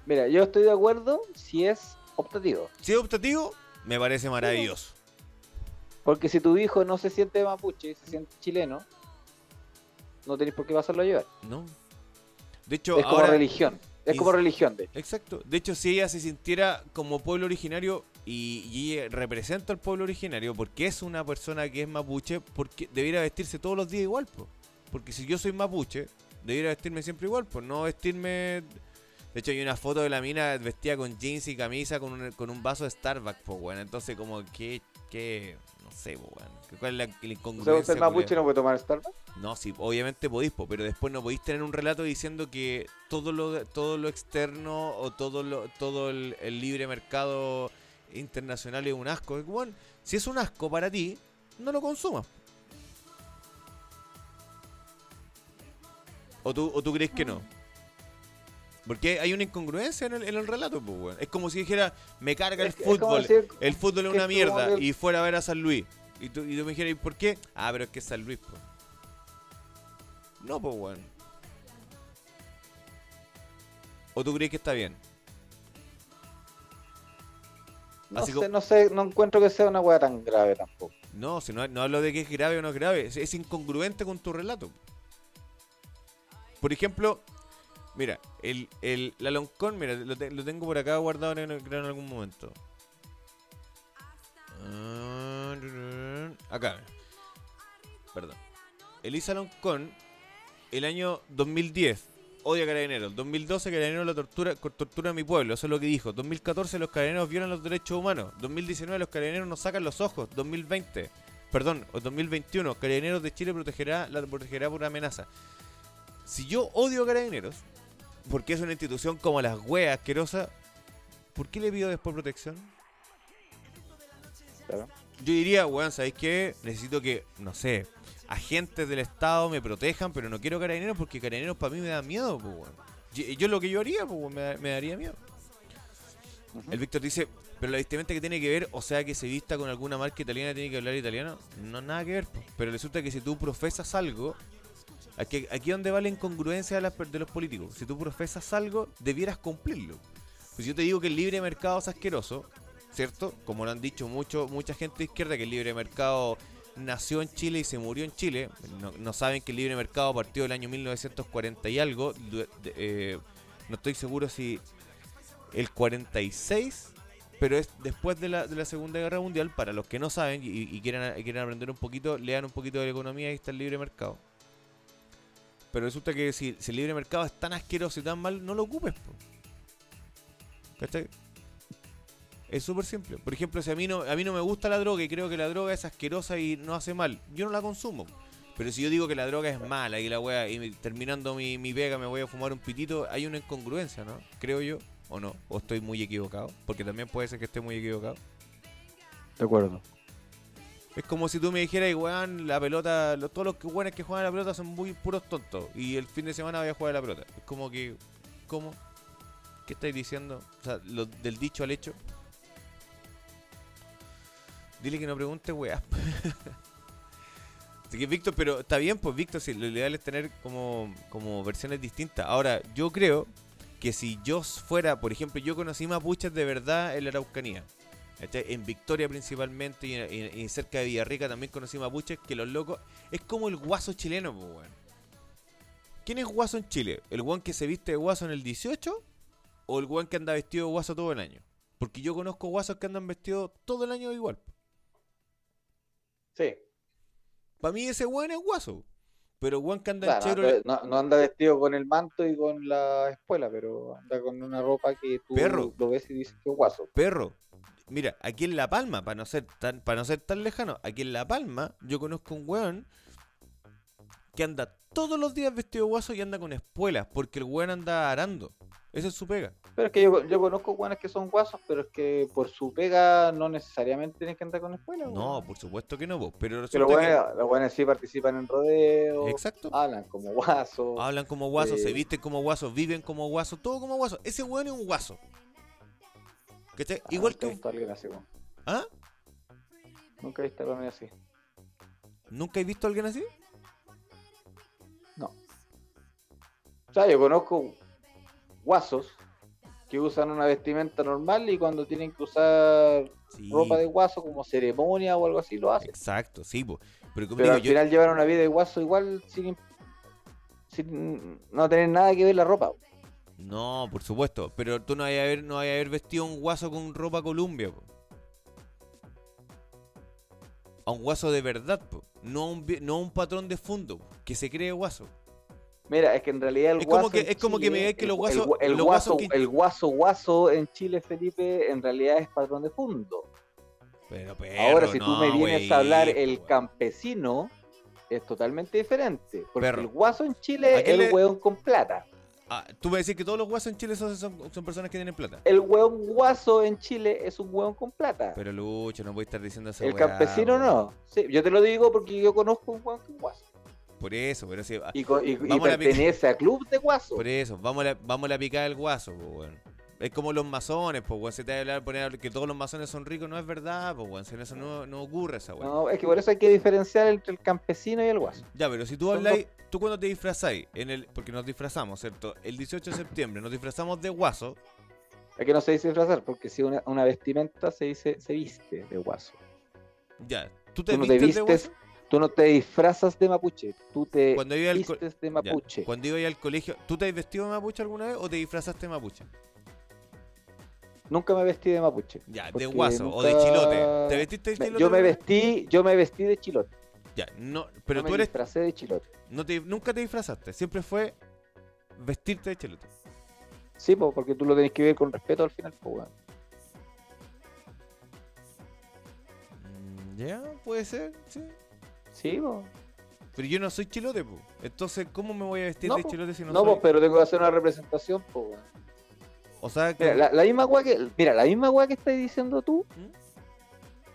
Mira, yo estoy de acuerdo si es optativo. Si es optativo, me parece maravilloso. Porque si tu hijo no se siente mapuche y se siente chileno, no tenés por qué pasarlo a llevar. ¿No? De hecho, es como religión. Es como religión, de hecho. Exacto. De hecho, si ella se sintiera como pueblo originario y, y representa al pueblo originario porque es una persona que es mapuche, porque debiera vestirse todos los días igual, po. Porque si yo soy mapuche, debiera vestirme siempre igual, pues no vestirme... De hecho, hay una foto de la mina vestida con jeans y camisa con un, con un vaso de Starbucks, pues, bueno. Entonces, como que... que no sé, bueno. ¿Cuál es la, la O sea, incongruencia? usted mapuche no puede tomar Starbucks. No, sí, obviamente podéis, po, pero después no podéis tener un relato diciendo que todo lo todo lo externo o todo lo todo el, el libre mercado internacional es un asco. Bueno, si es un asco para ti, no lo consumas. ¿O tú, o tú crees que no? Porque hay una incongruencia en el, en el relato, pues, weón. Es como si dijera, me carga el Es es fútbol, el fútbol es una mierda, y fuera a ver a San Luis. Y tú, y tú me dijeras, ¿y por qué? Ah, pero es que es San Luis, pues. No, pues, weón. ¿O tú crees que está bien? No Así sé, como- no sé, no encuentro que sea una weá tan grave tampoco. No, si no, no hablo de que es grave o no es grave, es, es incongruente con tu relato. Por ejemplo, mira, el, el, la Loncón, mira, lo, te- lo tengo por acá guardado en, en algún momento. Ah, Acá, mira. perdón. Elisa Loncón, el año 2010, odia a carabineros. 2012, carabineros la tortura, tortura a mi pueblo, eso es lo que dijo. 2014, los carabineros violan los derechos humanos. 2019, los carabineros nos sacan los ojos. 2020, perdón, o 2021, carabineros de Chile protegerá, la protegerá por amenaza. Si yo odio a carabineros, porque es una institución como las weas asquerosas, ¿por qué le pido después protección? Claro. Yo diría, weón, ¿sabéis qué? Necesito que, no sé, agentes del Estado me protejan, pero no quiero carabineros porque carabineros para mí me da miedo, pues, weón. Yo, yo lo que yo haría, pues, weón, me, da- me daría miedo. El Víctor dice, pero la vestimenta que tiene que ver, o sea, que se vista con alguna marca italiana tiene que hablar italiano. No, nada que ver, pues. Pero resulta que si tú profesas algo, aquí, aquí donde va la incongruencia de, las de los políticos. Si tú profesas algo, debieras cumplirlo. Pues yo te digo que el libre mercado es asqueroso, ¿cierto? Como lo han dicho mucho, mucha gente de izquierda, que el libre mercado nació en Chile y se murió en Chile. No, saben que el libre mercado partió del año 1940 y algo. Du- de- eh, no estoy seguro si el 46, pero es después de la, de la Segunda Guerra Mundial. Para los que no saben y, y quieran, y aprender un poquito, lean un poquito de la economía, ahí está el libre mercado. Pero resulta que si, si el libre mercado es tan asqueroso y tan mal, no lo ocupes. ¿Cachai? Es súper simple. Por ejemplo, si a mí, no, a mí no me gusta la droga y creo que la droga es asquerosa y no hace mal, yo no la consumo. Pero si yo digo que la droga es mala y la wea, y terminando mi, mi pega me voy a fumar un pitito, hay una incongruencia, ¿no? Creo yo, o no, o estoy muy equivocado, porque también puede ser que esté muy equivocado. De acuerdo. Es como si tú me dijeras, weón, la pelota, lo- todos los que weones que juegan la pelota son muy puros tontos. Y el fin de semana voy a jugar la pelota. Es como que, ¿cómo? ¿Qué estáis diciendo? O sea, lo, del dicho al hecho. Dile que no pregunte, weá. Así que Víctor, pero está bien, pues Víctor, si lo ideal es tener como, como versiones distintas. Ahora, yo creo que si yo fuera, por ejemplo, yo conocí mapuches de verdad en la Araucanía. ¿Cachai? En Victoria principalmente y, cerca de Villarrica también conocí mapuches que los locos es como el guaso chileno, pues, weón. ¿Quién es guaso en Chile? ¿El guan que se viste de guaso en el 18 o el guan que anda vestido de guaso todo el año? Porque yo conozco guasos que andan vestidos todo el año igual. Sí. Para mí ese guan es guaso. Pero anda en Claro, no, no anda vestido con el manto y con la espuela, pero anda con una ropa que tú Perro. lo ves y dices que es guaso. Perro. Mira, aquí en La Palma, para no ser tan, para no ser tan lejano, aquí en La Palma, yo conozco un weón que anda todos los días vestido de guaso y anda con espuelas, porque el weón anda arando. Esa es su pega. Pero es que yo, yo conozco buenas que son guasos, pero es que por su pega no necesariamente tienen que andar con escuela. No, por supuesto que no, po, pero que... buenos, los buenos sí participan en rodeos, Exacto. hablan como guasos. Hablan como guasos, se eh, visten como guasos, viven como guasos, todo como guasos. Ese weón es un guaso. ¿Cachai? Ah, Igual nunca que he visto a alguien así, weón. ¿Ah? Nunca he visto a alguien así. ¿Nunca he visto a alguien así? O sea, yo conozco guasos que usan una vestimenta normal y cuando tienen que usar Sí. ropa de guaso como ceremonia o algo así lo hacen. Exacto, sí, po. Pero como Pero digo, al yo... final llevan una vida de guaso igual sin, sin no tener nada que ver la ropa. No, por supuesto. Pero tú no a haber, no a haber vestido a un guaso con ropa Columbia, po. A un guaso de verdad, po. No a un, no a un patrón de fondo, po, que se cree guaso. Mira, es que en realidad el Es como guaso que- es como que me digáis que los el guasos- gu- el, los guaso, guasos que- el guaso guaso en Chile, Felipe, en realidad es patrón de fondo. Pero, Ahora, perro, si tú no, me vienes a hablar el weón. campesino, es totalmente diferente. Porque el guaso en ¿A Chile es el le- hueón con plata. Ah, tú me decís que todos los guasos en Chile son, son, son personas que tienen plata. El hueón guaso en Chile es un hueón con plata. Pero Lucho, no voy a estar diciendo eso. el campesino no. Sí, yo te lo digo porque yo conozco un hueón con guaso. Por eso, pero ah, Y, co- y- y a pertenece a club de guaso. Por eso, vamos a vamos a la picada del guaso, pues, weón. Es como los masones, pues, weón. Se te va a hablar, poner que todos los masones son ricos, no es verdad, pues, weón. Si en eso no, no ocurre esa weón. No, es que por eso hay que diferenciar entre el campesino y el guaso. Ya, pero si tú habláis, tú cuando te disfrazáis, en el, porque nos disfrazamos, ¿cierto? El 18 de septiembre nos disfrazamos de guaso, Es que no se dice disfrazar, porque si una, una vestimenta se dice, se viste de guaso. ya. ¿Tú te Tú no te vistes de guaso? Tú no te disfrazas de mapuche, tú te Cuando vistes de Ya, mapuche. Cuando iba al colegio, ¿tú te has vestido de mapuche alguna vez o te disfrazaste de mapuche? Nunca me vestí de mapuche. Ya, de guaso o de chilote. ¿Te vestiste de chilote? Yo me vestí, yo me vestí de chilote. Ya, no, pero no tú me eres disfracé de chilote. No te, nunca te disfrazaste, siempre fue vestirte de chilote. Sí, po, porque tú lo tenés que ver con respeto al final, po. Mm, Ya, puede ser, sí. Sí, po. Pero yo no soy chilote, po. Entonces, ¿cómo me voy a vestir No, de po. chilote si no, No, soy? po, pero tengo que hacer una representación, po, weón. O sea, que... Mira, la, la misma weá que, mira, la misma weá que estás diciendo tú ¿Mm?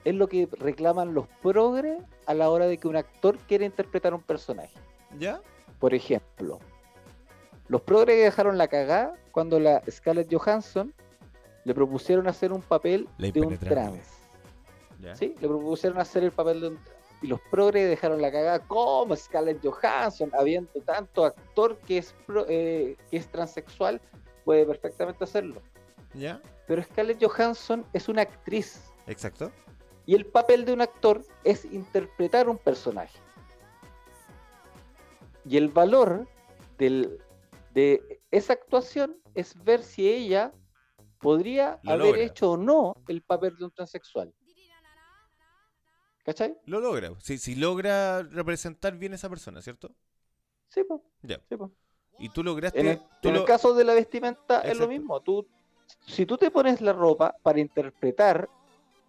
es lo que reclaman los progres a la hora de que un actor quiere interpretar un personaje. ¿Ya? Por ejemplo, los progres dejaron la cagada cuando la Scarlett Johansson le propusieron hacer un papel de un trans. ¿Ya? ¿sí? Le propusieron hacer el papel de un trans. Y los progres dejaron la cagada como Scarlett Johansson, habiendo tanto actor que es, pro- eh, que es transexual, puede perfectamente hacerlo. ¿Ya? Pero Scarlett Johansson es una actriz. Exacto. Y el papel de un actor es interpretar un personaje. Y el valor del- de esa actuación es ver si ella podría Lo haber logra. hecho o no el papel de un transexual. ¿Cachai? Lo logra. Si, si logra representar bien esa persona, ¿cierto? Sí, po, Ya. sí, po. Y tú lograste... En el, tú en el lo- caso de la vestimenta es lo mismo. Tú, si tú te pones la ropa para interpretar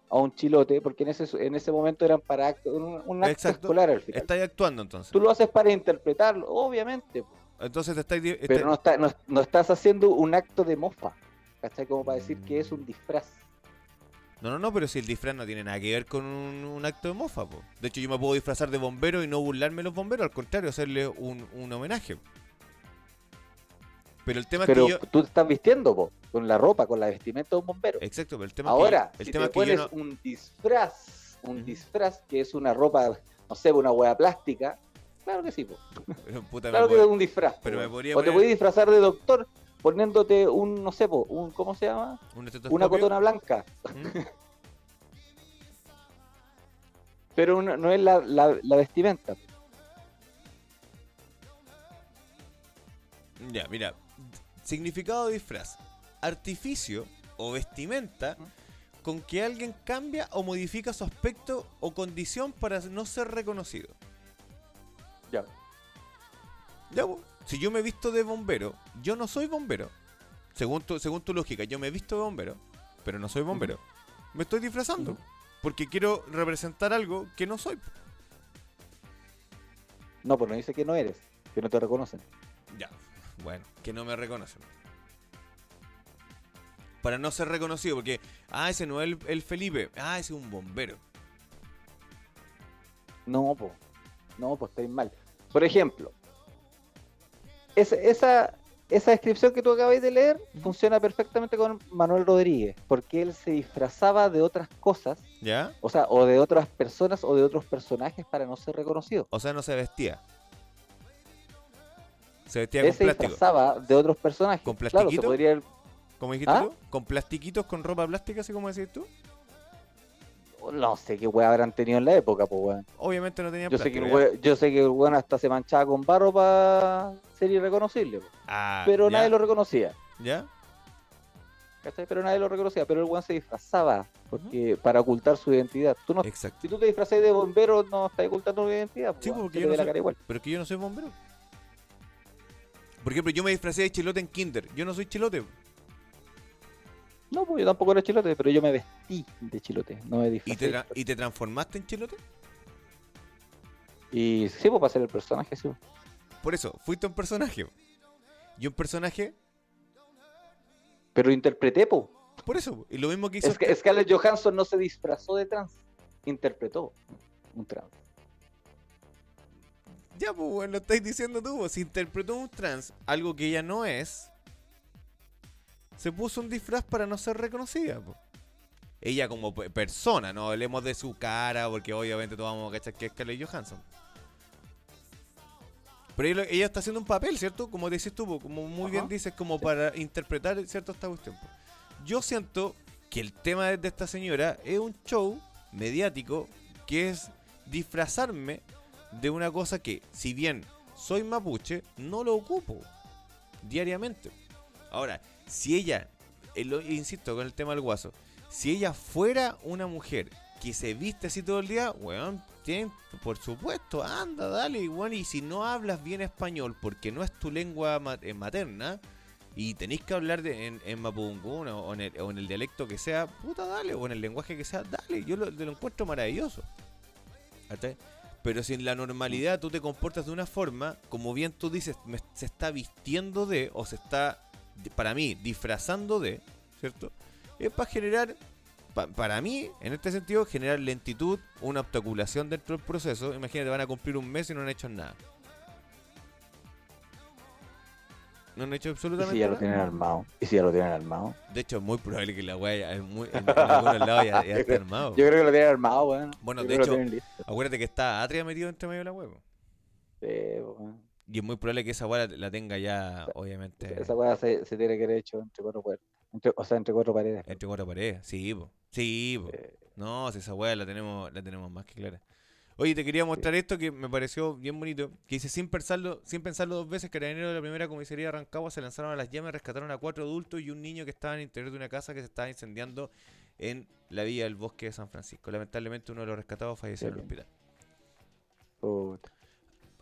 a un chilote, porque en ese, en ese momento eran para acto, un, un acto Exacto. escolar al final. Estáis actuando entonces. Tú lo haces para interpretarlo, obviamente, po, Entonces te estáis... di- pero estáis- no, está, no, no estás haciendo un acto de mofa, ¿cachai? Como para decir que es un disfraz. No, no, no, pero si el disfraz no tiene nada que ver con un, un acto de mofa, po. De hecho, yo me puedo disfrazar de bombero y no burlarme de los bomberos, al contrario, hacerle un, un homenaje. Pero el tema Pero es que yo... tú te estás vistiendo po, con la ropa, con la vestimenta de un bombero. Exacto, pero el tema Ahora, es que, el si tema te es que yo pones no... un disfraz, un disfraz que es una ropa, no sé, una hueá plástica, claro que sí, po. pero, puta, me claro que puedo- es un disfraz. pero me podría o te puedes disfrazar de doctor poniéndote un, no sé, po, un, ¿cómo se llama? un Una cotona blanca. ¿Mm? Pero no, no es la, la- la vestimenta. Ya, mira. Significado de disfraz. Artificio o vestimenta Ujú. con que alguien cambia o modifica su aspecto o condición para no ser reconocido. Ya. Ya. Si yo me visto de bombero, yo no soy bombero. Según tu, según tu lógica, yo me visto de bombero, pero no soy bombero. Me estoy disfrazando. Porque quiero representar algo que no soy. No, pues no dice que no eres, que no te reconocen. Ya, bueno, que no me reconocen. Para no ser reconocido, porque, ah, ese no es el, el Felipe, ah, ese es un bombero. No, po. No, pues estáis mal. Por ejemplo, esa, esa, esa descripción que tú acabas de leer funciona perfectamente con Manuel Rodríguez, porque él se disfrazaba de otras cosas, ¿Ya? o sea, o de otras personas o de otros personajes para no ser reconocido. O sea, no se vestía. Se vestía Él con se plástico. disfrazaba de otros personajes. ¿Con Claro, se plastiquito? podría ¿Cómo dijiste ¿Ah? tú? ¿Con plastiquitos, con ropa plástica, así como decís tú? No sé qué weá habrán tenido en la época, pues weón. Obviamente no tenían Yo sé, que el yo sé que el weón hasta se manchaba con barro para ser irreconocible, po. Ah, pero ¿ya? nadie lo reconocía. ¿Ya? ¿cachai? Pero nadie lo reconocía, pero el weón se disfrazaba porque, para ocultar su identidad. Tú no, Exacto. si tú te disfrazas de bombero, no estás ocultando tu identidad. Sí, weón, porque yo no la soy- cara igual. Pero es que yo no soy bombero. Por ejemplo, yo me disfracé de chilote en Kinder. Yo no soy chilote. No, pues yo tampoco era chilote, pero yo me vestí de chilote, no me ¿Y disfrazé. te, tra- ¿Y te transformaste en chilote? Y sí, pues para ser el personaje, sí. Por eso, fuiste un personaje. Y un personaje, Pero interpreté, pues. por eso. Y lo mismo que hizo. Es que Scarlett Johansson no se disfrazó de trans, interpretó un trans. Ya, pues, bueno, lo estáis diciendo tú. Si interpretó un trans, algo que ella no es, se puso un disfraz para no ser reconocida. Ella como pe- persona, no hablemos de su cara, porque obviamente todos vamos a cachar que es Scarlett Johansson. Pero ella, está haciendo un papel, ¿cierto? Como decís tú, como muy bien dices, como para interpretar, ¿cierto? Esta cuestión. Yo siento que el tema de esta señora es un show mediático que es disfrazarme de una cosa que, si bien soy mapuche, no lo ocupo diariamente. Ahora, si ella, lo- insisto con el tema del guaso, si ella fuera una mujer que se viste así todo el día, weón, por supuesto, anda, dale, weón, y si no hablas bien español porque no es tu lengua eh, materna, y tenéis que hablar en, en o en, el, o en el dialecto que sea, puta, dale, o en el lenguaje que sea, dale, yo lo, lo encuentro maravilloso. Pero si en la normalidad tú te comportas de una forma, como bien tú dices, me- se está vistiendo de, o se está, para mí, disfrazando de, ¿cierto? Es para generar, pa- para mí, en este sentido, generar lentitud, una obstaculación dentro del proceso. Imagínate, van a cumplir un mes y no han hecho nada. No han hecho ¿Y absolutamente si ya lo nada. tienen armado? ¿Y si ya lo tienen armado? De hecho, es muy probable que la weá en, en algunos lados ya, ya esté armado. Yo creo que lo tienen armado, weón. Bueno, de hecho-. Acuérdate que está Atria metido entre medio de la huevo. Sí, weón. Y es muy probable que esa weá la, tenga ya, obviamente, Esa weá se, se tiene que haber hecho entre cuatro puertas. Entre- o sea, entre cuatro paredes. entre cuatro paredes. Sí, po. Sí, po. Eh, No, si esa weá la tenemos, la tenemos más que clara. Oye, te quería mostrar esto que me pareció bien bonito. Que dice, sin pensarlo, sin pensarlo dos veces, carabineros de la primera comisaría de Rancagua se lanzaron a las llamas rescataron a cuatro adultos y un niño que estaba en el interior de una casa que se estaba incendiando en la vía del bosque de San Francisco. Lamentablemente uno de los rescatados falleció en el hospital. puta.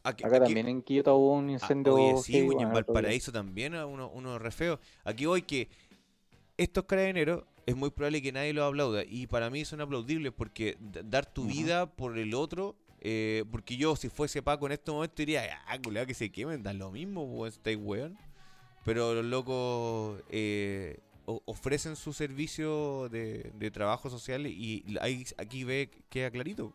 Aquí, Acá aquí- también en Quito hubo un Ah, incendio. oye, sí, güey, en. Valparaíso también, uno, uno re feo. Aquí voy que estos carabineros es muy probable que nadie los aplauda. Y para mí son aplaudibles porque dar tu vida por el otro. eh, porque yo, si fuese Paco en este momento, diría, ah, culiao, que se quemen, dan lo mismo, weón, estáis weón. Pero los locos eh, ofrecen su servicio de, de trabajo social y aquí ve, queda clarito.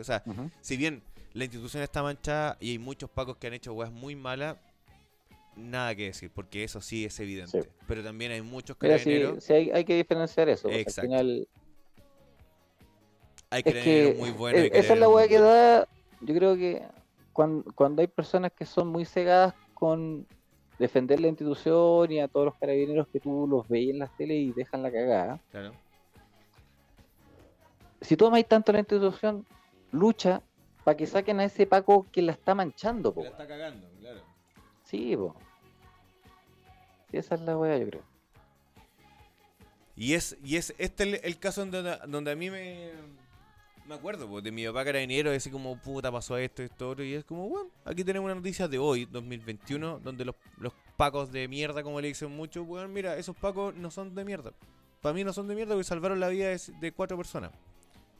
O sea, si bien la institución está manchada y hay muchos pacos que han hecho weas muy malas, nada que decir, porque eso sí es evidente. Sí. Pero también hay muchos carabineros, sí hay, hay que diferenciar eso. Exacto. Al final, hay es que muy buenos. y esa es la muy que da. Yo creo que cuando, cuando hay personas que son muy cegadas con defender la institución y a todos los carabineros que tú los veis en las tele y dejan la cagada. Claro. Si tú amáis tanto la institución, lucha para que saquen a ese Paco que la está manchando, po. La está cagando, claro. Sí, po. Sí, esa es la weá, yo creo. Y es, y es este el, el caso donde, donde a mí me, me acuerdo pues, de mi papá carabinero, así como puta pasó esto, esto, otro, y es como, bueno, aquí tenemos una noticia de hoy, 2021, donde los, los pacos de mierda, como le dicen muchos, bueno, mira, esos pacos no son de mierda. Para mí no son de mierda porque salvaron la vida de, de cuatro personas.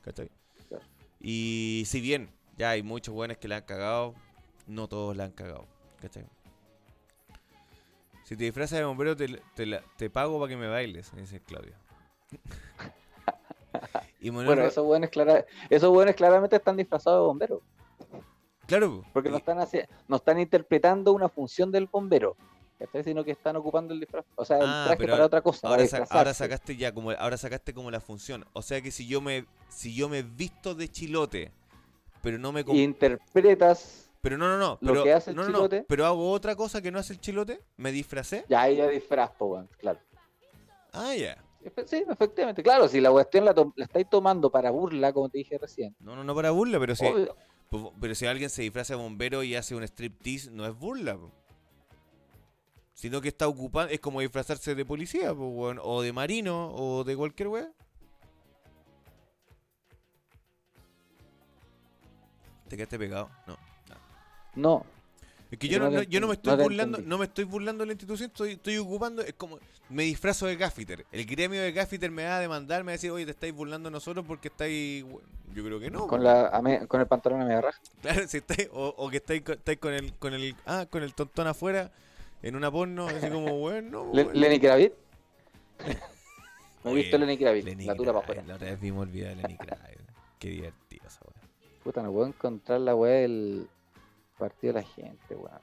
¿Cachai? Claro. Y si bien ya hay muchos buenos que la han cagado, no todos la han cagado. ¿Cachai? Si te disfrazas de bombero, te, te, la- te pago para que me bailes, dice Claudio. y Manuel Bueno, esos buenos, clara- esos buenos claramente están disfrazados de bomberos. Claro, Porque no están, no están interpretando una función del bombero. Sino que están ocupando el disfraz. O sea, el Ah, traje para otra cosa. ahora, sa- ahora sacaste ya como ahora sacaste como la función. O sea que si yo me si yo me visto de chilote, pero no me Interpretas. pero no no no, lo que hace el no, no, no, chilote. pero hago otra cosa que no hace el chilote, me disfracé. Ya ahí ya weón, claro. Ah, ya. Sí, efectivamente. Claro, si la cuestión la, la estáis tomando para burla, como te dije recién. No, no, no para burla, pero si obvio, pero si alguien se disfraza de bombero y hace un striptease, no es burla. po. Sino que está ocupando, es como disfrazarse de policía, po, weón, o de marino, o de cualquier weá. ¿Te quedaste pegado? No. No. Es que yo no, no no- yo no me estoy no burlando, entendí. no me estoy burlando de la institución, estoy, estoy ocupando, es como, me disfrazo de gaffiter. El gremio de gaffiter me va a demandar, me va a decir, oye, te estáis burlando de nosotros porque estáis, we-". yo creo que no. Con, la, me- con el pantalón a media raja. Claro, si estáis, o, o que estáis, con- estáis con el, con el, ah, con el tontón afuera, en una porno, así como, bueno, Le- Lenny Kravitz. Me he visto Lenny Kravitz. La dura para afuera. La otra vez vimos el video de Lenny Kravitz. Qué divertido esa. Puta, no puedo encontrar la weá del partido de la gente, weón.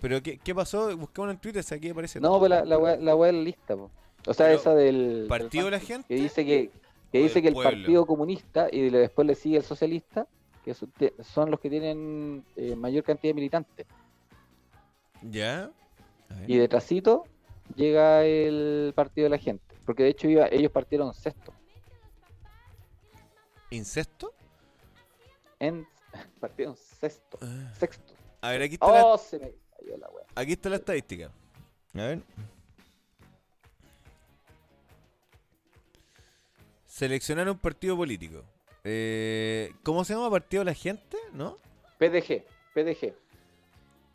Pero, ¿qué, qué pasó? Buscamos en Twitter, si aquí aparece. No, pues la, la weá la weá de la lista, po. O sea, Pero, esa del. ¿Partido de la gente? Que dice que, que, ¿O dice que el pueblo? Partido Comunista y después le sigue el Socialista, que son, los que tienen eh, mayor cantidad de militantes. ¿Ya? Y detrásito llega el Partido de la Gente. Porque de hecho iba, ellos partieron sexto. ¿Incesto? En, partieron sexto. Ah. Sexto. A ver, aquí está, la, Oh, se me cayó la aquí está la estadística. A ver. Seleccionar un partido político. Eh, ¿Cómo se llama? ¿Partido la gente? ¿No? PDG. PDG.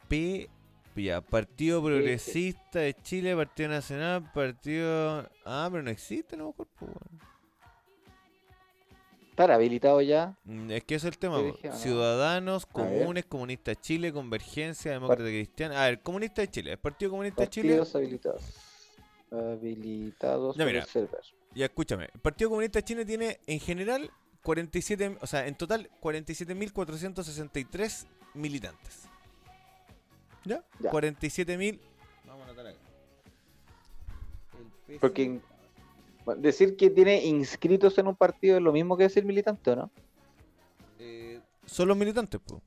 P. Ya, Partido Progresista de Chile, Partido Nacional, Partido. Ah, pero no existe, no acuerdo. ¿Estará habilitado ya? Mm, Es que eso es el tema. ¿Qué po. dije, no? Ciudadanos, comunes, comunistas de Chile, Convergencia, Demócrata Cristiana. A ver, comunista de Chile. El Partido Comunista de Chile. Partidos habilitados. Habilitados Ya, por mira. el server. Ya escúchame, el Partido Comunista de Chile tiene en general 47, o sea, en total 47.463 militantes. ¿Ya? Ya. 47.000. Vamos a anotar acá. El Porque en- bueno, decir que tiene inscritos en un partido es lo mismo que decir militante, ¿o no? Eh, son los militantes, pues.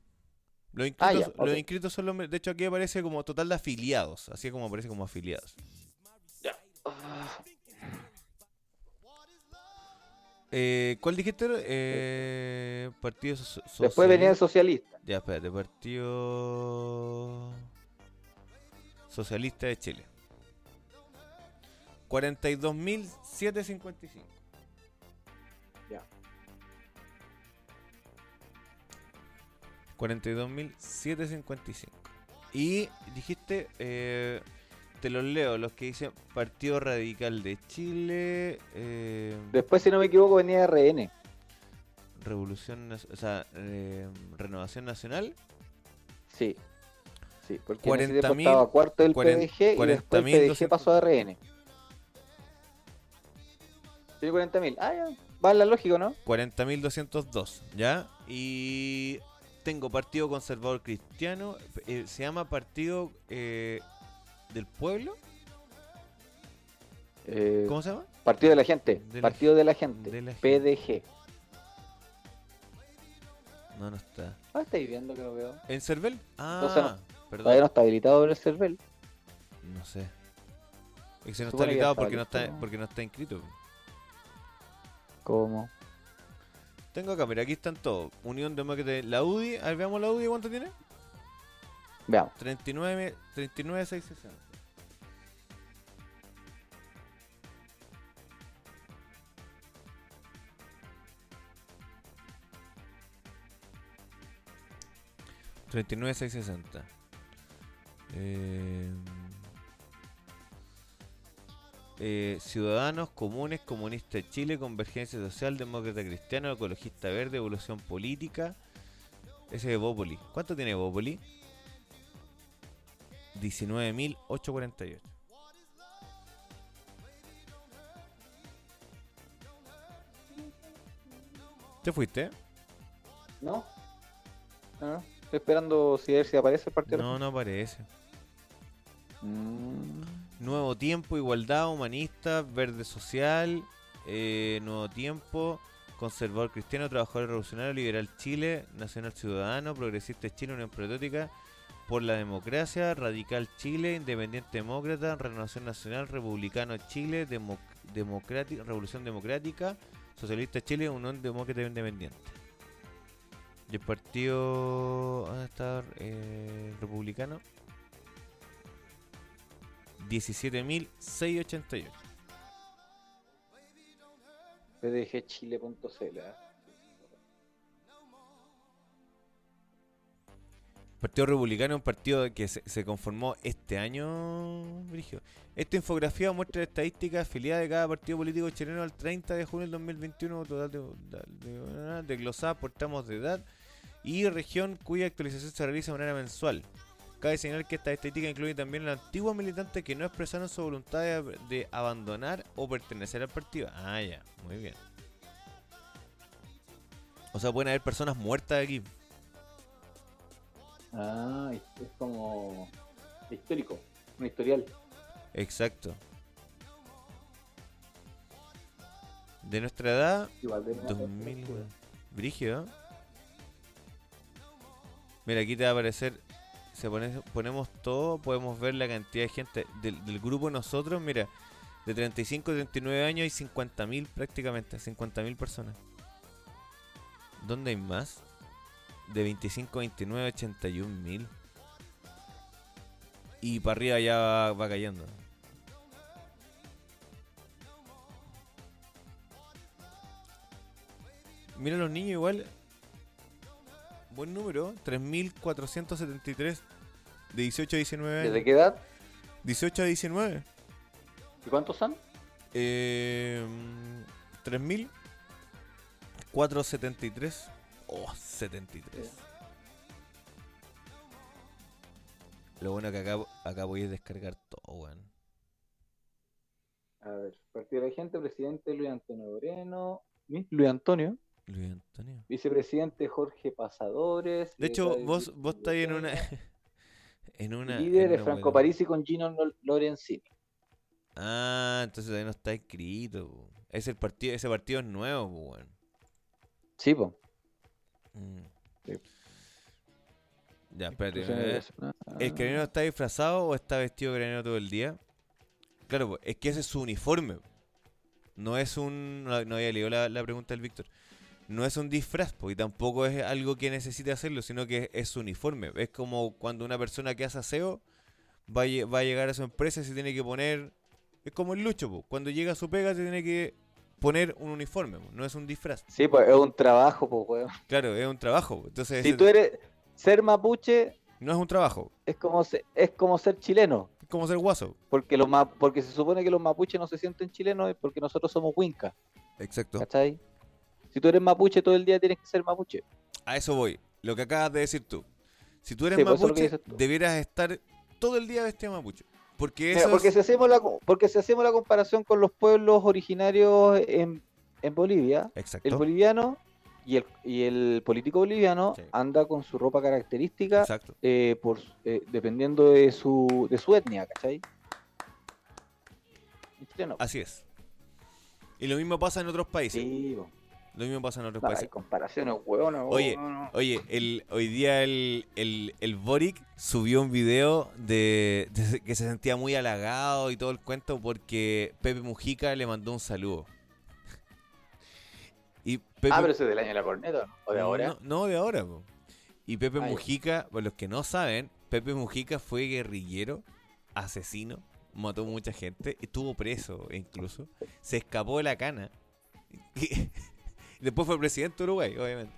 Los inscritos, Ah, ya, los inscritos son los. De hecho, aquí aparece como total de afiliados. Así es como aparece como afiliados. Eh, ¿Cuál dijiste? Eh, partido so- Después venía el Socialista. socialista. Ya, espérate, Partido Socialista de Chile. 42.755. Ya. 42.755. Y dijiste, eh, te los leo, los que dicen Partido Radical de Chile, eh, Después, si no me equivoco, venía RN. Revolución, o sea, eh, Renovación Nacional, Sí. Sí, porque en ese 40.000, tiempo estaba cuarto del cuaren- PDG y después el 40.200. PDG pasó a RN. Tiene 40.000. Ah, ya. Va en la lógica, ¿no? 40.202, ¿ya? Y tengo Partido Conservador Cristiano, eh, se llama Partido eh, del Pueblo, Eh, ¿cómo se llama? Partido de la Gente. De la Partido de la Gente. de la gente. PDG. No, no está. Ah, estáis viendo que lo veo. ¿En Cervel? Ah, No perdón. Todavía no está habilitado el server. No sé. Es que no está habilitado está porque no está, porque no está inscrito. ¿Cómo? Tengo acá, mira, aquí están todos. Unión Demócrata, la UDI, a ver, veamos la UDI, ¿cuánto tiene? Veamos. 39, 39,660. Treinta y nueve seiscientos sesenta. Eh, eh, Ciudadanos, Comunes, Comunista de Chile, Convergencia Social, Demócrata Cristiano, Ecologista Verde, Evolución Política. Ese es Bópoli. ¿Cuánto tiene Bópoli? 19.848. ¿Te fuiste? ¿No? Ah, estoy esperando si a ver si aparece el partido. No, no aparece. Mm, Nuevo Tiempo, Igualdad, Humanista, Verde Social, eh, Nuevo Tiempo, Conservador Cristiano, Trabajador Revolucionario, Liberal Chile, Nacional Ciudadano, Progresista Chile, Unión Patriótica, Por la Democracia, Radical Chile, Independiente Demócrata, Renovación Nacional, Republicano Chile, Demo- Democrática, Revolución Democrática, Socialista Chile, Unión Demócrata Independiente. Y el partido ¿dónde está? Eh, republicano 17.688. pdgchile.cl ah. Partido Republicano es un partido que se, se conformó este año, Brigio. Esta infografía muestra estadísticas afiliadas de cada partido político chileno al 30 de junio del 2021, total de, de, desglosada por tramos de edad y región cuya actualización se realiza de manera mensual. Cabe señalar que esta estadística incluye también a los antiguos militantes que no expresaron su voluntad de, de abandonar o pertenecer al partido. Ah, ya, muy bien. O sea, pueden haber personas muertas aquí. Ah, es es como histórico, un historial. Exacto. De nuestra edad, Igual de 2000, weón. Brígido. Mira, aquí te va a aparecer. Si pone- ponemos todo, podemos ver la cantidad de gente del, del grupo nosotros. Mira, de 35 a 39 años hay 50.000 prácticamente, 50.000 personas. ¿Dónde hay más? De 25 a 29, 81.000. Y para arriba ya va, va cayendo. Mira los niños igual. Buen número, 3473 de 18 a 19 ¿Desde qué edad? 18 a 19. ¿Y cuántos son? Eh, 3473. Oh, 73. Lo bueno que acá, acá voy a descargar todo, weón. A ver, Partido de la Gente, presidente Luis Antonio Moreno. Luis Antonio. Luis Antonio. Vicepresidente Jorge Pasadores. De hecho, vos, vos estáis en una. En una. Líder en de una Franco buena- Parisi con Gino Lo- Lorenzini. Ah, entonces todavía no está inscrito. po. Es el partido, ese partido es nuevo, weón. Sí, po. Mm. Sí. Ya, espérate. Entonces, ¿eh? ah, ¿El cranero está disfrazado o está vestido de todo el día? Claro, es que ese es su uniforme. No es un. No, no había leído la, la pregunta del Víctor. No es un disfraz, y tampoco es algo que necesite hacerlo, sino que es su uniforme. Es como cuando una persona que hace aseo va a, va a llegar a su empresa y se tiene que poner. Es como el lucho, pues. Cuando llega a su pega se tiene que poner un uniforme, no es un disfraz. Sí, pues es un trabajo, pues, weón. Claro, es un trabajo. Entonces, Si tú eres. Ser mapuche no es un trabajo. es como, se- es como ser chileno. Es como ser guaso. Porque, los ma- porque se supone que los mapuches no se sienten chilenos porque nosotros somos winca. Exacto. ¿Cachai? Si tú eres mapuche todo el día tienes que ser mapuche. A eso voy. Lo que acabas de decir tú. Si tú eres Sí, pues mapuche, debieras estar todo el día vestido mapuche. Porque Mira, porque, es- si hacemos la, porque si hacemos la comparación con los pueblos originarios en, en Bolivia, el Exacto. boliviano y el, y el político boliviano Sí. anda con su ropa característica Exacto. eh, por, eh, dependiendo de su, de su etnia, ¿cachai? El. Así es. Y lo mismo pasa en otros países. Sí, bo. Lo mismo pasa en otros No, hay países. comparaciones, huevones. Oye, no. Oye, el, hoy día el, el, el Boric subió un video de, de que se sentía muy halagado y todo el cuento porque Pepe Mujica le mandó un saludo. Y Pepe, Ah, pero ese es del año de la corneta. ¿o de ahora? No, de ahora. po. Y Pepe Ah. Mujica, para los que no saben, Pepe Mujica fue guerrillero, asesino, mató mucha gente, estuvo preso incluso, se escapó de la cana. Después fue presidente de Uruguay, obviamente.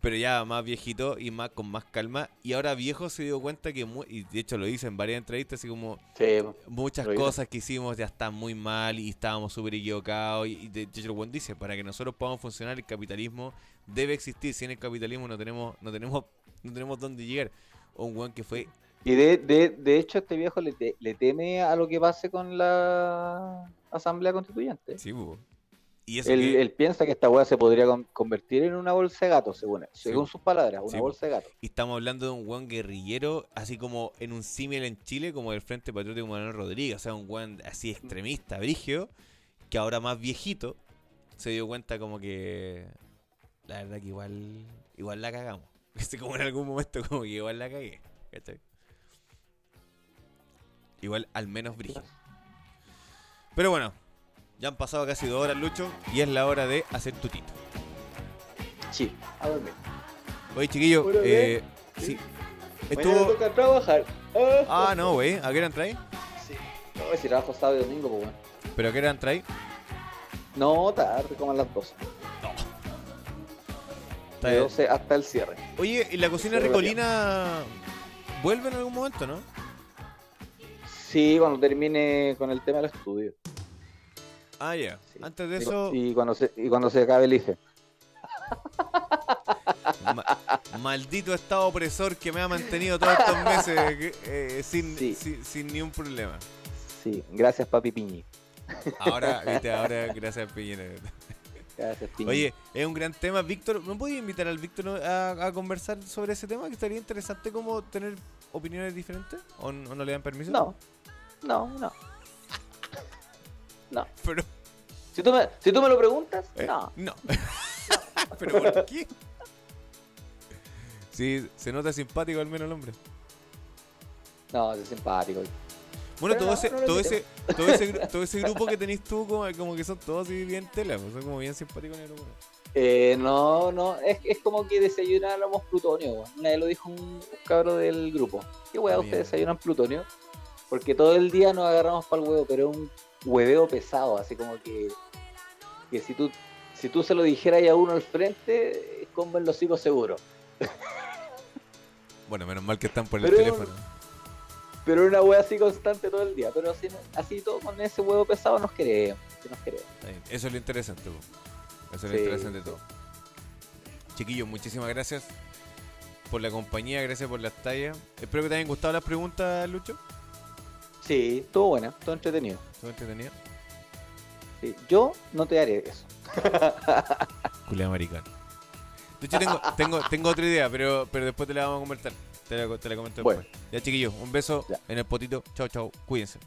Pero ya más viejito y más con más calma. Y ahora viejo se dio cuenta que, mu- y de hecho lo dice en varias entrevistas, así como Sí, bo. muchas Lo cosas que hicimos ya están muy mal y estábamos súper equivocados. Y, de hecho, el buen dice, para que nosotros podamos funcionar, el capitalismo debe existir. Sin el capitalismo no tenemos, no tenemos, no tenemos dónde llegar. Un buen que fue Y de, de, de hecho, este viejo le, te- le teme a lo que pase con la Asamblea Constituyente. Sí, po. Y Él, que- él piensa que esta weá se podría con- convertir en una bolsa de gato, según él. Según sus palabras, una Sí, bolsa de gato. Y estamos hablando de un weón guerrillero, así como en un símil en Chile, como del Frente Patriótico Manuel Rodríguez, o sea, un weón así extremista, brigio, que ahora más viejito se dio cuenta como que la verdad que igual igual la cagamos. Como en algún momento como que igual la cagué. Igual al menos brigio. Pero bueno, ya han pasado casi dos horas, Lucho, y es la hora de hacer tutito. Sí, a dormir. Oye, chiquillo, Bueno, eh, sí. Mañana Estuvo... toca trabajar. Ah, no, güey. ¿A qué hora entráis? Sí. No, si trabajo sábado y domingo, pues bueno. ¿Pero a qué hora entráis? No, tarde, como a las 12. Está De bien. 12 hasta el cierre. Oye, ¿y la cocina ricolina vuelve en algún momento, no? Sí, cuando termine con el tema del estudio. Ah, ya. Sí. Antes de Y- eso, Y, cuando se, y cuando se acabe el IFE. ma- maldito estado opresor que me ha mantenido todos estos meses eh, sin, Sí. sin, sin ni un problema. Sí, gracias papi Piñi. Ahora, viste, ahora, gracias, Piñera. Gracias Piñi. Oye, es un gran tema. Víctor, ¿me podías invitar al Víctor a, a conversar sobre ese tema? Que estaría interesante como tener opiniones diferentes. ¿O, n- o no le dan permiso? No, no, no. No. Pero, Si tú me, si tú me lo preguntas, eh, no. no. ¿Pero por qué? Sí, se nota simpático al menos el hombre. No, es simpático. Bueno, todo, no, ese, no todo, ese, todo, ese, gru- todo ese grupo que tenés tú, como, como que son todos así bien tela, pues, son como bien simpáticos en el grupo. Eh, no, no, es, es como que desayunáramos plutonio. weón. Una vez lo dijo un, cabro del grupo. ¿Qué weá Ah, ustedes desayunan plutonio? Porque todo el día nos agarramos para el huevo, pero es un hueveo pesado, así como que, que si tú si tú se lo dijeras a uno al frente, es como en los hijos seguro. Bueno, menos mal que están por el Pero- teléfono. Pero una wea así constante todo el día. Pero así, así todo con ese huevo pesado nos queremos. nos queremos. Eso es lo interesante. Eso es lo interesante de todo. Chiquillos, muchísimas gracias por la compañía, gracias por las tallas. Espero que te hayan gustado las preguntas, Lucho. Sí, todo buena, todo entretenido. Entretenido? Yo no te haré eso. Culé americano. De tengo, otra idea, pero, después te la vamos a comentar. Te la, te comento después. Ya, chiquillos, un beso en el potito. Chao, chao. Cuídense.